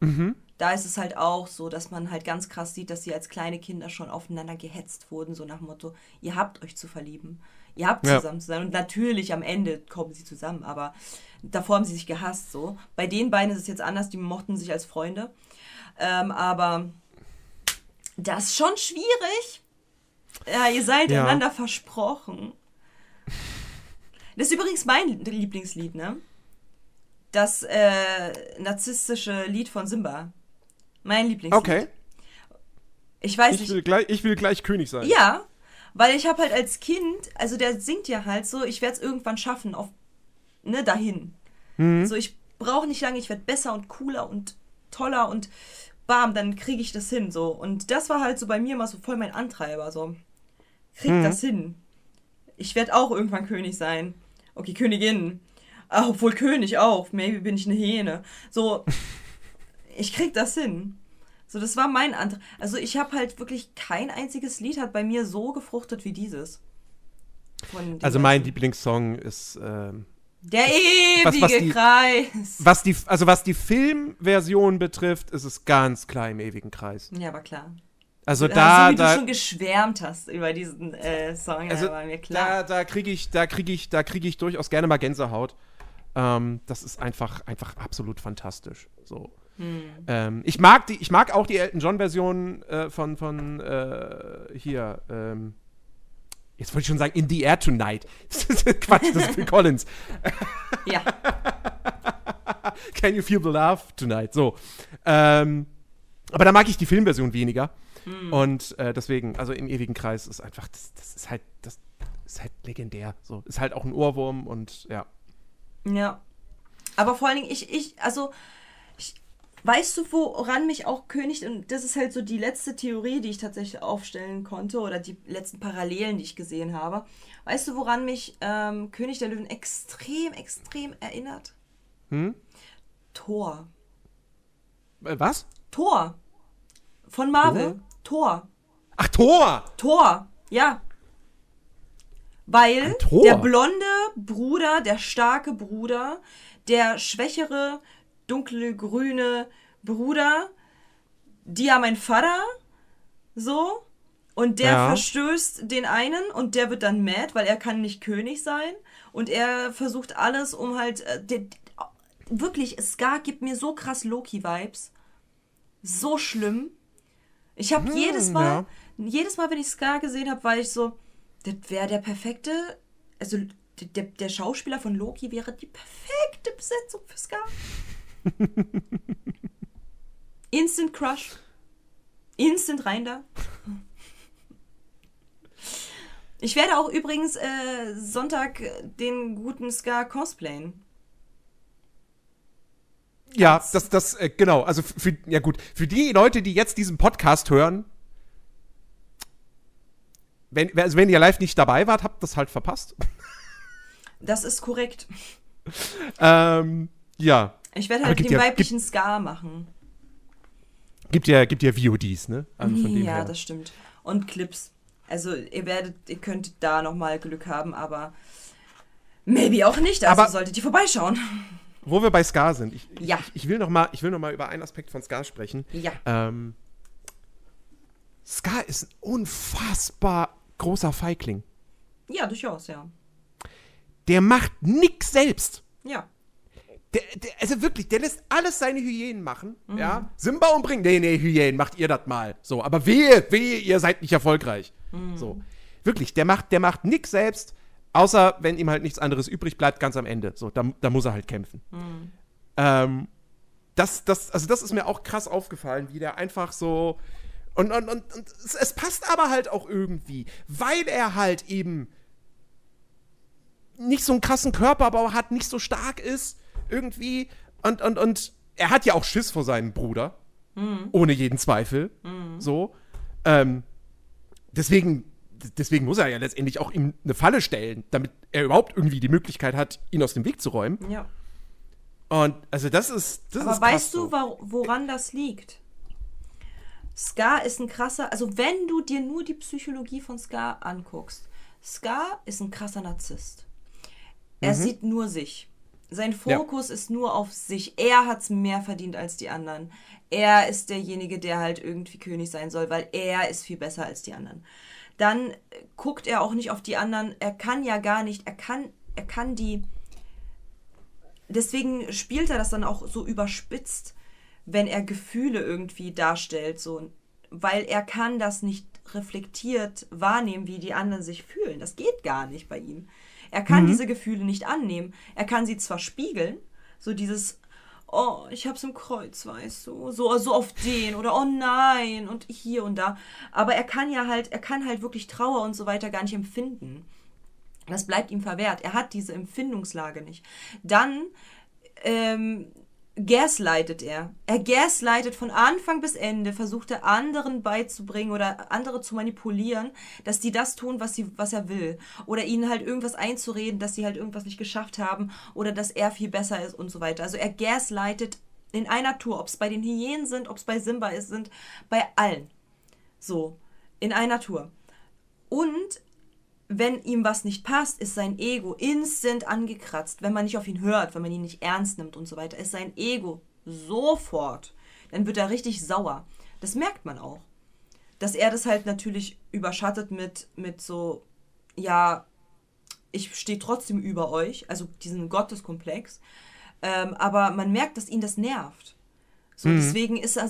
Mhm. Da ist es halt auch so, dass man halt ganz krass sieht, dass sie als kleine Kinder schon aufeinander gehetzt wurden, so nach dem Motto, ihr habt euch zu verlieben. Ihr habt Ja. zusammen zu sein. Und natürlich am Ende kommen sie zusammen, aber davor haben sie sich gehasst so. Bei den beiden ist es jetzt anders, die mochten sich als Freunde. Ähm, aber das ist schon schwierig. Ja, ihr seid Ja. einander versprochen. Das ist übrigens mein Lieblingslied, ne? Das äh, narzisstische Lied von Simba. Mein Lieblingslied. Okay. Ich weiß Ich nicht. will, gleich, ich will gleich König sein. Ja, weil ich habe halt als Kind, also der singt ja halt so, ich werde es irgendwann schaffen, auf, ne, dahin. So, ich brauche nicht lange, ich werde besser und cooler und toller und bam, dann kriege ich das hin, so. Und das war halt so bei mir immer so voll mein Antreiber, so. Krieg das hin. Ich werde auch irgendwann König sein. Okay, Königin. Ah, obwohl König auch. Maybe bin ich eine Hähne. So, ich krieg das hin. So, das war mein Antrag. Also ich habe halt wirklich kein einziges Lied hat bei mir so gefruchtet wie dieses. Also mein. Lieblingssong ist ähm, Der ewige was die- Kreis. was die also was die Filmversion betrifft, ist es ganz klar im ewigen Kreis. Ja, aber klar. Also Da, da so wie da du schon geschwärmt hast über diesen äh, Song, also ja, war mir da klar. da kriege ich da kriege ich da kriege ich durchaus gerne mal Gänsehaut. Ähm, das ist einfach einfach absolut fantastisch. So. Hm. Ähm, ich mag die ich mag auch die Elton John Version äh, von von äh, hier ähm, Jetzt wollte ich schon sagen, In the Air Tonight. Quatsch, das ist Phil Collins. Ja, Can you feel the love tonight? So. Ähm, aber da mag ich die Filmversion weniger. Hm. Und äh, deswegen, also im ewigen Kreis ist einfach, das, das ist halt, das ist halt legendär. So. Ist halt auch ein Ohrwurm und ja. ja. Aber vor allen Dingen, ich, ich, also, weißt du, woran mich auch König, und das ist halt so die letzte Theorie, die ich tatsächlich aufstellen konnte, oder die letzten Parallelen, die ich gesehen habe. Weißt du, woran mich ähm, König der Löwen extrem, extrem erinnert? Hm? Thor. Äh, was? Thor. Von Marvel. Thor? Ach, Thor! Thor, ja. Weil der blonde Bruder, der starke Bruder, der schwächere, dunkle, grüne Bruder, die haben einen Vater, so, und der Ja. verstößt den einen und der wird dann mad, weil er kann nicht König sein und er versucht alles, um halt, äh, der, wirklich, Scar gibt mir so krass Loki-Vibes. So schlimm. Ich habe jedes Mal, jedes Mal, wenn ich Scar gesehen habe, war ich so, das wäre der perfekte, also der, der, der Schauspieler von Loki wäre die perfekte Besetzung für Scar. Instant Crush. Instant rein da. Ich werde auch übrigens äh, Sonntag den guten Scar cosplayen. Ja, das, das, äh, genau. Also für, ja gut, für die Leute, die jetzt diesen Podcast hören, wenn, also wenn ihr live nicht dabei wart, habt das halt verpasst. Das ist korrekt. ähm, ja. Ich werde halt gibt den ja- weiblichen Scar machen. Gibt ja, gibt ja VODs, ne? Also ja, her. das stimmt. Und Clips. Also ihr werdet, ihr könnt da nochmal Glück haben, aber maybe auch nicht. Also Aber- solltet ihr vorbeischauen. Wo wir bei Scar sind, ich, Ja. ich, ich will noch mal, ich will noch mal über einen Aspekt von Scar sprechen. Ja. Ähm, Scar ist ein unfassbar großer Feigling. Ja, durchaus, ja. Der macht nix selbst. Ja. Der, der, also wirklich, der lässt alles seine Hyänen machen. Ja. Simba umbringen. Nee, nee, Hyänen, macht ihr das mal. So, aber wehe, wehe, ihr seid nicht erfolgreich. So. Wirklich, der macht, der macht nix selbst, außer wenn ihm halt nichts anderes übrig bleibt, ganz am Ende. So, da, da muss er halt kämpfen. Ähm, das, das, also das ist mir auch krass aufgefallen, wie der einfach so. Und, und, und, und es, es passt aber halt auch irgendwie, weil er halt eben nicht so einen krassen Körperbau hat, nicht so stark ist, irgendwie. Und, und, und er hat ja auch Schiss vor seinem Bruder. Ohne jeden Zweifel. So. Ähm, deswegen, deswegen muss er ja letztendlich auch ihm eine Falle stellen, damit er überhaupt irgendwie die Möglichkeit hat, ihn aus dem Weg zu räumen. Ja. Und also das ist. Das Aber ist weißt du, so. woran das liegt? Scar ist ein krasser, also wenn du dir nur die Psychologie von Scar anguckst, Scar ist ein krasser Narzisst. Er Mhm. sieht nur sich. Sein Fokus ist nur auf sich. Er hat es mehr verdient als die anderen. Er ist derjenige, der halt irgendwie König sein soll, weil er ist viel besser als die anderen. Dann äh, guckt er auch nicht auf die anderen. Er kann ja gar nicht, er kann, er kann die, deswegen spielt er das dann auch so überspitzt, wenn er Gefühle irgendwie darstellt, so, weil er kann das nicht reflektiert wahrnehmen, wie die anderen sich fühlen. Das geht gar nicht bei ihm. Er kann diese Gefühle nicht annehmen. Er kann sie zwar spiegeln, so dieses Oh, ich hab's im Kreuz, weißt du, so, so auf den oder oh nein und hier und da. Aber er kann ja halt, er kann halt wirklich Trauer und so weiter gar nicht empfinden. Das bleibt ihm verwehrt. Er hat diese Empfindungslage nicht. Dann ähm, gaslightet er. Er gaslightet von Anfang bis Ende, versucht er anderen beizubringen oder andere zu manipulieren, dass die das tun, was, sie, was er will. Oder ihnen halt irgendwas einzureden, dass sie halt irgendwas nicht geschafft haben oder dass er viel besser ist und so weiter. Also er gaslightet in einer Tour, ob es bei den Hyänen sind, ob es bei Simba ist, sind, bei allen. So, in einer Tour. Und wenn ihm was nicht passt, ist sein Ego instant angekratzt. Wenn man nicht auf ihn hört, wenn man ihn nicht ernst nimmt und so weiter, ist sein Ego sofort. Dann wird er richtig sauer. Das merkt man auch. Dass er das halt natürlich überschattet mit, mit so, ja, ich stehe trotzdem über euch, also diesen Gotteskomplex. Ähm, aber man merkt, dass ihn das nervt. So, deswegen ist er,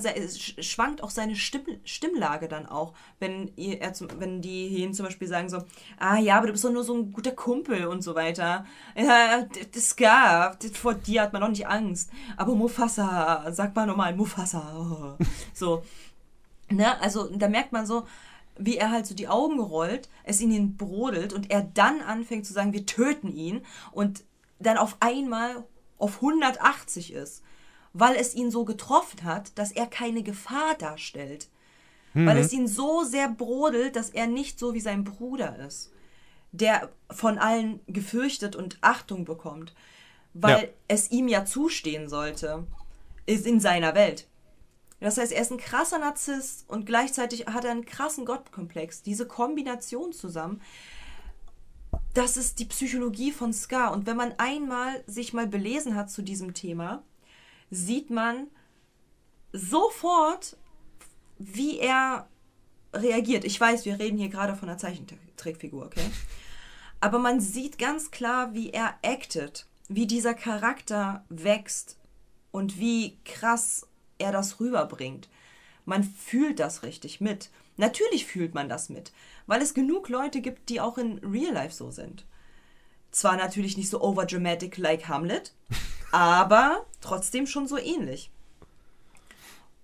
schwankt auch seine Stimm, Stimmlage dann auch, wenn, ihr, er zum, wenn die Hähnen zum Beispiel sagen so, ah ja, aber du bist doch nur so ein guter Kumpel und so weiter. Ja, das gab, vor dir hat man doch nicht Angst. Aber Mufasa, sag mal nochmal, Mufasa. So, ne, also da merkt man so, wie er halt so die Augen rollt, es in ihn brodelt und er dann anfängt zu sagen, wir töten ihn und dann auf einmal auf 180 ist, weil es ihn so getroffen hat, dass er keine Gefahr darstellt. Weil es ihn so sehr brodelt, dass er nicht so wie sein Bruder ist, der von allen gefürchtet und Achtung bekommt, weil Ja. es ihm ja zustehen sollte, ist in seiner Welt. Das heißt, er ist ein krasser Narzisst und gleichzeitig hat er einen krassen Gottkomplex. Diese Kombination zusammen, das ist die Psychologie von Scar. Und wenn man einmal sich mal belesen hat zu diesem Thema, sieht man sofort, wie er reagiert. Ich weiß, wir reden hier gerade von einer Zeichentrickfigur, okay? Aber man sieht ganz klar, wie er actet, wie dieser Charakter wächst und wie krass er das rüberbringt. Man fühlt das richtig mit. Natürlich fühlt man das mit, weil es genug Leute gibt, die auch in Real Life so sind. Zwar natürlich nicht so overdramatic like Hamlet, aber trotzdem schon so ähnlich.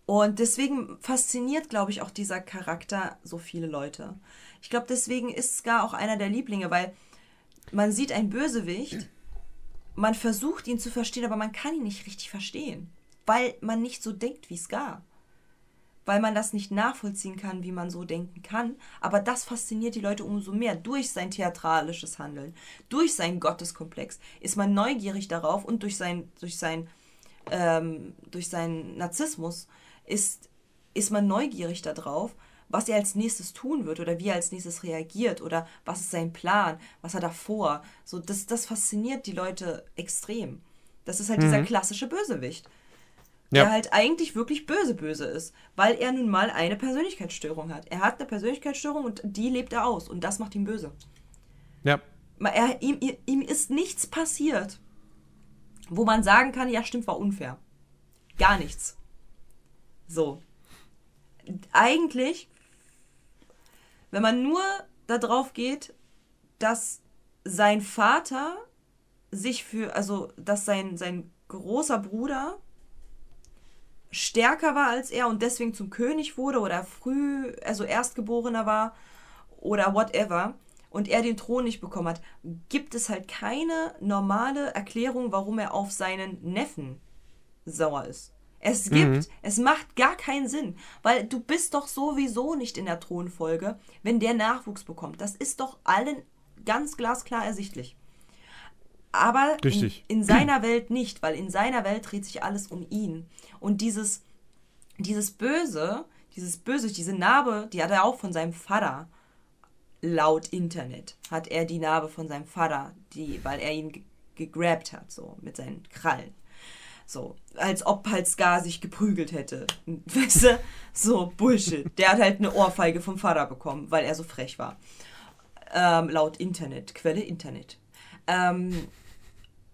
Und deswegen fasziniert, glaube ich, auch dieser Charakter so viele Leute. Ich glaube, deswegen ist Scar auch einer der Lieblinge, weil man sieht einen Bösewicht, man versucht ihn zu verstehen, aber man kann ihn nicht richtig verstehen, weil man nicht so denkt wie Scar. Weil man das nicht nachvollziehen kann, wie man so denken kann. Aber das fasziniert die Leute umso mehr. Durch sein theatralisches Handeln, durch seinen Gotteskomplex ist man neugierig darauf und durch sein, durch sein, ähm, durch seinen Narzissmus ist ist man neugierig darauf, was er als nächstes tun wird oder wie er als nächstes reagiert oder was ist sein Plan, was hat er vor. So, das, das fasziniert die Leute extrem. Das ist halt dieser klassische Bösewicht. Ja. Der halt eigentlich wirklich böse böse ist, weil er nun mal eine Persönlichkeitsstörung hat. Er hat eine Persönlichkeitsstörung und die lebt er aus und das macht ihn böse. Ja. Er, ihm, ihm ist nichts passiert, wo man sagen kann, ja stimmt, war unfair. Gar nichts. So. Eigentlich, wenn man nur darauf geht, dass sein Vater sich für, also dass sein, sein großer Bruder stärker war als er und deswegen zum König wurde oder früh, also Erstgeborener war oder whatever und er den Thron nicht bekommen hat, gibt es halt keine normale Erklärung, warum er auf seinen Neffen sauer ist. Es gibt, es macht gar keinen Sinn, weil du bist doch sowieso nicht in der Thronfolge, wenn der Nachwuchs bekommt. Das ist doch allen ganz glasklar ersichtlich. Aber in, in seiner Welt nicht, weil in seiner Welt dreht sich alles um ihn. Und dieses, dieses Böse, dieses Böse, diese Narbe, die hat er auch von seinem Vater. Laut Internet hat er die Narbe von seinem Vater, die, weil er ihn ge- gegrabt hat, so mit seinen Krallen. So, als ob halt Scar sich geprügelt hätte. Weißt du? So, Bullshit. Der hat halt eine Ohrfeige vom Vater bekommen, weil er so frech war. Ähm, laut Internet, Quelle Internet. Ähm,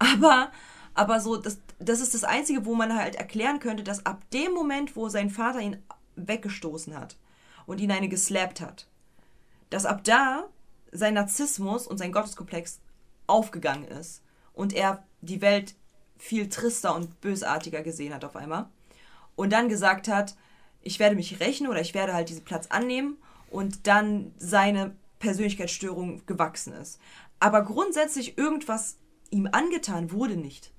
aber, aber so, das, das ist das Einzige, wo man halt erklären könnte, dass ab dem Moment, wo sein Vater ihn weggestoßen hat und ihn eine geslappt hat, dass ab da sein Narzissmus und sein Gotteskomplex aufgegangen ist und er die Welt viel trister und bösartiger gesehen hat auf einmal und dann gesagt hat, ich werde mich rächen oder ich werde halt diesen Platz annehmen und dann seine Persönlichkeitsstörung gewachsen ist. Aber grundsätzlich irgendwas ihm angetan wurde nicht.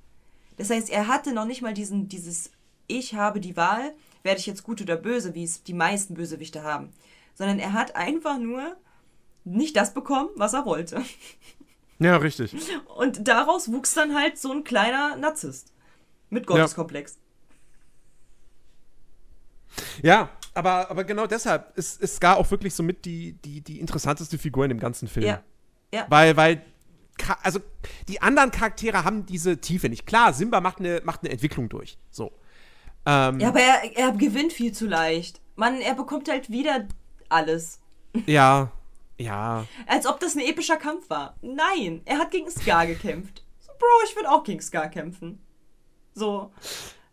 Das heißt, er hatte noch nicht mal diesen, dieses Ich habe die Wahl, werde ich jetzt gut oder böse, wie es die meisten Bösewichte haben. Sondern er hat einfach nur nicht das bekommen, was er wollte. Ja, richtig. Und daraus wuchs dann halt so ein kleiner Narzisst. Mit Gotteskomplex. Ja, aber, aber genau deshalb ist, ist Scar auch wirklich somit die, die, die interessanteste Figur in dem ganzen Film. Ja. Ja. Weil, weil, also die anderen Charaktere haben diese Tiefe nicht. Klar, Simba macht eine, macht eine Entwicklung durch. So. Ähm, Ja, aber er, er gewinnt viel zu leicht. Mann, er bekommt halt wieder alles. ja, ja. Als ob das ein epischer Kampf war. Nein, er hat gegen Scar gekämpft. So, Bro, ich würde auch gegen Scar kämpfen. So,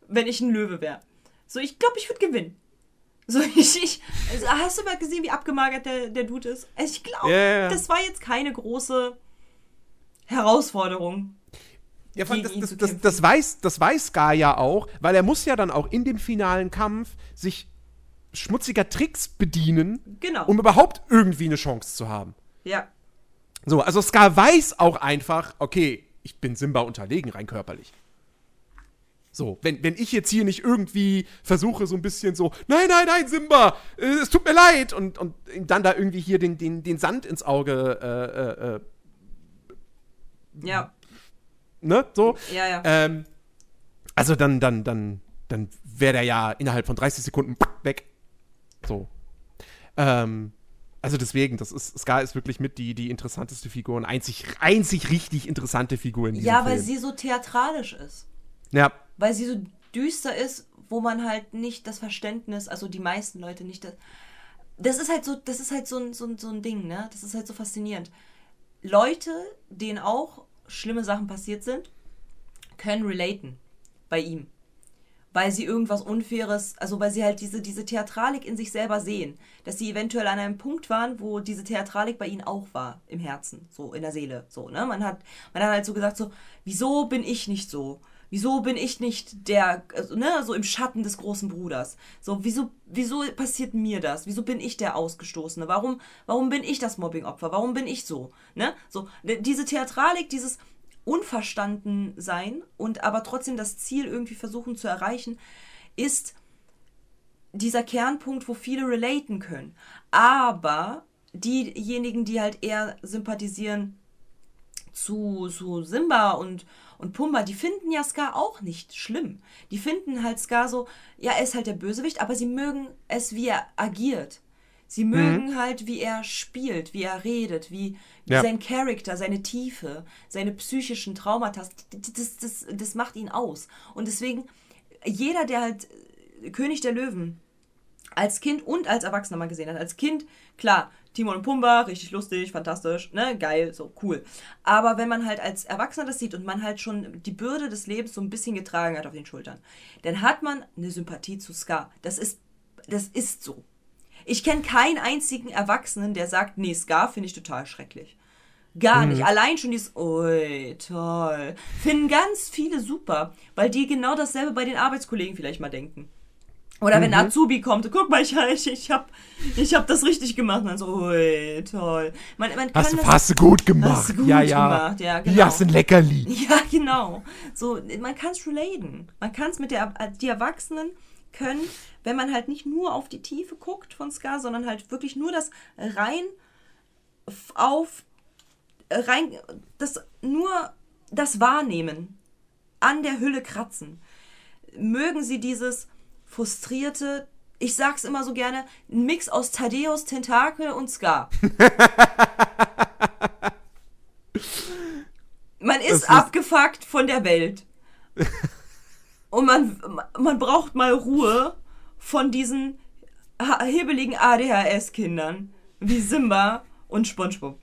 wenn ich ein Löwe wäre. So, ich glaube, ich würde gewinnen. So, ich, ich also, hast du mal gesehen, wie abgemagert der, der Dude ist? Also, ich glaube, ja. das war jetzt keine große Herausforderung. Ja, das, das, das, das, weiß, das weiß Scar ja auch, weil er muss ja dann auch in dem finalen Kampf sich schmutziger Tricks bedienen, Genau. um überhaupt irgendwie eine Chance zu haben. ja. So, also Scar weiß auch einfach, okay, ich bin Simba unterlegen, rein körperlich. So, wenn, wenn ich jetzt hier nicht irgendwie versuche, so ein bisschen so, nein, nein, nein, Simba, äh, es tut mir leid, und, und ihm dann da irgendwie hier den, den, den Sand ins Auge, äh, äh, äh, Ja. ne, so. Ja, ja. Ähm, also dann, dann, dann, dann wäre der ja innerhalb von 30 Sekunden weg. So. Ähm, also deswegen, das ist, Scar ist wirklich mit die, die interessanteste Figur und einzig, einzig richtig interessante Figur in diesem Ja, Film. weil sie so theatralisch ist. Ja, weil sie so düster ist, wo man halt nicht das Verständnis, also die meisten Leute nicht das. Das ist halt so, das ist halt so ein, so ein, so ein Ding, ne? Das ist halt so faszinierend. Leute, denen auch schlimme Sachen passiert sind, können relaten bei ihm. Weil sie irgendwas Unfaires, also weil sie halt diese, diese Theatralik in sich selber sehen. Dass sie eventuell an einem Punkt waren, wo diese Theatralik bei ihnen auch war, im Herzen, so in der Seele. So, ne? Man hat, man hat halt so gesagt, so, wieso bin ich nicht so? Wieso bin ich nicht der, also, ne, so im Schatten des großen Bruders? So, wieso, wieso passiert mir das? Wieso bin ich der Ausgestoßene? Warum, warum bin ich das Mobbingopfer? Warum bin ich so? Ne? So, diese Theatralik, dieses unverstanden sein und aber trotzdem das Ziel irgendwie versuchen zu erreichen, ist dieser Kernpunkt, wo viele relaten können. Aber diejenigen, die halt eher sympathisieren, zu, zu Simba und, und Pumba, die finden ja Scar auch nicht schlimm. Die finden halt Scar so, ja, er ist halt der Bösewicht, aber sie mögen es, wie er agiert. Sie mögen halt, wie er spielt, wie er redet, wie, wie Ja. sein Charakter, seine Tiefe, seine psychischen Traumata, das, das, das, das macht ihn aus. Und deswegen, jeder, der halt äh, König der Löwen als Kind und als Erwachsener mal gesehen hat. Als Kind, klar, Timon und Pumba, richtig lustig, fantastisch, ne, geil, so cool. Aber wenn man halt als Erwachsener das sieht und man halt schon die Bürde des Lebens so ein bisschen getragen hat auf den Schultern, dann hat man eine Sympathie zu Scar. Das ist, das ist so. Ich kenne keinen einzigen Erwachsenen, der sagt, nee, Scar finde ich total schrecklich. Gar nicht. Allein schon dieses, ui, toll. Finden ganz viele super, weil die genau dasselbe bei den Arbeitskollegen vielleicht mal denken. Oder wenn ein Azubi kommt, guck mal, ich, ich, ich hab, ich hab das richtig gemacht. Und dann so, ui, toll. Man, man Hast kann du, das, hast du gut gemacht. Hast du gut ja, ja. gemacht, ja, Hier genau. hast du ein Leckerli. Ja, genau. So, man kann es relaten. Man kann es mit der, die Erwachsenen können, wenn man halt nicht nur auf die Tiefe guckt von Scar, sondern halt wirklich nur das rein auf, äh, rein, das, nur das Wahrnehmen an der Hülle kratzen. Mögen sie dieses frustrierte, ich sag's immer so gerne, ein Mix aus Thaddeus, Tentakel und Scar. Man ist, ist- abgefuckt von der Welt. Und man, man braucht mal Ruhe von diesen hebeligen ADHS-Kindern wie Simba und SpongeBob.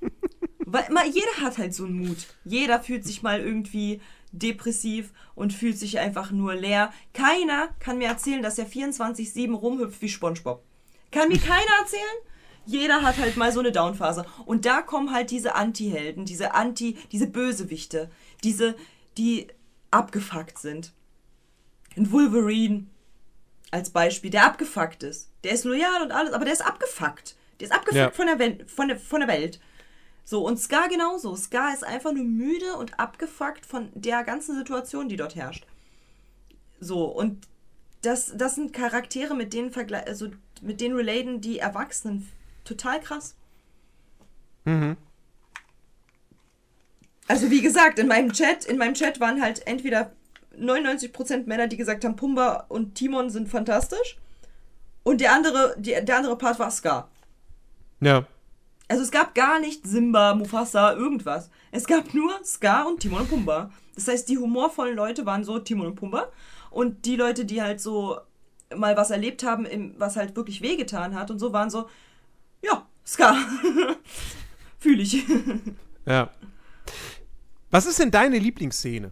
Weil mal, jeder hat halt so einen Mut. Jeder fühlt sich mal irgendwie depressiv und fühlt sich einfach nur leer. Keiner kann mir erzählen, dass er 24-7 rumhüpft wie SpongeBob. Kann mir keiner erzählen? Jeder hat halt mal so eine Downphase. Und da kommen halt diese Anti-Helden, diese Anti, diese Bösewichte, diese, die abgefuckt sind. Ein Wolverine als Beispiel, der abgefuckt ist. Der ist loyal und alles, aber der ist abgefuckt. Der ist abgefuckt Ja. von, der von, der, von der Welt. So, und Scar genauso. Scar ist einfach nur müde und abgefuckt von der ganzen Situation, die dort herrscht. So, und das, das sind Charaktere, mit denen vergle also mit denen relaten die Erwachsenen total krass. Also wie gesagt, in meinem Chat, in meinem Chat waren halt entweder 99% Männer, die gesagt haben, Pumba und Timon sind fantastisch. Und der andere, die, der andere Part war Scar. Ja. Also es gab gar nicht Simba, Mufasa, irgendwas. Es gab nur Scar und Timon und Pumba. Das heißt, die humorvollen Leute waren so Timon und Pumba. Und die Leute, die halt so mal was erlebt haben, was halt wirklich wehgetan hat und so, waren so, ja, Scar. Fühle ich. Ja. Was ist denn deine Lieblingsszene?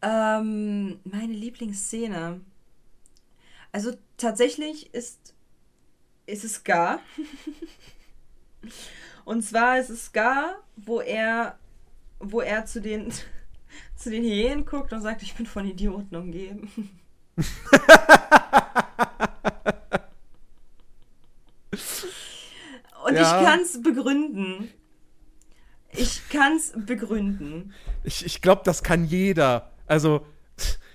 Ähm, meine Lieblingsszene. Also tatsächlich ist, ist es Scar. Und zwar ist es Scar, wo er, wo er zu den, zu den Hyänen guckt und sagt, ich bin von Idioten umgeben. Und Ja. ich kann es begründen. Ich kann es begründen. Ich, ich glaube, das kann jeder. Also,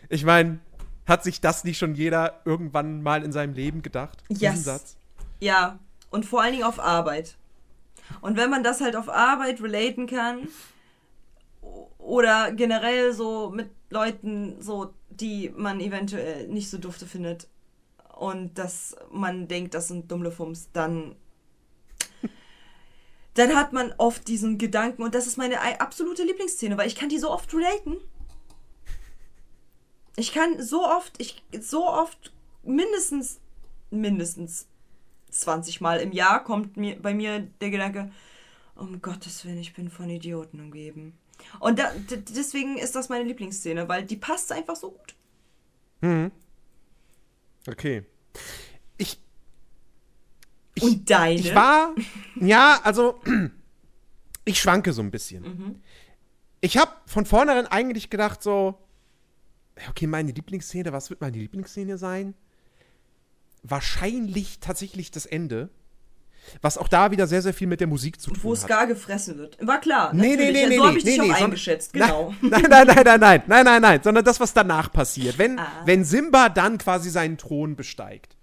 ich meine, hat sich das nicht schon jeder irgendwann mal in seinem Leben gedacht? Yes. Diesen Satz? Ja, und vor allen Dingen auf Arbeit. Und wenn man das halt auf Arbeit relaten kann oder generell so mit Leuten, so die man eventuell nicht so dufte findet und dass man denkt, das sind Dummlefums, dann dann hat man oft diesen Gedanken und das ist meine ei- absolute Lieblingsszene, weil ich kann die so oft relaten. Ich kann so oft, ich so oft mindestens mindestens 20 Mal im Jahr kommt mir bei mir der Gedanke, um Gottes Willen, ich bin von Idioten umgeben. Und da, deswegen ist das meine Lieblingsszene, weil die passt einfach so gut. Okay. Ich, ich, Und deine? ich war, ja, also, ich schwanke so ein bisschen. Mhm. Ich habe von vornherein eigentlich gedacht, so, okay, meine Lieblingsszene, was wird meine Lieblingsszene sein? Wahrscheinlich tatsächlich das Ende. Was auch da wieder sehr, sehr viel mit der Musik zu tun wo hat. Scar gefressen wird. War klar. Nee, nee, nee, Ja, nee, so habe nee, ich dich nee, auch eingeschätzt, genau. Nein, nein, nein, nein, nein, nein, nein, nein, sondern das, was danach passiert. Wenn, Ah. wenn Simba dann quasi seinen Thron besteigt.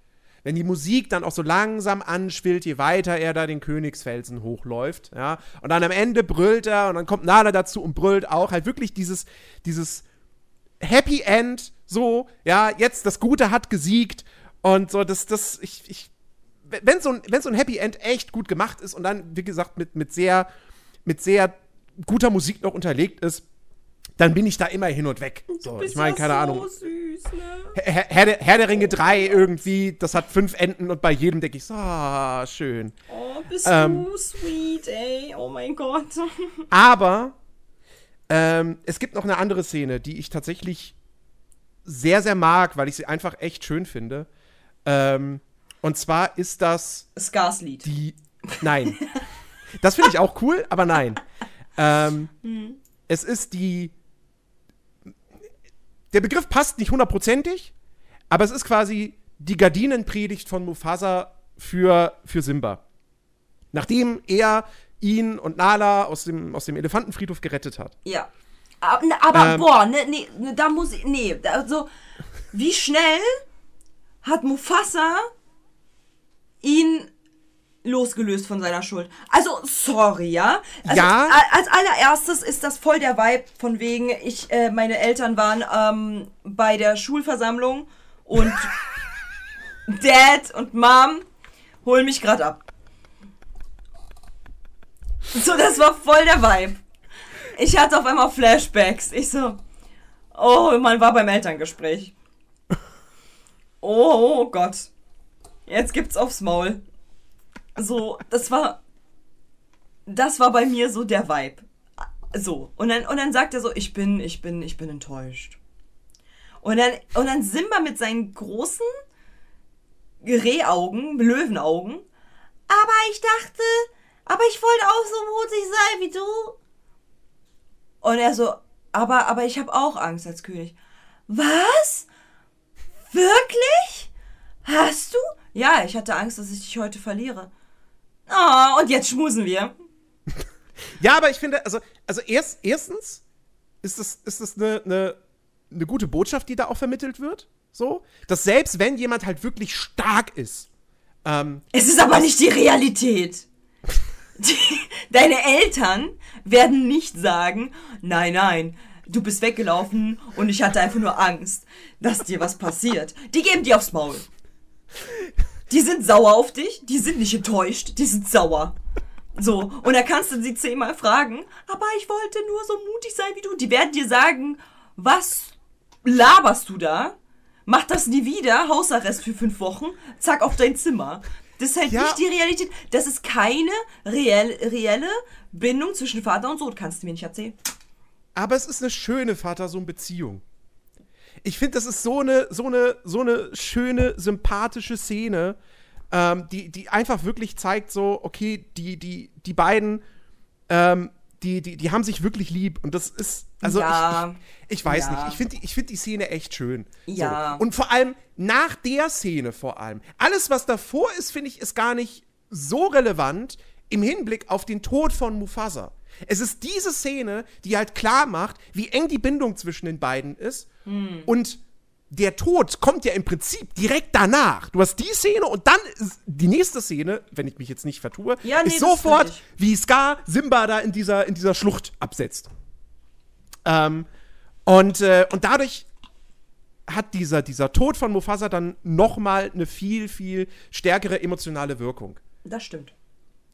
wenn die Musik dann auch so langsam anschwillt, je weiter er da den Königsfelsen hochläuft, ja, und dann am Ende brüllt er und dann kommt Nala dazu und brüllt auch halt wirklich dieses, dieses Happy End, so, ja, jetzt das Gute hat gesiegt und so, das, das, ich, ich, wenn so ein, wenn so ein Happy End echt gut gemacht ist und dann, wie gesagt, mit, mit sehr, mit sehr guter Musik noch unterlegt ist, dann bin ich da immer hin und weg. So, ich meine, keine ja Ahnung. So süß, ne? Herr, Herr, der- Herr der Ringe 3 irgendwie, das hat fünf Enden und bei jedem denke ich so, ah, schön. Oh, bist Ähm. du sweet, ey. Oh mein Gott. Aber ähm, es gibt noch eine andere Szene, die ich tatsächlich sehr, sehr mag, weil ich sie einfach echt schön finde. Ähm, und zwar ist das Skarslied. die. Nein. das finde ich auch cool, aber nein. Ähm, Es ist die. Der Begriff passt nicht hundertprozentig, aber es ist quasi die Gardinenpredigt von Mufasa für, für Simba. Nachdem er ihn und Nala aus dem, aus dem Elefantenfriedhof gerettet hat. Ja. Aber, ne, aber Ähm. boah, ne, nee, ne, da muss ich, nee, also, wie schnell hat Mufasa ihn losgelöst von seiner Schuld? Also, sorry, ja? Also, Ja. Als allererstes ist das voll der Vibe von wegen, ich, äh, meine Eltern waren ähm, bei der Schulversammlung und Dad und Mom holen mich gerade ab. So, das war voll der Vibe. Ich hatte auf einmal Flashbacks. Ich so, oh, man war beim Elterngespräch. Oh, Gott. Jetzt gibt's aufs Maul. So, das war, das war bei mir so der Vibe. So, und dann, und dann sagt er so, ich bin, ich bin, ich bin enttäuscht. Und dann, und dann Simba mit seinen großen Rehaugen, Löwenaugen. Aber ich dachte, aber ich wollte auch so mutig sein wie du. Und er so, aber, aber ich habe auch Angst als König. Was? Wirklich? Hast du? Ja, ich hatte Angst, dass ich dich heute verliere. Oh, und jetzt schmusen wir. Ja, aber ich finde, also, also erst, erstens ist das, ist das eine, eine, eine gute Botschaft, die da auch vermittelt wird. So, dass selbst wenn jemand halt wirklich stark ist, ähm, Es ist aber nicht die Realität. Die, deine Eltern werden nicht sagen, nein, nein, du bist weggelaufen und ich hatte einfach nur Angst, dass dir was passiert. Die geben dir aufs Maul. Die sind sauer auf dich, die sind nicht enttäuscht, die sind sauer. So, und da kannst du sie zehnmal fragen, aber ich wollte nur so mutig sein wie du. Die werden dir sagen, was laberst du da? Mach das nie wieder, Hausarrest für fünf Wochen, zack auf dein Zimmer. Das ist halt Ja. nicht die Realität. Das ist keine reell, reelle Bindung zwischen Vater und Sohn, kannst du mir nicht erzählen. Aber es ist eine schöne Vater-Sohn-Beziehung. Ich finde, das ist so eine, so eine, so eine schöne, sympathische Szene, ähm, die, die einfach wirklich zeigt, so, okay, die, die, die beiden, ähm, die, die, die haben sich wirklich lieb. Und das ist, also Ja. ich, ich, ich weiß Ja. nicht, ich finde die, ich find die Szene echt schön. Ja. So. Und vor allem nach der Szene vor allem. Alles, was davor ist, finde ich, ist gar nicht so relevant im Hinblick auf den Tod von Mufasa. Es ist diese Szene, die halt klar macht, wie eng die Bindung zwischen den beiden ist. Hm. Und der Tod kommt ja im Prinzip direkt danach. Du hast die Szene und dann ist die nächste Szene, wenn ich mich jetzt nicht vertue, Ja, nee, ist sofort, wie Scar Simba da in dieser, in dieser Schlucht absetzt. Ähm, und, äh, und dadurch hat dieser, dieser Tod von Mufasa dann noch mal eine viel, viel stärkere emotionale Wirkung. Das stimmt.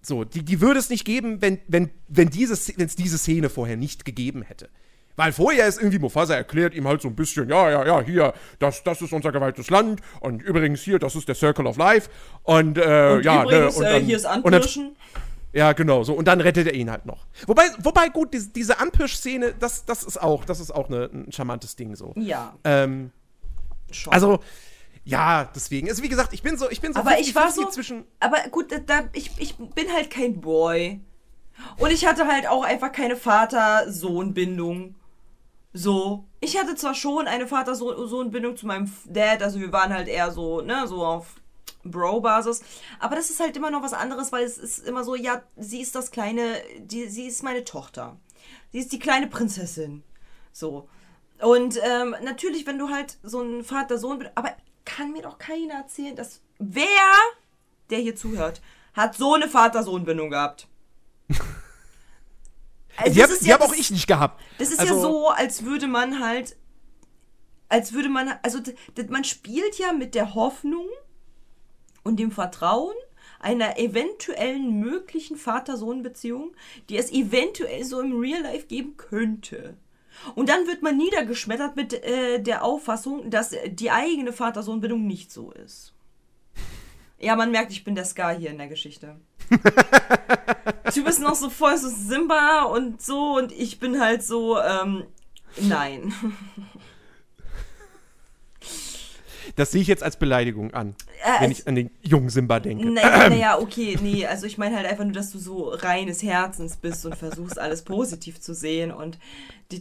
So, die, die würde es nicht geben, wenn wenn wenn diese wenn es diese Szene vorher nicht gegeben hätte. Weil vorher ist irgendwie Mufasa erklärt ihm halt so ein bisschen, ja, ja, ja, hier, das, das ist unser geweihtes Land und übrigens hier, das ist der Circle of Life und, äh, Und ja, übrigens, ne, und äh, dann, hier ist Anpirschen. ja, genau, so und dann rettet er ihn halt noch. Wobei, wobei gut, diese, diese Anpirsch-Szene, das, das ist auch, das ist auch ne, ein charmantes Ding so. Ja, Ähm, schon. also, ja, deswegen. Also, wie gesagt, ich bin so, ich bin so aber ich war 50-50 so. zwischen. Aber gut, da, ich, ich bin halt kein Boy. Und ich hatte halt auch einfach keine Vater-Sohn-Bindung. So. Ich hatte zwar schon eine Vater-Sohn-Bindung zu meinem Dad, also wir waren halt eher so, ne, so auf Bro-Basis. Aber das ist halt immer noch was anderes, weil es ist immer so, ja, sie ist das kleine, die, sie ist meine Tochter. Sie ist die kleine Prinzessin. So. Und ähm, natürlich, wenn du halt so ein Vater-Sohn, aber kann mir doch keiner erzählen, dass wer, der hier zuhört, hat so eine Vater-Sohn-Bindung gehabt. Also Die habe ja hab auch ich nicht gehabt. Das ist Also- ja so, als würde man halt, als würde man, also man spielt ja mit der Hoffnung und dem Vertrauen einer eventuellen möglichen Vater-Sohn-Beziehung, die es eventuell so im Real Life geben könnte. Und dann wird man niedergeschmettert mit äh, der Auffassung, dass die eigene Vater-Sohn-Bindung nicht so ist. Ja, man merkt, ich bin der Scar hier in der Geschichte. Du bist noch so voll so Simba und so und ich bin halt so, ähm, nein. Das sehe ich jetzt als Beleidigung an, Äh, wenn ich an den jungen Simba denke. Naja, naja, okay, nee, also ich meine halt einfach nur, dass du so reines Herzens bist und versuchst alles positiv zu sehen und,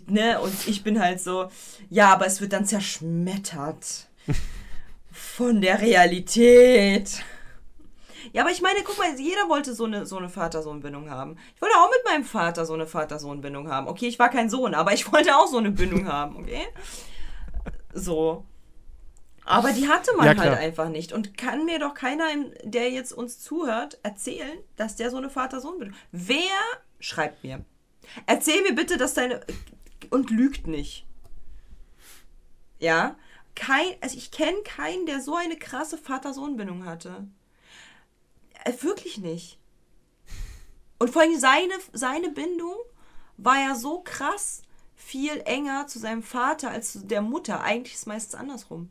ne, und ich bin halt so, ja, aber es wird dann zerschmettert von der Realität. Ja, aber ich meine, guck mal, jeder wollte so eine, so eine Vater-Sohn-Bindung haben. Ich wollte auch mit meinem Vater so eine Vater-Sohn-Bindung haben. Okay, ich war kein Sohn, aber ich wollte auch so eine Bindung haben, okay? So. Aber die hatte man Ja, halt einfach nicht. Und kann mir doch keiner, der jetzt uns zuhört, erzählen, dass der so eine Vater-Sohn-Bindung Wer schreibt mir? Erzähl mir bitte, dass deine. Und lügt nicht. Ja? Kein, also ich kenne keinen, der so eine krasse Vater-Sohn-Bindung hatte. Äh, wirklich nicht. Und vor allem seine, seine Bindung war ja so krass viel enger zu seinem Vater als zu der Mutter. Eigentlich ist es meistens andersrum.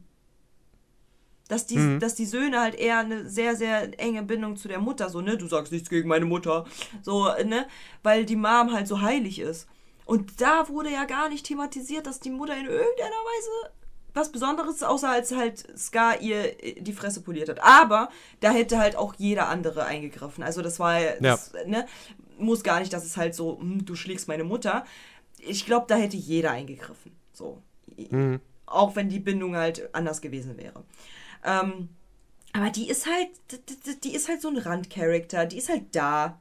Dass die, dass die Söhne halt eher eine sehr, sehr enge Bindung zu der Mutter, so, ne, du sagst nichts gegen meine Mutter, so, ne, weil die Mom halt so heilig ist. Und da wurde ja gar nicht thematisiert, dass die Mutter in irgendeiner Weise was Besonderes, außer als halt Scar ihr äh, die Fresse poliert hat. Aber da hätte halt auch jeder andere eingegriffen. Also das war ja, das, ne, muss gar nicht, dass es halt so, hm, du schlägst meine Mutter. Ich glaube, da hätte jeder eingegriffen. So. Auch wenn die Bindung halt anders gewesen wäre. Ähm, aber die ist halt, die ist halt so ein Randcharakter. Die ist halt da.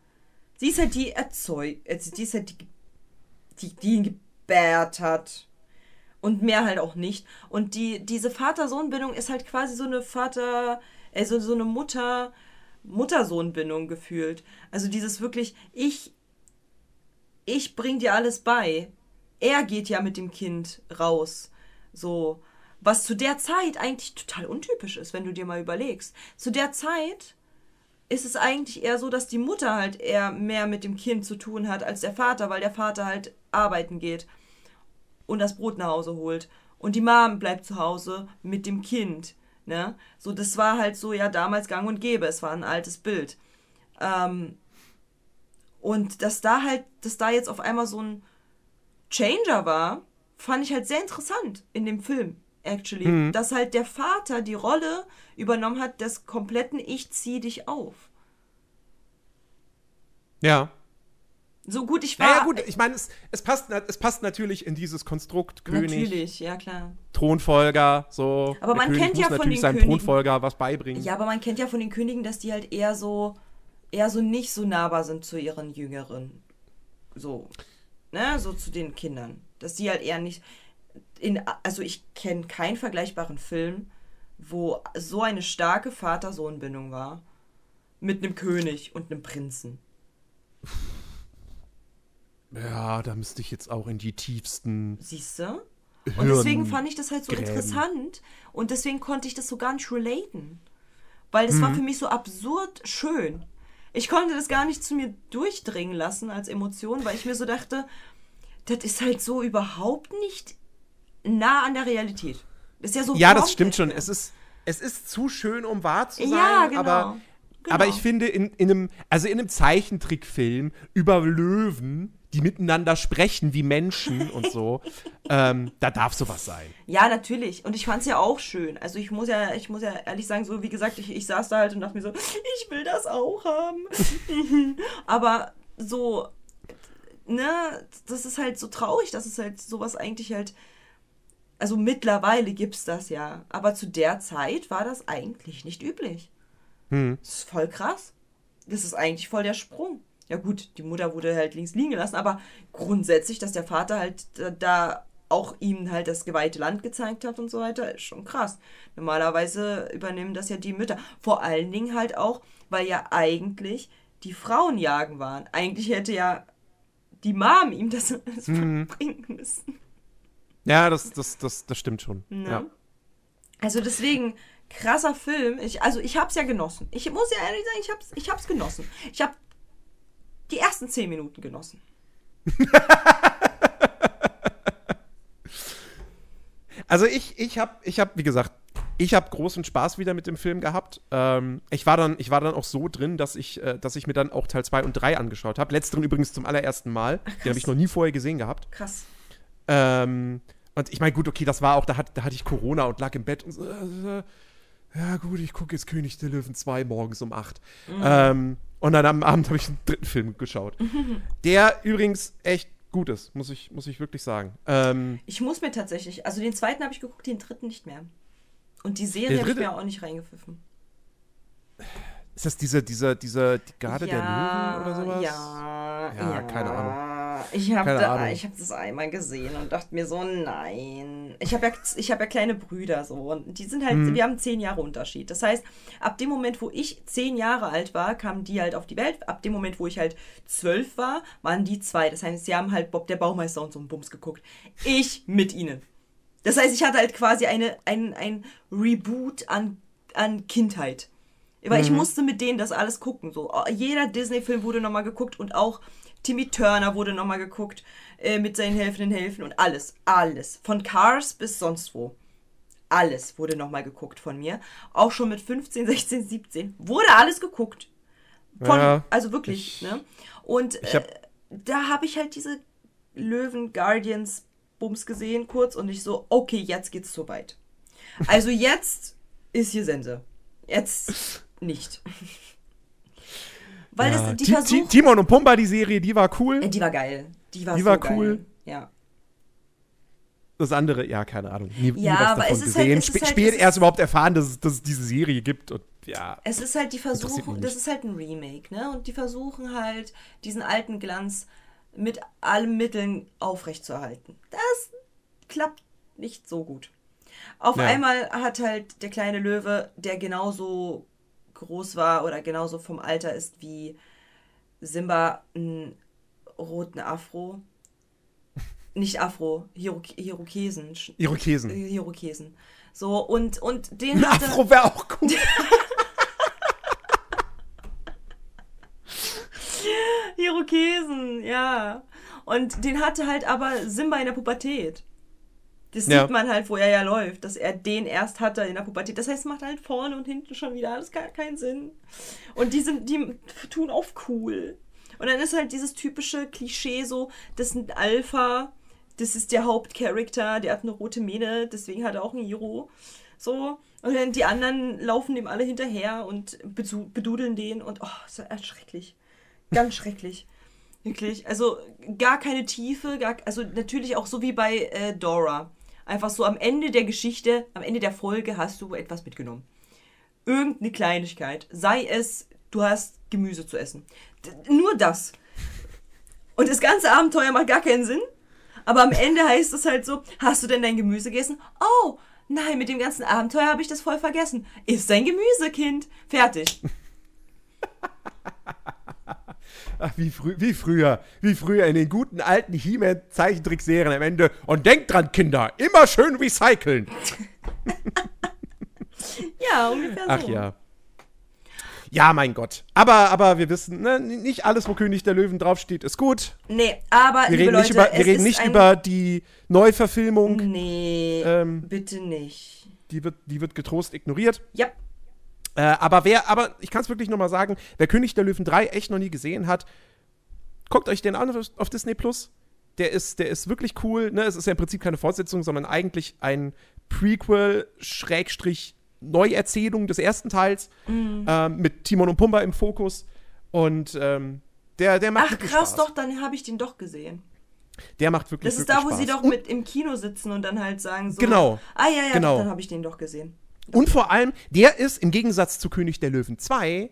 Sie ist halt die erzeugt, also die ist halt die, die, die ihn gebärt hat. Und mehr halt auch nicht. Und die, diese Vater-Sohn-Bindung ist halt quasi so eine Vater, also so eine Mutter, Mutter-Sohn-Bindung gefühlt. Also dieses wirklich, ich, ich bring dir alles bei. Er geht ja mit dem Kind raus. So. Was zu der Zeit eigentlich total untypisch ist, wenn du dir mal überlegst. Zu der Zeit ist es eigentlich eher so, dass die Mutter halt eher mehr mit dem Kind zu tun hat als der Vater, weil der Vater halt arbeiten geht und das Brot nach Hause holt. Und die Mom bleibt zu Hause mit dem Kind. Ne? So, das war halt so ja damals gang und gäbe. Es war ein altes Bild. Ähm, und dass da halt, dass da jetzt auf einmal so ein Changer war, fand ich halt sehr interessant in dem Film, actually. Dass halt der Vater die Rolle übernommen hat des kompletten Ich zieh dich auf. Ja. So gut ich war. Naja, gut, ich meine, es, es, passt, es passt natürlich in dieses Konstrukt König, Natürlich, ja klar. Thronfolger, so. Aber man König kennt ja von den Königen- Thronfolger was beibringen. Ja, aber man kennt ja von den Königen, dass die halt eher so, eher so nicht so nahbar sind zu ihren Jüngeren. So, ne, so zu den Kindern. Dass die halt eher nicht, in, also ich kenne keinen vergleichbaren Film, wo so eine starke Vater-Sohn-Bindung war. Mit einem König und einem Prinzen. Ja, da müsste ich jetzt auch in die tiefsten. Siehst du? Und deswegen fand ich das halt so Gräben. interessant und deswegen konnte ich das so gar nicht relaten. Weil das war für mich so absurd schön. Ich konnte das gar nicht zu mir durchdringen lassen als Emotion, weil ich mir so dachte, das ist halt so überhaupt nicht nah an der Realität. Das ist ja so Ja, das stimmt schon. fern. Es ist, es ist zu schön, um wahr zu sein. Ja, genau. Aber, Genau. aber ich finde, in, in einem, also in einem Zeichentrickfilm über Löwen, die miteinander sprechen wie Menschen und so, ähm, da darf sowas sein. Ja, natürlich. Und ich fand es ja auch schön. Also ich muss ja, ich muss ja ehrlich sagen, so wie gesagt, ich, ich saß da halt und dachte mir so, ich will das auch haben. Aber so, ne, das ist halt so traurig, dass es halt sowas eigentlich halt. Also mittlerweile gibt's das ja. Aber zu der Zeit war das eigentlich nicht üblich. Das ist voll krass. Das ist eigentlich voll der Sprung. Ja gut, die Mutter wurde halt links liegen gelassen, aber grundsätzlich, dass der Vater halt da- auch ihm halt das geweihte Land gezeigt hat und so weiter, ist schon krass. Normalerweise übernehmen das ja die Mütter. Vor allen Dingen halt auch, weil ja eigentlich die Frauen jagen waren. Eigentlich hätte ja die Mom ihm das alles Mhm. bringen müssen. Ja, das, das, das, das stimmt schon. Ne? Ja. Also deswegen, krasser Film. Ich, also ich hab's ja genossen. Ich muss ja ehrlich sagen, ich hab's, ich hab's genossen. Ich hab die ersten zehn Minuten genossen. Also ich, ich habe, ich hab, wie gesagt, ich habe großen Spaß wieder mit dem Film gehabt. Ähm, ich, war dann, ich war dann auch so drin, dass ich, äh, dass ich mir dann auch Teil 2 und 3 angeschaut habe. Letzteren übrigens zum allerersten Mal. Den habe ich noch nie vorher gesehen gehabt. Krass. Ähm, und ich meine, gut, okay, das war auch, da, hat, da hatte ich Corona und lag im Bett und so, äh, ja gut, ich gucke jetzt König der Löwen 2 morgens um 8. Ähm, und dann am Abend habe ich einen dritten Film geschaut. Der übrigens echt gut ist, muss ich, muss ich wirklich sagen. Ähm, Ich muss mir tatsächlich, also den zweiten habe ich geguckt, den dritten nicht mehr. Und die Serie habe ich mir auch nicht reingepfiffen. ist das diese, diese, diese die Garde der Löwen oder sowas? Ja, Ja, keine Ahnung. Ich habe da, ich hab das einmal gesehen und dachte mir so, nein. Ich habe ja, ich hab ja kleine Brüder so und die sind halt, Mhm. wir haben zehn Jahre Unterschied. Das heißt, ab dem Moment, wo ich zehn Jahre alt war, kamen die halt auf die Welt. Ab dem Moment, wo ich halt zwölf war, waren die zwei. Das heißt, sie haben halt Bob der Baumeister und so einen Bums geguckt. Ich mit ihnen. Das heißt, ich hatte halt quasi eine, ein, ein Reboot an, an Kindheit. Weil ich musste mit denen das alles gucken. So. Jeder Disney-Film wurde nochmal geguckt und auch Timmy Turner wurde nochmal geguckt äh, mit seinen helfenden Helfen und alles, alles. Von Cars bis sonst wo. Alles wurde nochmal geguckt von mir. Auch schon mit 15, 16, 17. Wurde alles geguckt. Von, Ja, also wirklich, ne? Und ich hab- äh, da habe ich halt diese Löwen Guardians Bums gesehen kurz und ich so, okay, jetzt geht's so weit. Also jetzt ist hier Sense. Jetzt nicht. Weil ja. das, die Ti- Versuch, Timon und Pumba, die Serie, die war cool. äh, die war geil. Die war, Die so war geil. cool. Ja. Das andere, ja, keine Ahnung. Nie, nie Ja, was aber es ist halt- es ist Spä- halt- spät es ist- erst überhaupt erfahren, dass es, dass es diese Serie gibt. Und ja. Es ist halt die Versuchung, das ist halt ein Remake, ne? Und die versuchen halt, diesen alten Glanz mit allen Mitteln aufrechtzuerhalten. Das klappt nicht so gut. Auf Ja. einmal hat halt der kleine Löwe, der genauso groß war oder genauso vom Alter ist wie Simba, einen roten Afro. Nicht Afro, Hirok Hirokesen. Irokesen. Hirokesen. So, und, und den Ein hatte... Afro wäre auch cool. Irokesen, ja. Und den hatte halt aber Simba in der Pubertät. Das Ja. sieht man halt, wo er ja läuft, dass er den erst hatte in der Pubertät. Das heißt, es macht halt vorne und hinten schon wieder alles gar keinen Sinn. Und die sind, die tun auf cool. Und dann ist halt dieses typische Klischee so, das ist ein Alpha, das ist der Hauptcharakter, der hat eine rote Mähne, deswegen hat er auch einen Iro. So. Und dann die anderen laufen dem alle hinterher und bedu- bedudeln den und oh, ist ja schrecklich. Ganz schrecklich. Wirklich. Also gar keine Tiefe, gar, also natürlich auch so wie bei äh, Dora. Einfach so am Ende der Geschichte, am Ende der Folge hast du etwas mitgenommen. Irgendeine Kleinigkeit. Sei es, du hast Gemüse zu essen. D nur das. Und das ganze Abenteuer macht gar keinen Sinn. Aber am Ende heißt es halt so, hast du denn dein Gemüse gegessen? Oh, nein, mit dem ganzen Abenteuer habe ich das voll vergessen. Ist dein Gemüse, Kind. Fertig. Ach, wie, frü wie früher. Wie früher in den guten alten He-Man-Zeichentrickserien am Ende. Und denkt dran, Kinder, immer schön recyceln. Ja, ungefähr so. Ach ja. Ja, mein Gott. Aber, aber wir wissen, ne, nicht alles, wo König der Löwen draufsteht, ist gut. Nee, aber Wir reden Leute, nicht, über, wir reden nicht über die Neuverfilmung. Nee, Ähm, bitte nicht. Die wird, die wird getrost ignoriert. Ja, Äh, aber wer, aber ich kann es wirklich nochmal sagen, wer König der Löwen 3 echt noch nie gesehen hat, guckt euch den an auf, auf Disney Plus. Der ist, der ist wirklich cool. Ne? Es ist ja im Prinzip keine Fortsetzung, sondern eigentlich ein Prequel, Schrägstrich, Neuerzählung des ersten Teils ähm, mit Timon und Pumba im Fokus. Und ähm, der, der macht ach krass, Spaß. doch, dann habe ich den doch gesehen. Der macht wirklich Das ist wirklich da, wo sie Spaß. doch mit im Kino sitzen und dann halt sagen so. Genau. Ah ja, ja, Genau. dann habe ich den doch gesehen. Und vor allem, der ist im Gegensatz zu König der Löwen 2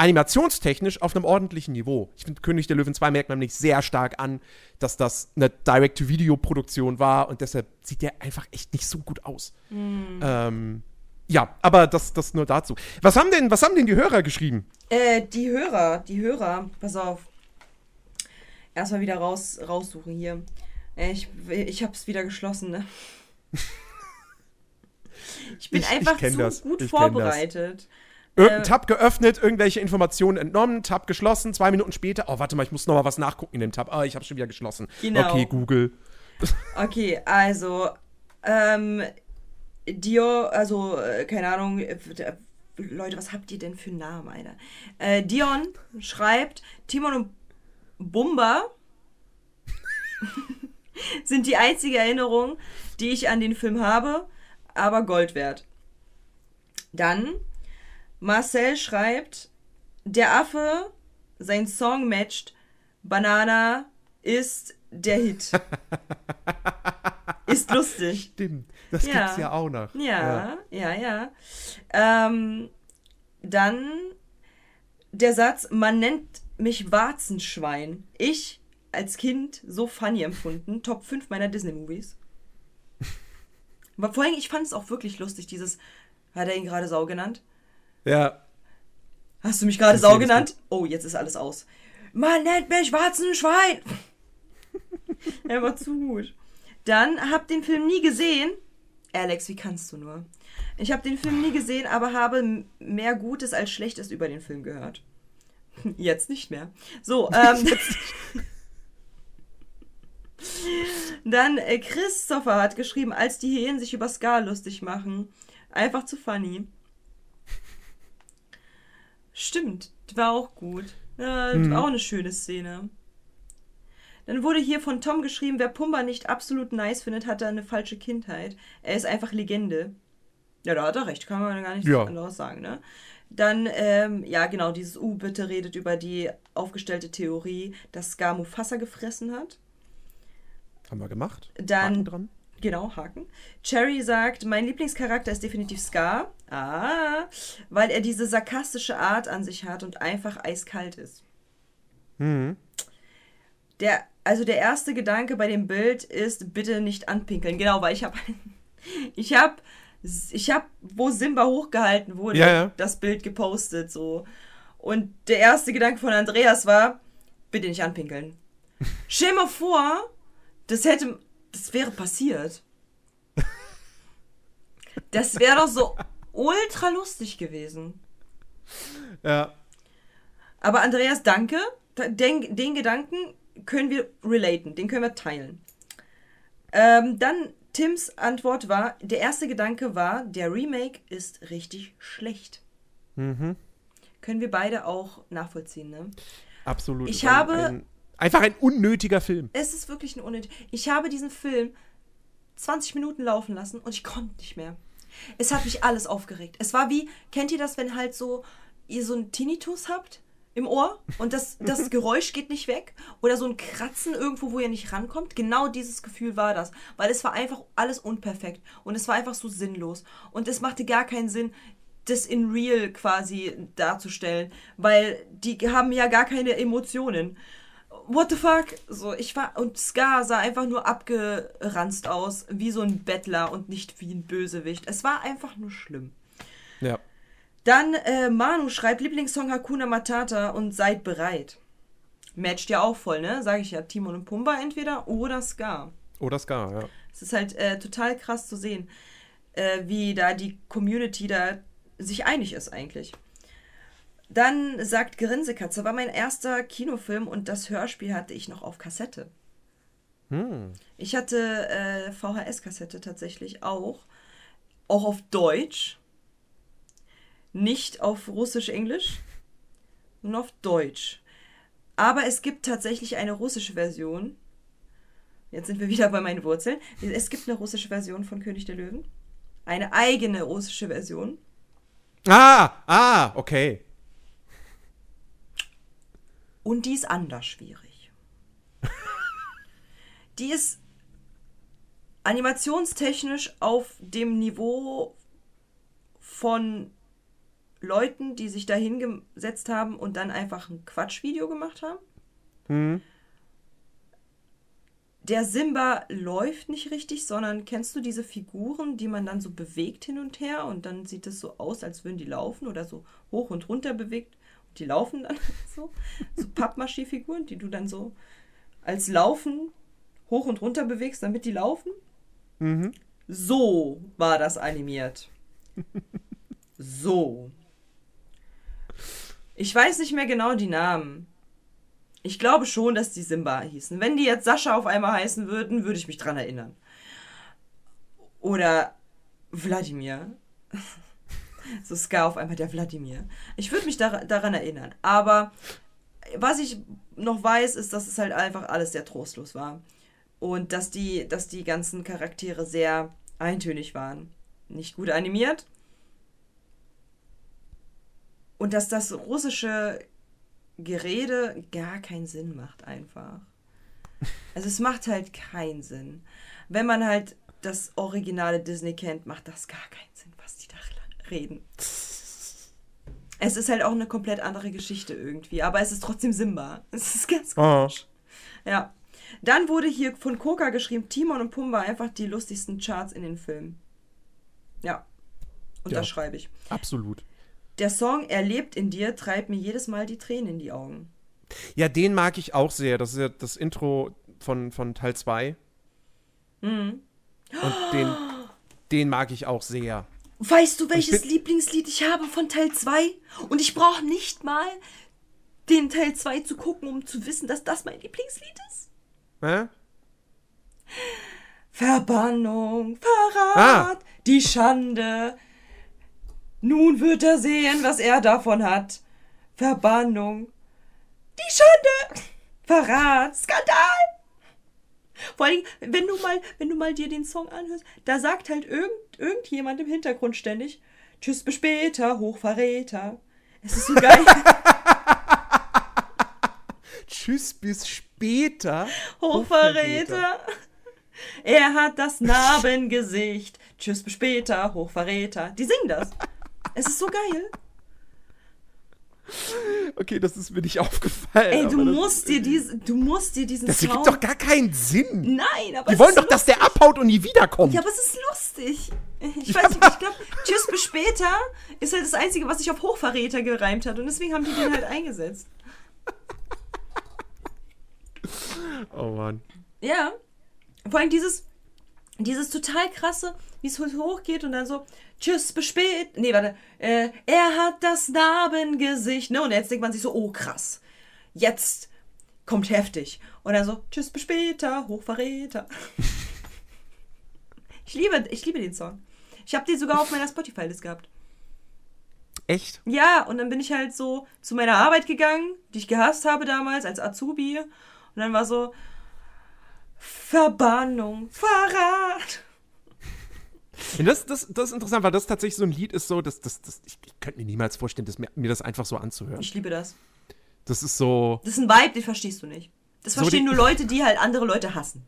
animationstechnisch auf einem ordentlichen Niveau. Ich finde, König der Löwen 2 merkt man nicht sehr stark an, dass das eine Direct-to-Video-Produktion war und deshalb sieht der einfach echt nicht so gut aus. Ähm, ja, aber das, das nur dazu. Was haben denn, was haben denn die Hörer geschrieben? Äh, die Hörer, die Hörer, pass auf. Erstmal wieder raus, raussuchen hier. Äh, ich, ich hab's wieder geschlossen, ne? Ich bin Ich- ich einfach kenn zu das. gut Ich vorbereitet. Irgendein Äh, Tab geöffnet, irgendwelche Informationen entnommen, Tab geschlossen, zwei Minuten später, oh, warte mal, ich muss noch mal was nachgucken in dem Tab. Ah, ich habe schon wieder geschlossen. Genau. Okay, Google. Okay, also, ähm, Dior, also, äh, keine Ahnung, äh, Leute, was habt ihr denn für Namen, Alter? Äh, Dion schreibt, Timon und Bumba sind die einzige Erinnerung, die ich an den Film habe, aber Gold wert. Dann, Marcel schreibt, der Affe, sein Song matcht, Banana ist der Hit. ist lustig. Stimmt, das Ja. gibt's ja auch noch. Ja, ja, ja. Ähm, dann der Satz, man nennt mich Warzenschwein. Ich als Kind so funny empfunden. Top 5 meiner Disney-Movies. Aber vor allem, ich fand es auch wirklich lustig, dieses, hat er ihn gerade Sau genannt? Ja, Hast du mich gerade Sau genannt? Oh, jetzt ist alles aus. Man nennt mich Warzenschwein. er war zu gut. Dann hab den Film nie gesehen. Alex, wie kannst du nur? Ich habe den Film nie gesehen, aber habe mehr Gutes als Schlechtes über den Film gehört. Jetzt nicht mehr. So, ähm. Dann äh, Christopher hat geschrieben, als die Hyänen sich über Scar lustig machen. Einfach zu funny. Stimmt, war auch gut. Ja, Mhm. Auch eine schöne Szene. Dann wurde hier von Tom geschrieben, wer Pumba nicht absolut nice findet, hat da eine falsche Kindheit. Er ist einfach Legende. Ja, da hat er recht, kann man gar nichts Ja. anderes sagen, ne? Dann, ähm, ja, genau, dieses U bitte redet über die aufgestellte Theorie, dass Scar Mufasa gefressen hat. Haben wir gemacht. Dann- Haken dran. Genau, Haken. Cherry sagt, mein Lieblingscharakter ist definitiv Scar. Ah, weil er diese sarkastische Art an sich hat und einfach eiskalt ist. Mhm. Der, also der erste Gedanke bei dem Bild ist, bitte nicht anpinkeln. Genau, weil ich habe, ich habe, ich habe, wo Simba hochgehalten wurde, Ja, ja. das Bild gepostet so. Und der erste Gedanke von Andreas war, bitte nicht anpinkeln. Stell mal vor, das hätte, das wäre passiert. Das wäre doch so ultra lustig gewesen. Ja. Aber Andreas, danke. Den, den Gedanken können wir relaten, den können wir teilen. Ähm, dann Tims Antwort war, der erste Gedanke war, der Remake ist richtig schlecht. Mhm. Können wir beide auch nachvollziehen, ne? Absolut. Ich Ein- habe- Ein, einfach ein unnötiger Film. Es ist wirklich ein unnötig. Ich habe diesen Film 20 Minuten laufen lassen und ich konnte nicht mehr. Es hat mich alles aufgeregt. Es war wie, kennt ihr das, wenn halt so, ihr so einen Tinnitus habt im Ohr und das, das Geräusch geht nicht weg? Oder so ein Kratzen irgendwo, wo ihr nicht rankommt? Genau dieses Gefühl war das. Weil es war einfach alles unperfekt und es war einfach so sinnlos. Und es machte gar keinen Sinn, das in real quasi darzustellen, weil die haben ja gar keine Emotionen what the fuck? So, ich war, und Scar sah einfach nur abgeranzt aus, wie so ein Bettler und nicht wie ein Bösewicht. Es war einfach nur schlimm. Ja. Dann, äh, Manu schreibt Lieblingssong Hakuna Matata und seid bereit. Matcht ja auch voll, ne? Sag ich ja, Timon und Pumba entweder oder Scar. Oder Scar, ja. Es ist halt äh, total krass zu sehen, äh, wie da die Community da sich einig ist eigentlich. Dann sagt Grinsekatze, war mein erster Kinofilm und das Hörspiel hatte ich noch auf Kassette. Hm. Ich hatte äh, VHS-Kassette tatsächlich auch. Auch auf Deutsch. Nicht auf Russisch-Englisch, nur auf Deutsch. Aber es gibt tatsächlich eine russische Version. Jetzt sind wir wieder bei meinen Wurzeln. Es gibt eine russische Version von König der Löwen. Eine eigene russische Version. Ah, ah, okay. Und die ist anders schwierig. die ist animationstechnisch auf dem Niveau von Leuten, die sich da hingesetzt haben und dann einfach ein Quatschvideo gemacht haben. Hm. Der Simba läuft nicht richtig, sondern kennst du diese Figuren, die man dann so bewegt hin und her und dann sieht es so aus, als würden die laufen oder so hoch und runter bewegt die laufen dann so. So Pappmaché-Figuren, die du dann so als Laufen hoch und runter bewegst, damit die laufen. So war das animiert. So. Ich weiß nicht mehr genau die Namen. Ich glaube schon, dass die Simba hießen. Wenn die jetzt Sascha auf einmal heißen würden, würde ich mich dran erinnern. Oder Wladimir. So Ska auf einmal der Wladimir. Ich würde mich dar daran erinnern. Aber was ich noch weiß, ist, dass es halt einfach alles sehr trostlos war. Und dass die, dass die ganzen Charaktere sehr eintönig waren. Nicht gut animiert. Und dass das russische Gerede gar keinen Sinn macht einfach. Also es macht halt keinen Sinn. Wenn man halt das originale Disney kennt, macht das gar keinen Sinn, da reden. Es ist halt auch eine komplett andere Geschichte irgendwie, aber es ist trotzdem Simba. Es ist ganz Oh. komisch. Ja. Dann wurde hier von Coca geschrieben, Timon und Pumba einfach die lustigsten Charts in den Filmen. Ja. Und Ja. das schreibe ich. Absolut. Der Song Er lebt in dir treibt mir jedes Mal die Tränen in die Augen. Ja, den mag ich auch sehr. Das ist ja das Intro von, von Teil 2. Mhm. Und den, den mag ich auch sehr. Weißt du, welches bin- Lieblingslied ich habe von Teil 2? Und ich brauche nicht mal den Teil 2 zu gucken, um zu wissen, dass das mein Lieblingslied ist. Hä? Verbannung, Verrat, Ah. die Schande. Nun wird er sehen, was er davon hat. Verbannung, die Schande, Verrat, Skandal. Vor allem, wenn du mal, wenn du mal dir den Song anhörst, da sagt halt irgend, irgendjemand im Hintergrund ständig, Tschüss, bis später, Hochverräter. Es ist so geil. Tschüss, bis später. Hochverräter. Er hat das Narbengesicht. Tschüss, bis später, Hochverräter. Die singen das. Es ist so geil. Okay, das ist mir nicht aufgefallen. Ey, du musst dir diese, du musst dir diesen Das Sound. ergibt doch gar keinen Sinn. Nein, aber Die es wollen ist doch, dass der abhaut und nie wiederkommt. Ja, aber es ist lustig. Ich weiß nicht, ich glaube, Tschüss, bis später ist halt das Einzige, was sich auf Hochverräter gereimt hat. Und deswegen haben die den halt eingesetzt. Oh Mann. Ja. Vor allem dieses, dieses total krasse, wie es hochgeht und dann so, tschüss, bis spät. Nee, warte. Äh, er hat das Narbengesicht. Ne? Und jetzt denkt man sich so, oh krass. Jetzt kommt heftig. Und dann so, tschüss, bis später, Hochverräter. ich liebe, ich liebe den Song. Ich habe den sogar auf meiner Spotify-List gehabt. Echt? Ja, und dann bin ich halt so zu meiner Arbeit gegangen, die ich gehasst habe damals als Azubi. Und dann war so Verbannung, Verrat. Ja, das, das, das ist interessant, weil das tatsächlich so ein Lied ist, so, dass das, das, ich, ich könnte mir niemals vorstellen, das, mir, mir das einfach so anzuhören. Ich liebe das. Das ist so. Das ist ein Vibe, den verstehst du nicht. Das So verstehen nur Leute, die halt andere Leute hassen.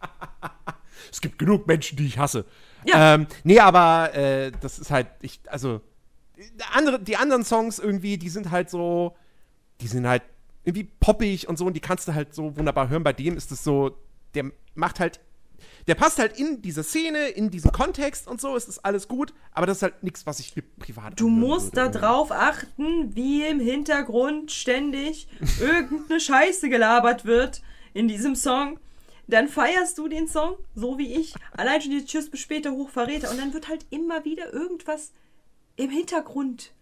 Es gibt genug Menschen, die ich hasse. Ja. Ähm, nee, aber äh, das ist halt, ich, also, andere, die anderen Songs irgendwie, die sind halt so, die sind halt irgendwie poppig und so und die kannst du halt so wunderbar hören. Bei dem ist es so, der macht halt, der passt halt in diese Szene, in diesen Kontext und so, es ist alles gut, aber das ist halt nichts, was ich privat Du musst da drauf achten, wie im Hintergrund ständig irgendeine Scheiße gelabert wird in diesem Song. Dann feierst du den Song, so wie ich. Allein schon die Tschüss bis später Hochverräter. Und dann wird halt immer wieder irgendwas im Hintergrund.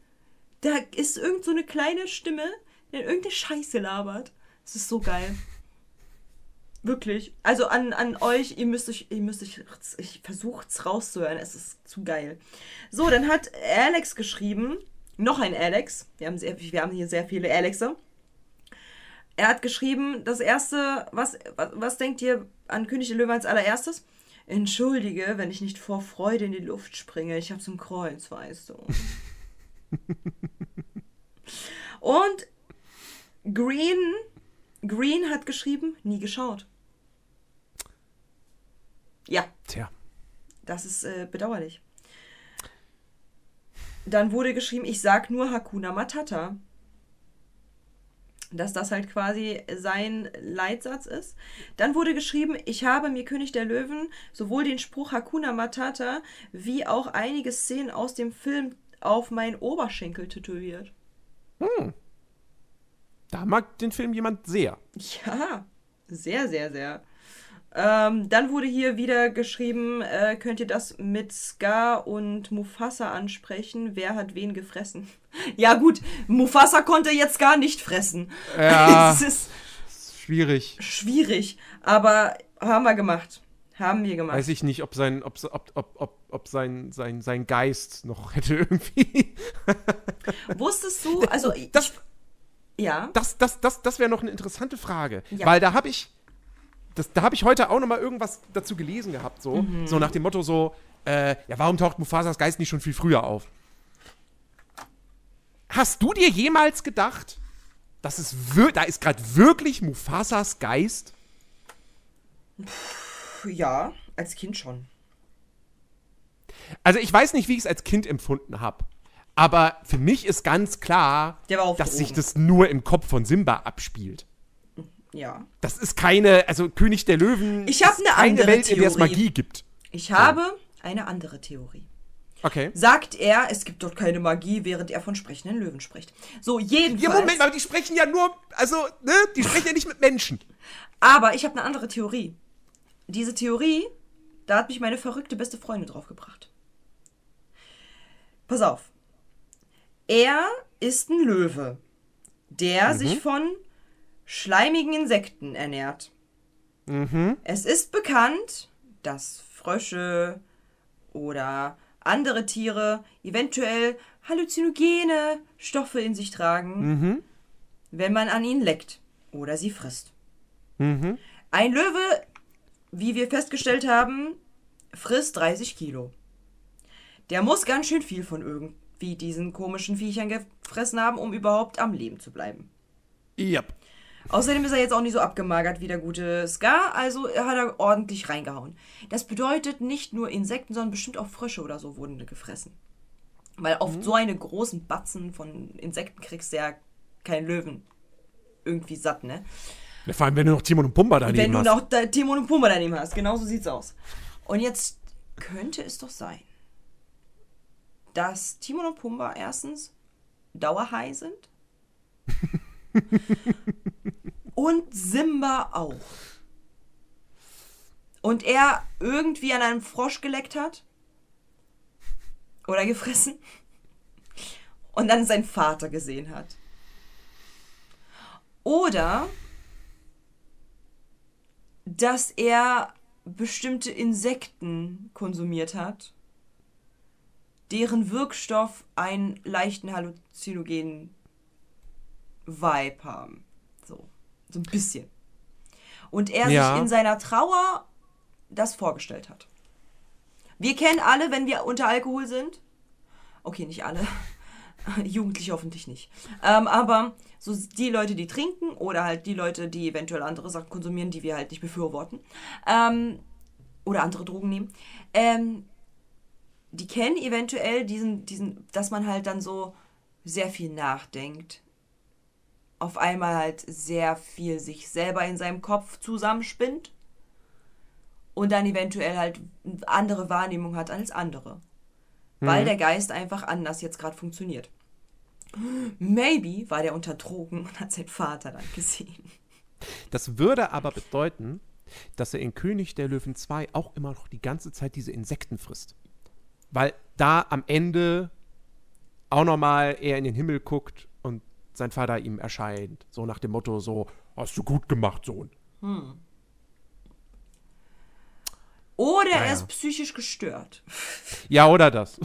Da ist irgend so eine kleine Stimme, die irgendeine Scheiße labert. Das ist so geil. Wirklich. Also an, an euch, ihr müsst euch, ihr müsst euch, ich versucht's rauszuhören, es ist zu geil. So, dann hat Alex geschrieben, noch ein Alex, wir haben, sehr, wir haben hier sehr viele Alexe. Er hat geschrieben, das erste, was, was, was denkt ihr an König der Löwen als allererstes? Entschuldige, wenn ich nicht vor Freude in die Luft springe, ich hab's im Kreuz, weißt du. Und Green, Green hat geschrieben, nie geschaut. Ja, Tja. das ist äh, bedauerlich. Dann wurde geschrieben, ich sag nur Hakuna Matata. Dass das halt quasi sein Leitsatz ist. Dann wurde geschrieben, ich habe mir König der Löwen sowohl den Spruch Hakuna Matata wie auch einige Szenen aus dem Film auf meinen Oberschenkel tätowiert. Da mag den Film jemand sehr. Ja, sehr, sehr, sehr. Ähm, dann wurde hier wieder geschrieben, äh, könnt ihr das mit Scar und Mufasa ansprechen? Wer hat wen gefressen? Ja gut, Mufasa konnte jetzt gar nicht fressen. Ja. es ist Schwierig. schwierig, aber haben wir gemacht. Haben wir gemacht. Weiß ich nicht, ob sein, ob, ob, ob, ob, sein, sein, sein Geist noch hätte irgendwie. Wusstest du, also Das, ja, das, das, das, das wäre noch eine interessante Frage. Ja. Weil da habe ich, das, da habe ich heute auch noch mal irgendwas dazu gelesen gehabt, so, Mhm. so nach dem Motto so, äh, ja, warum taucht Mufasas Geist nicht schon viel früher auf? Hast du dir jemals gedacht, dass es wir da ist gerade wirklich Mufasas Geist? ja, als Kind schon. Also ich weiß nicht, wie ich es als Kind empfunden habe. Aber für mich ist ganz klar, dass sich das nur im Kopf von Simba abspielt. Ja. Das ist keine, also König der Löwen Ich hab ist eine andere Welt, in der es Theorie. Magie gibt. Ich habe eine andere Theorie. Okay. Sagt er, es gibt dort keine Magie, während er von sprechenden Löwen spricht. So, jedenfalls. Ja, Moment, aber die sprechen ja nur, also, ne, die sprechen ja nicht mit Menschen. Aber ich habe eine andere Theorie. Diese Theorie, da hat mich meine verrückte beste Freundin drauf gebracht. Pass auf. Er ist ein Löwe, der sich von schleimigen Insekten ernährt. Es ist bekannt, dass Frösche oder andere Tiere eventuell halluzinogene Stoffe in sich tragen, wenn man an ihnen leckt oder sie frisst. Ein Löwe, wie wir festgestellt haben, frisst 30 Kilo. Der muss ganz schön viel von irgendwie diesen komischen Viechern gefressen haben, um überhaupt am Leben zu bleiben. Ja. Außerdem ist er jetzt auch nicht so abgemagert wie der gute Scar, also hat er ordentlich reingehauen. Das bedeutet nicht nur Insekten, sondern bestimmt auch Frösche oder so wurden gefressen. Weil auf so eine großen Batzen von Insekten kriegst du ja keinen Löwen irgendwie satt, ne? Ja, Vor allem, wenn du noch Timon und Pumba daneben Wenn du hast. noch da Timon und Pumba daneben hast. Genau so sieht's aus. Und jetzt könnte es doch sein, dass Timon und Pumba erstens dauerhigh sind und Simba auch. Und er irgendwie an einem Frosch geleckt hat oder gefressen und dann seinen Vater gesehen hat. Oder dass er bestimmte Insekten konsumiert hat, deren Wirkstoff einen leichten halluzinogenen Vibe haben. So, so ein bisschen. Und er Ja. sich in seiner Trauer das vorgestellt hat. Wir kennen alle, wenn wir unter Alkohol sind. Okay, nicht alle. Jugendliche hoffentlich nicht. Ähm, aber so die Leute, die trinken oder halt die Leute, die eventuell andere Sachen konsumieren, die wir halt nicht befürworten. Ähm, oder andere Drogen nehmen. Ähm, die kennen eventuell diesen, diesen, dass man halt dann so sehr viel nachdenkt. Auf einmal halt sehr viel sich selber in seinem Kopf zusammenspinnt. Und dann eventuell halt eine andere Wahrnehmung hat als andere. Weil der Geist einfach anders jetzt gerade funktioniert. Maybe war der unter Drogen und hat seinen Vater dann gesehen. Das würde aber bedeuten, dass er in König der Löwen 2 auch immer noch die ganze Zeit diese Insekten frisst. Weil da am Ende auch nochmal er in den Himmel guckt sein Vater ihm erscheint. So nach dem Motto, so, hast du gut gemacht, Sohn. Oder er Naja. ist psychisch gestört. Ja, oder das.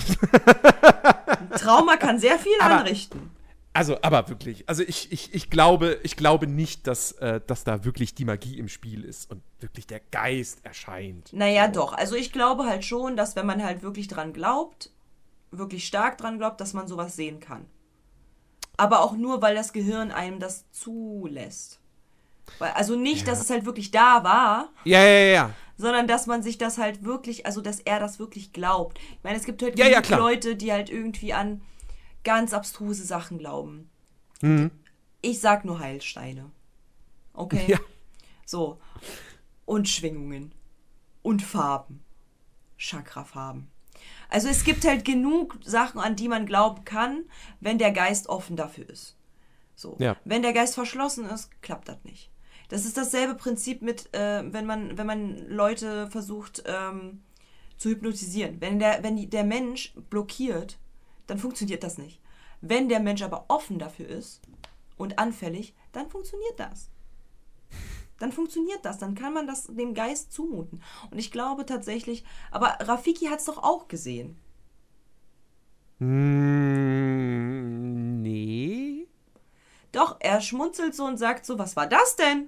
Trauma kann sehr viel Aber- anrichten. Also, aber wirklich, also ich, ich, ich glaube, ich glaube nicht, dass, äh, dass da wirklich die Magie im Spiel ist und wirklich der Geist erscheint. Naja, doch. Also ich glaube halt schon, dass wenn man halt wirklich dran glaubt, wirklich stark dran glaubt, dass man sowas sehen kann. Aber auch nur, weil das Gehirn einem das zulässt. Weil, also nicht, dass es halt wirklich da war, Ja, ja, ja, ja. sondern dass man sich das halt wirklich, also dass er das wirklich glaubt. Ich meine, es gibt halt Ja, ja. Leute, die halt irgendwie an ganz abstruse Sachen glauben. Mhm. Ich sag nur Heilsteine. Okay? Ja. So. Und Schwingungen. Und Farben. Chakrafarben. Also es gibt halt genug Sachen, an die man glauben kann, wenn der Geist offen dafür ist. So. Ja. Wenn der Geist verschlossen ist, klappt das nicht. Das ist dasselbe Prinzip mit, äh, wenn man, wenn man Leute versucht ähm, zu hypnotisieren. Wenn der, wenn die, der Mensch blockiert, dann funktioniert das nicht. Wenn der Mensch aber offen dafür ist und anfällig, dann funktioniert das. Dann funktioniert das, dann kann man das dem Geist zumuten. Und ich glaube tatsächlich, aber Rafiki hat es doch auch gesehen. Mm, nee. Doch, er schmunzelt so und sagt so, was war das denn?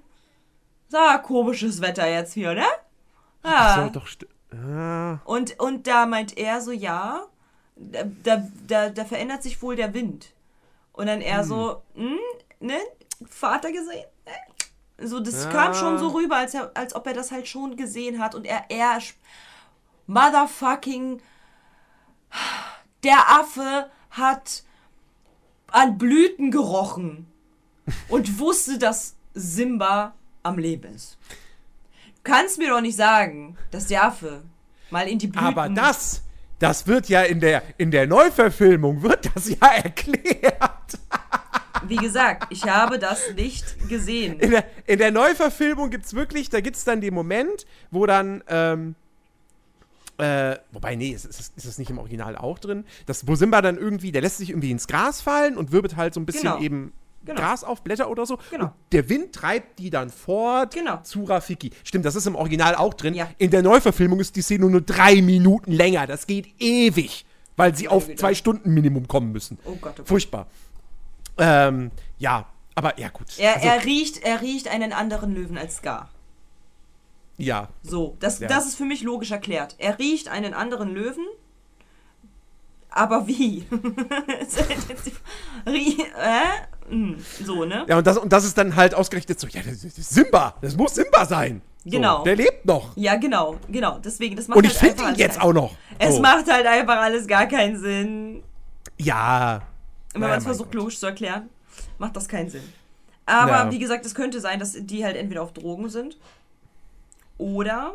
Sag, komisches Wetter jetzt hier, ne? Ja. So, doch. Ah. Und, und da meint er so, ja, da, da, da, verändert sich wohl der Wind. Und dann er so, hm, ne, Vater gesehen? So, das Ja. kam schon so rüber, als, er, als ob er das halt schon gesehen hat. Und er, er, motherfucking, der Affe hat an Blüten gerochen und wusste, dass Simba am Leben ist. Du kannst mir doch nicht sagen, dass der Affe mal in die Blüten... Aber das, das wird ja in der, in der Neuverfilmung, wird das ja erklärt. Wie gesagt, ich habe das nicht gesehen. In der, in der Neuverfilmung gibt es wirklich, da gibt es dann den Moment, wo dann, ähm, äh, wobei, nee, ist, ist, ist es nicht im Original auch drin, dass, wo Simba dann irgendwie, der lässt sich irgendwie ins Gras fallen und wirbelt halt so ein bisschen Genau. eben Genau. Gras auf, Blätter oder so. Genau. Und der Wind treibt die dann fort Genau. zu Rafiki. Stimmt, das ist im Original auch drin. Ja. In der Neuverfilmung ist die Szene nur drei Minuten länger. Das geht ewig, weil sie auf zwei Stunden Minimum kommen müssen. Oh Gott, oh Gott. Furchtbar. Ähm, ja, aber ja, gut. Er, Also, er, riecht, er riecht einen anderen Löwen als Scar. ja, So, das, Ja. das ist für mich logisch erklärt. Er riecht einen anderen Löwen, aber wie? Äh? Hm, So, ne? Ja, und das, und das ist dann halt ausgerechnet so, ja, das, das ist Simba, das muss Simba sein. So, Genau. Der lebt noch. Ja, genau, genau. Deswegen, das macht Und ich halt finde ihn jetzt keinen- auch noch. Es so. macht halt einfach alles gar keinen Sinn. Ja. Wenn Naja, man es versucht Gott. logisch zu erklären, macht das keinen Sinn. Aber Ja. wie gesagt, es könnte sein, dass die halt entweder auf Drogen sind oder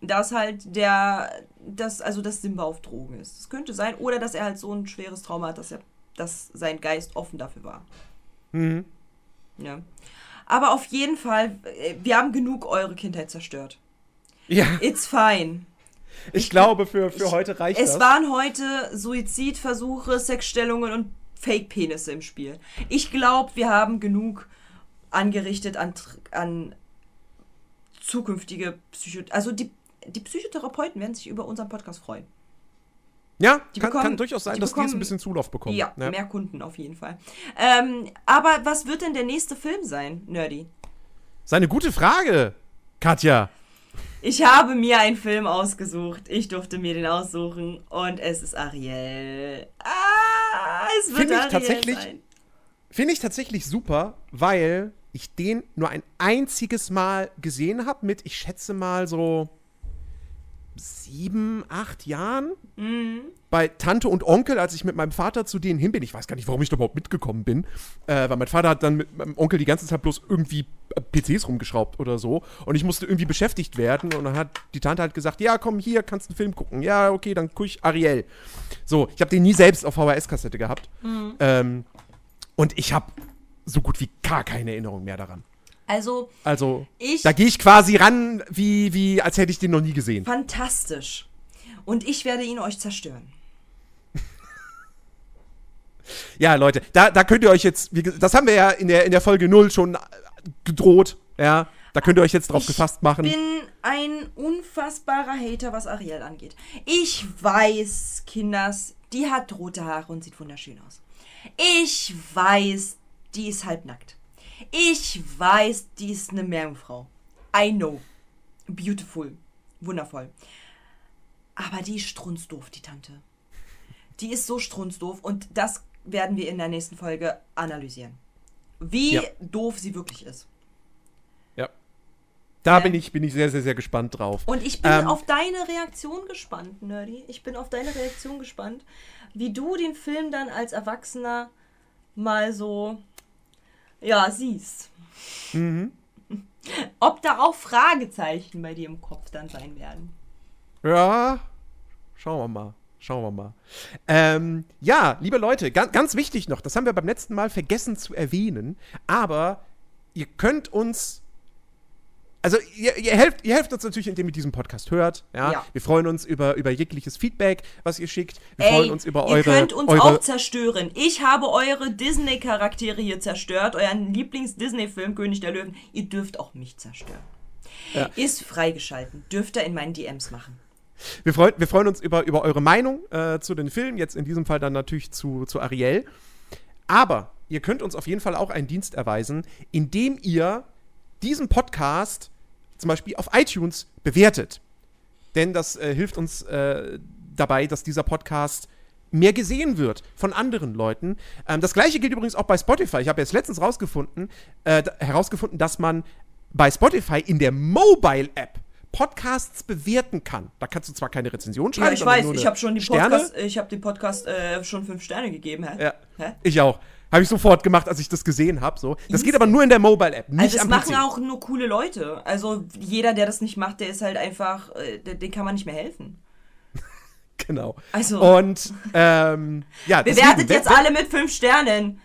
dass halt der, dass, also dass Simba auf Drogen ist. Das könnte sein. Oder dass er halt so ein schweres Trauma hat, dass er, dass sein Geist offen dafür war. Mhm. Ja. Aber auf jeden Fall, äh, wir haben genug eure Kindheit zerstört. Ja, It's fine. ich glaube, für, für heute reicht Es das. waren heute Suizidversuche, Sexstellungen und Fake-Penisse im Spiel. Ich glaube, wir haben genug angerichtet an, an zukünftige Psycho... Also die, die Psychotherapeuten werden sich über unseren Podcast freuen. ja, die kann, bekommen- kann durchaus sein, die dass die jetzt ein bekommen- bisschen Zulauf bekommen. Ja, ne? mehr Kunden auf jeden Fall. Ähm, aber was wird denn der nächste Film sein, Nerdy? Seine gute Frage, Katja. Ich habe mir einen Film ausgesucht. Ich durfte mir den aussuchen. Und es ist Ariel. Ah, es wird Finde ich tatsächlich-. Finde ich tatsächlich super, weil ich den nur ein einziges Mal gesehen habe mit, ich schätze mal so sieben, acht Jahren. Mhm. Bei Tante und Onkel, als ich mit meinem Vater zu denen hin bin. Ich weiß gar nicht, warum ich da überhaupt mitgekommen bin. Äh, weil mein Vater hat dann mit meinem Onkel die ganze Zeit bloß irgendwie äh, PCs rumgeschraubt oder so. Und ich musste irgendwie beschäftigt werden. Und dann hat die Tante halt gesagt, ja, komm hier, kannst einen Film gucken. Ja, okay, dann guck ich Ariel. So, ich habe den nie selbst auf VHS-Kassette gehabt. Ähm, und ich habe so gut wie gar keine Erinnerung mehr daran. Also, Also, Ich- da gehe ich quasi ran, wie, wie, als hätte ich den noch nie gesehen. fantastisch. Und ich werde ihn euch zerstören. Ja, Leute, da, da könnt ihr euch jetzt, das haben wir ja in der, in der Folge 0 schon äh, gedroht, ja. Da könnt ihr euch jetzt drauf Ich gefasst machen. bin ein unfassbarer Hater, was Ariel angeht. Ich weiß, Kinders, die hat rote Haare und sieht wunderschön aus. Ich weiß, die ist halbnackt. Ich weiß, die ist eine Meerjungfrau. I know. Beautiful. Wundervoll. Aber die ist strunzdoof, die Tante. Die ist so strunzdoof und das werden wir in der nächsten Folge analysieren. Wie Ja. doof sie wirklich ist. Ja. Da Äh. bin ich, bin ich sehr, sehr, sehr gespannt drauf. Und ich bin Ähm, auf deine Reaktion gespannt, Nerdy. Ich bin auf deine Reaktion gespannt, wie du den Film dann als Erwachsener mal so, ja, siehst. Mhm. Ob da auch Fragezeichen bei dir im Kopf dann sein werden. Ja, schauen wir mal. Schauen wir mal. Ähm, ja, liebe Leute, ganz, ganz wichtig noch, das haben wir beim letzten Mal vergessen zu erwähnen, aber ihr könnt uns. Also ihr, ihr, helft, ihr helft uns natürlich, indem ihr diesen Podcast hört. Ja? Ja. Wir freuen uns über, über jegliches Feedback, was ihr schickt. Wir freuen uns über ihr eure. könnt uns eure auch zerstören. Ich habe eure Disney-Charaktere hier zerstört, euren Lieblings-Disney-Film König der Löwen. Ihr dürft auch mich zerstören. Ja. Ist freigeschalten. Dürft ihr in meinen DMs machen. Wir freuen, wir freuen uns über, über eure Meinung äh, zu den Filmen, jetzt in diesem Fall dann natürlich zu, zu Ariel. Aber ihr könnt uns auf jeden Fall auch einen Dienst erweisen, indem ihr diesen Podcast zum Beispiel auf iTunes bewertet. Denn das äh, hilft uns äh, dabei, dass dieser Podcast mehr gesehen wird von anderen Leuten. Ähm, das gleiche gilt übrigens auch bei Spotify. Ich habe jetzt letztens rausgefunden, äh, herausgefunden, dass man bei Spotify in der Mobile-App Podcasts bewerten kann. Da kannst du zwar keine Rezension schreiben. Ja, ich weiß, ich habe schon die Sterne. Podcast, ich habe dem Podcast äh, schon fünf Sterne gegeben, hä? Ja, Hä? ich auch. Habe ich sofort gemacht, als ich das gesehen habe. So. Das geht aber nur in der Mobile-App, Also am machen PC. auch nur coole Leute. Also jeder, der das nicht macht, der ist halt einfach, äh, dem kann man nicht mehr helfen. Genau. Also- Und ähm, ja, Bewertet deswegen, jetzt wenn, alle mit fünf Sternen.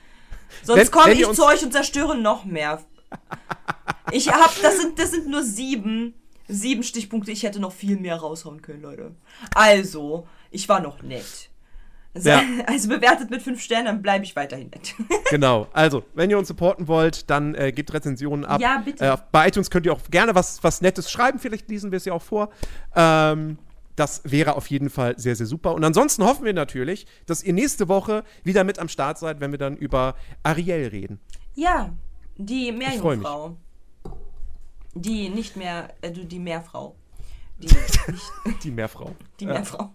Sonst komme ich zu euch und zerstöre noch mehr. Ich hab, das sind, das sind nur sieben, sieben Stichpunkte. Ich hätte noch viel mehr raushauen können, Leute. Also, ich war noch nett. Also, Ja. also bewertet mit fünf Sternen, dann bleibe ich weiterhin nett. Genau. Also, wenn ihr uns supporten wollt, dann äh, gebt Rezensionen ab. Ja, bitte. Äh, bei iTunes könnt ihr auch gerne was, was Nettes schreiben. Vielleicht lesen wir es ja auch vor. Ähm, das wäre auf jeden Fall sehr, sehr super. Und ansonsten hoffen wir natürlich, dass ihr nächste Woche wieder mit am Start seid, wenn wir dann über Ariel reden. Ja, die. Meerjungfrau. Die nicht mehr, äh, du- die Meerfrau. Die, Die Meerfrau. die. Meerfrau.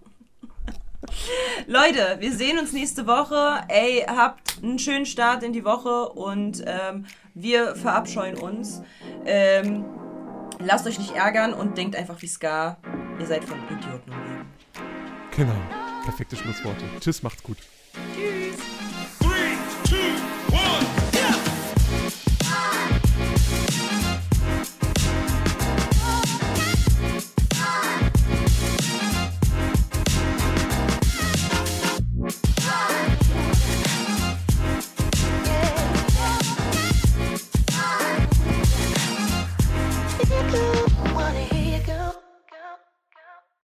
Leute, wir sehen uns nächste Woche. Ey, habt einen schönen Start in die Woche und ähm, wir verabscheuen uns. Ähm, lasst euch nicht ärgern und denkt einfach wie Ska. Ihr seid von Idioten umgeben. Genau. Perfekte Schlussworte. Tschüss, macht's gut. Tschüss. Three, two, one.